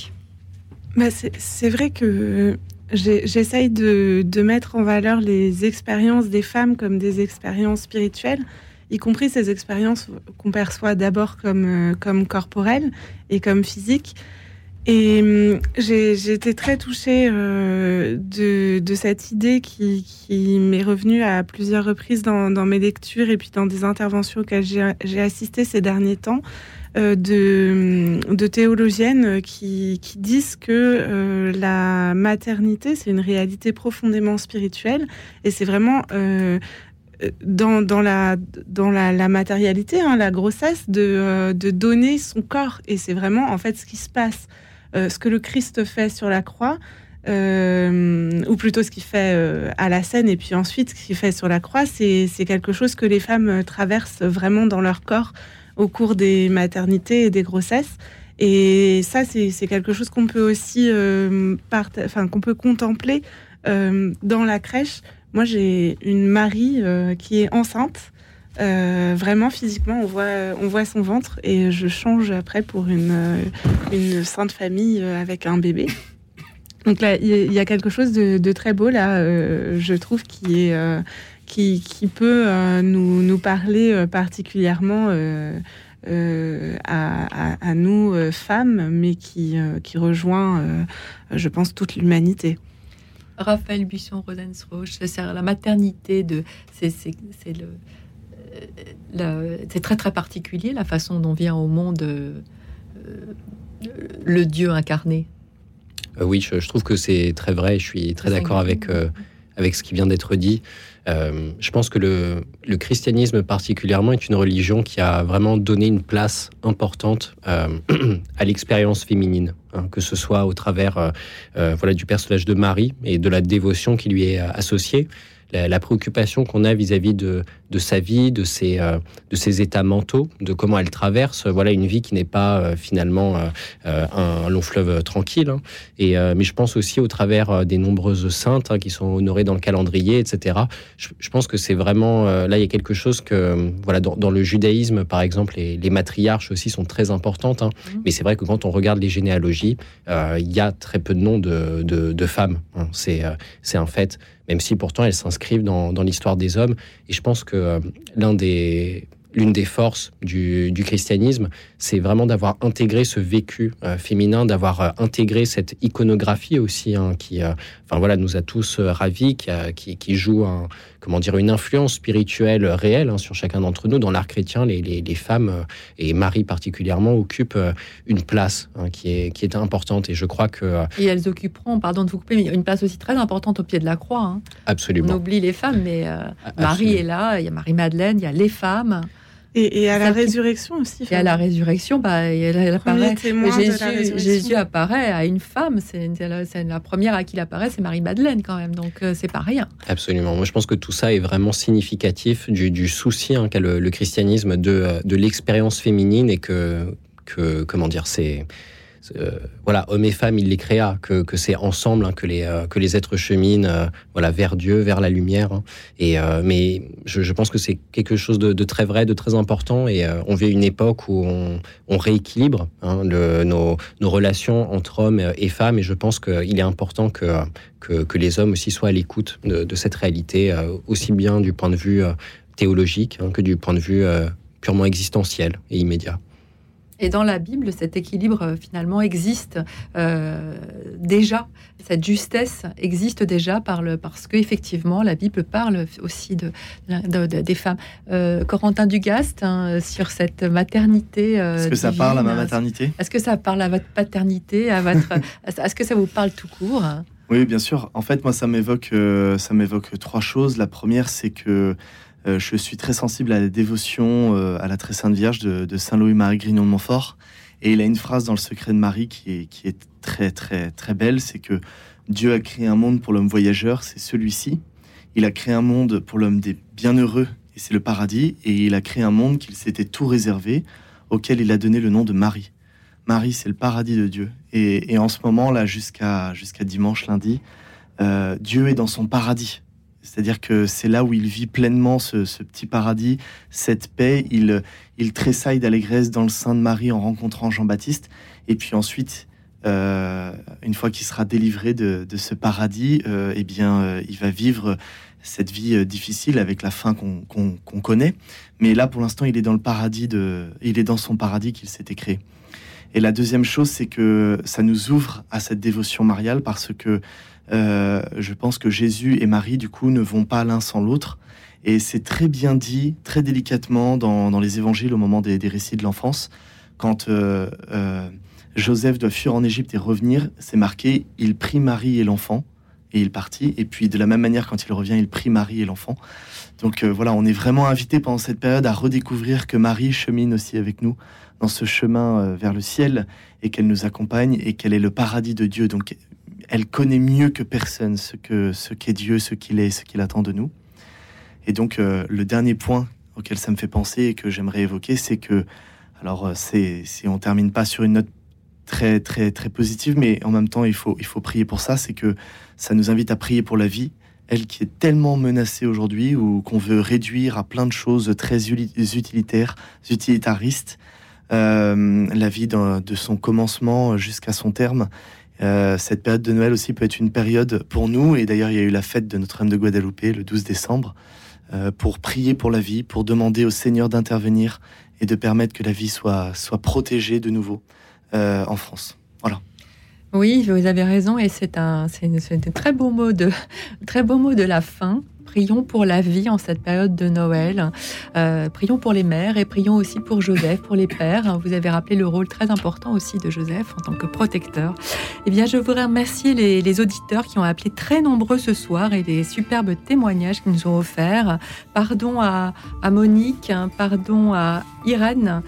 Bah, c'est vrai que j'essaye de, mettre en valeur les expériences des femmes comme des expériences spirituelles, y compris ces expériences qu'on perçoit d'abord comme, euh, comme corporelles et comme physiques. Et hum, j'ai été très touchée euh, de, de cette idée qui, qui m'est revenue à plusieurs reprises dans, dans mes lectures et puis dans des interventions auxquelles j'ai assisté ces derniers temps, de, de théologiennes qui, qui disent que euh, la maternité, c'est une réalité profondément spirituelle et c'est vraiment euh, dans, la, dans la, matérialité, hein, la grossesse, de, euh, donner son corps. Et c'est vraiment en fait ce qui se passe, Euh, ce que le Christ fait sur la croix. euh, ou plutôt ce qu'il fait euh, à la scène et puis ensuite ce qu'il fait sur la croix, c'est quelque chose que les femmes euh, traversent vraiment dans leur corps au cours des maternités et des grossesses. Et ça, c'est quelque chose qu'on peut aussi, euh, enfin qu'on peut contempler euh, dans la crèche. Moi, j'ai une Marie euh, qui est enceinte. Vraiment physiquement, on voit, on voit son ventre et je change après pour une, sainte famille avec un bébé. Donc là, il y a- quelque chose de, très beau là, je trouve, qui est qui, qui peut euh, nous, nous parler euh, particulièrement euh, euh, à, à- à nous euh, femmes, mais qui, euh, qui rejoint, euh, je pense, toute l'humanité. Raphaël Buisson, Rosensroche, c'est la maternité de. C'est le. euh, très très particulier la façon dont vient au monde euh, le Dieu incarné. Euh, oui, je, je trouve que c'est très vrai. Je suis très d'accord avec, euh, avec ce qui vient d'être dit. Euh, je pense que le, le christianisme particulièrement est une religion qui a vraiment donné une place importante euh, à l'expérience féminine, hein, que ce soit au travers euh, voilà, du personnage de Marie et de la dévotion qui lui est associée. La préoccupation qu'on a vis-à-vis de, de sa vie, de ses, euh, de ses états mentaux, de comment elle traverse euh, voilà, une vie qui n'est pas euh, finalement un, long fleuve tranquille. hein. Et, mais je pense aussi au travers des nombreuses saintes hein, qui sont honorées dans le calendrier, etc. Je, je pense que c'est vraiment là il y a quelque chose que voilà dans, dans le judaïsme par exemple les, les matriarches aussi sont très importantes. hein. Mais c'est vrai que quand on regarde les généalogies, il y a très peu de noms de, de, de femmes. C'est c'est un fait. Même si pourtant elles s'inscrivent dans, dans l'histoire des hommes. Et je pense que euh, l'une des forces du, christianisme, c'est vraiment d'avoir intégré ce vécu euh, féminin, d'avoir euh, intégré cette iconographie aussi, hein, qui, enfin voilà, nous a tous ravis, qui, qui joue un, comment dire, une influence spirituelle réelle hein, sur chacun d'entre nous. Dans l'art chrétien, les, les, les femmes euh, et Marie particulièrement occupent euh, une place hein, qui est qui est importante. Et je crois que euh, Et elles occuperont, pardon de vous couper, mais une place aussi très importante au pied de la croix. hein. On absolument. oublie les femmes, mais euh, Marie est là, il y a Marie-Madeleine, il y a les femmes. Et, et à la résurrection aussi. Et à la résurrection, bah, elle, elle apparaît. Jésus. Jésus apparaît à une femme. C'est la, c'est la première à qui il apparaît, c'est Marie-Madeleine quand même. Donc euh, c'est pas rien. Absolument. Moi, je pense que tout ça est vraiment significatif du, du souci hein, qu'a le, le christianisme de, euh, de l'expérience féminine et que, que comment dire, c'est voilà, hommes et femmes, il les créa, que, c'est ensemble hein, que, les, euh, que les êtres cheminent euh, voilà, vers Dieu, vers la lumière. hein. Et, euh, mais je, pense que c'est quelque chose de, très vrai, de très important. Et euh, on vit une époque où on, rééquilibre hein, nos, relations entre hommes et femmes. Et je pense qu'il est important que, que, les hommes aussi soient à l'écoute de, cette réalité, euh, aussi bien du point de vue euh, théologique que du point de vue euh, purement existentiel et immédiat. Et dans la Bible, cet équilibre euh, finalement existe euh, déjà. Cette justesse existe déjà par le, parce que effectivement la Bible parle aussi de, de- de- des femmes. Euh, Corentin Dugast hein, sur cette maternité. euh, Est-ce que ça divine, parle à ma hein, maternité? Est-ce que ça parle à votre paternité, à votre Est-ce que ça vous parle tout court? Oui, bien sûr. En fait, moi, ça m'évoque, ça m'évoque trois choses. La première, c'est que euh, je suis très sensible à la dévotion euh, à la très sainte Vierge de, Saint Louis-Marie Grignon de Montfort. Et il a une phrase dans le Secret de Marie qui est, très, très, très belle. C'est que Dieu a créé un monde pour l'homme voyageur, c'est celui-ci. Il a créé un monde pour l'homme des bienheureux, et c'est le paradis. Et il a créé un monde qu'il s'était tout réservé, auquel il a donné le nom de Marie. Marie, c'est le paradis de Dieu. Et, en ce moment, là, jusqu'à jusqu'à dimanche, lundi, euh, Dieu est dans son paradis. C'est-à-dire que c'est là où il vit pleinement ce, petit paradis, cette paix. Il, il tressaille d'allégresse dans le sein de Marie en rencontrant Jean-Baptiste. Et puis ensuite, euh, une fois qu'il sera délivré de, ce paradis, euh, eh bien, euh, il va vivre cette vie difficile avec la fin qu'on connaît. Mais là, pour l'instant, il est dans le paradis de, il est dans son paradis qu'il s'était créé. Et la deuxième chose, c'est que ça nous ouvre à cette dévotion mariale parce que euh, je pense que Jésus et Marie, du coup, ne vont pas l'un sans l'autre. Et c'est très bien dit, très délicatement dans, les évangiles au moment des, récits de l'enfance, quand euh, euh, Joseph doit fuir en Égypte et revenir, c'est marqué il prit Marie et l'enfant et il partit. Et puis de la même manière, quand il revient, il prit Marie et l'enfant. Donc voilà, on est vraiment invité pendant cette période à redécouvrir que Marie chemine aussi avec nous dans ce chemin vers le ciel et qu'elle nous accompagne et qu'elle est le paradis de Dieu. Donc elle connaît mieux que personne ce que ce qu'est Dieu, ce qu'il est, ce qu'il attend de nous. Et donc euh, le dernier point auquel ça me fait penser et que j'aimerais évoquer, c'est que alors euh, c'est si on termine pas sur une note très très très positive, mais en même temps il faut il faut prier pour ça. C'est que ça nous invite à prier pour la vie, elle qui est tellement menacée aujourd'hui ou qu'on veut réduire à plein de choses très utilitaires, utilitaristes. Euh, la vie de son commencement jusqu'à son terme. Euh, cette période de Noël aussi peut être une période pour nous, et d'ailleurs il y a eu la fête de Notre-Dame de Guadeloupe le 12 décembre, euh, pour prier pour la vie, pour demander au Seigneur d'intervenir et de permettre que la vie soit, soit protégée de nouveau euh, en France. Voilà. Oui, vous avez raison, et c'est un, c'est un très beau mot de, très beau mot de la fin. Prions pour la vie en cette période de Noël. Euh, prions pour les mères et prions aussi pour Joseph, pour les pères. Vous avez rappelé le rôle très important aussi de Joseph en tant que protecteur. Eh bien, je voudrais remercier les, les auditeurs qui ont appelé très nombreux ce soir et les superbes témoignages qu'ils nous ont offerts. Pardon à, à Monique, hein, pardon à Irène,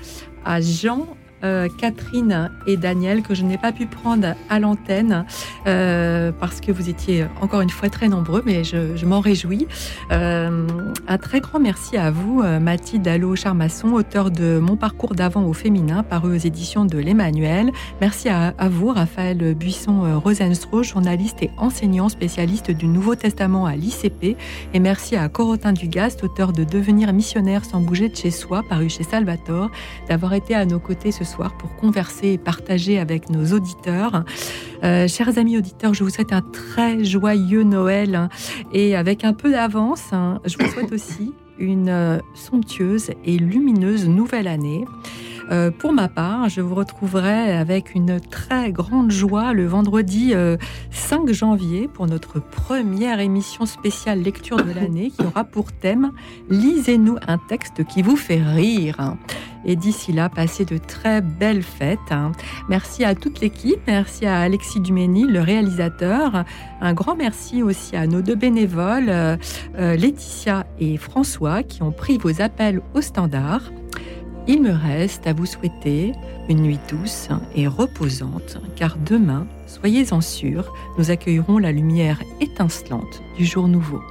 à Jean, euh, Catherine et Daniel que je n'ai pas pu prendre à l'antenne euh, parce que vous étiez encore une fois très nombreux, mais je, m'en réjouis. Euh, un très grand merci à vous, Mathilde Allo Charmasson, auteur de Mon parcours d'avant au féminin, paru aux éditions de l'Emmanuel. Merci à, vous, Raphaël Buisson-Rosenstro, journaliste et enseignant spécialiste du Nouveau Testament à l'ICP. Et merci à Corotin Dugast, auteur de Devenir missionnaire sans bouger de chez soi, paru chez Salvatore, d'avoir été à nos côtés ce pour converser et partager avec nos auditeurs. Euh, chers amis auditeurs, je vous souhaite un très joyeux Noël hein, et avec un peu d'avance, hein, je vous souhaite aussi une euh, somptueuse et lumineuse nouvelle année. Euh, pour ma part, je vous retrouverai avec une très grande joie le vendredi euh, 5 janvier pour notre première émission spéciale lecture de l'année qui aura pour thème Lisez-nous un texte qui vous fait rire. Et d'ici là, passez de très belles fêtes. hein. Merci à toute l'équipe, merci à Alexis Duménil, le réalisateur. Un grand merci aussi à nos deux bénévoles, euh, euh, Laetitia et François, qui ont pris vos appels au standard. Il me reste à vous souhaiter une nuit douce et reposante, car demain, soyez-en sûrs, nous accueillerons la lumière étincelante du jour nouveau.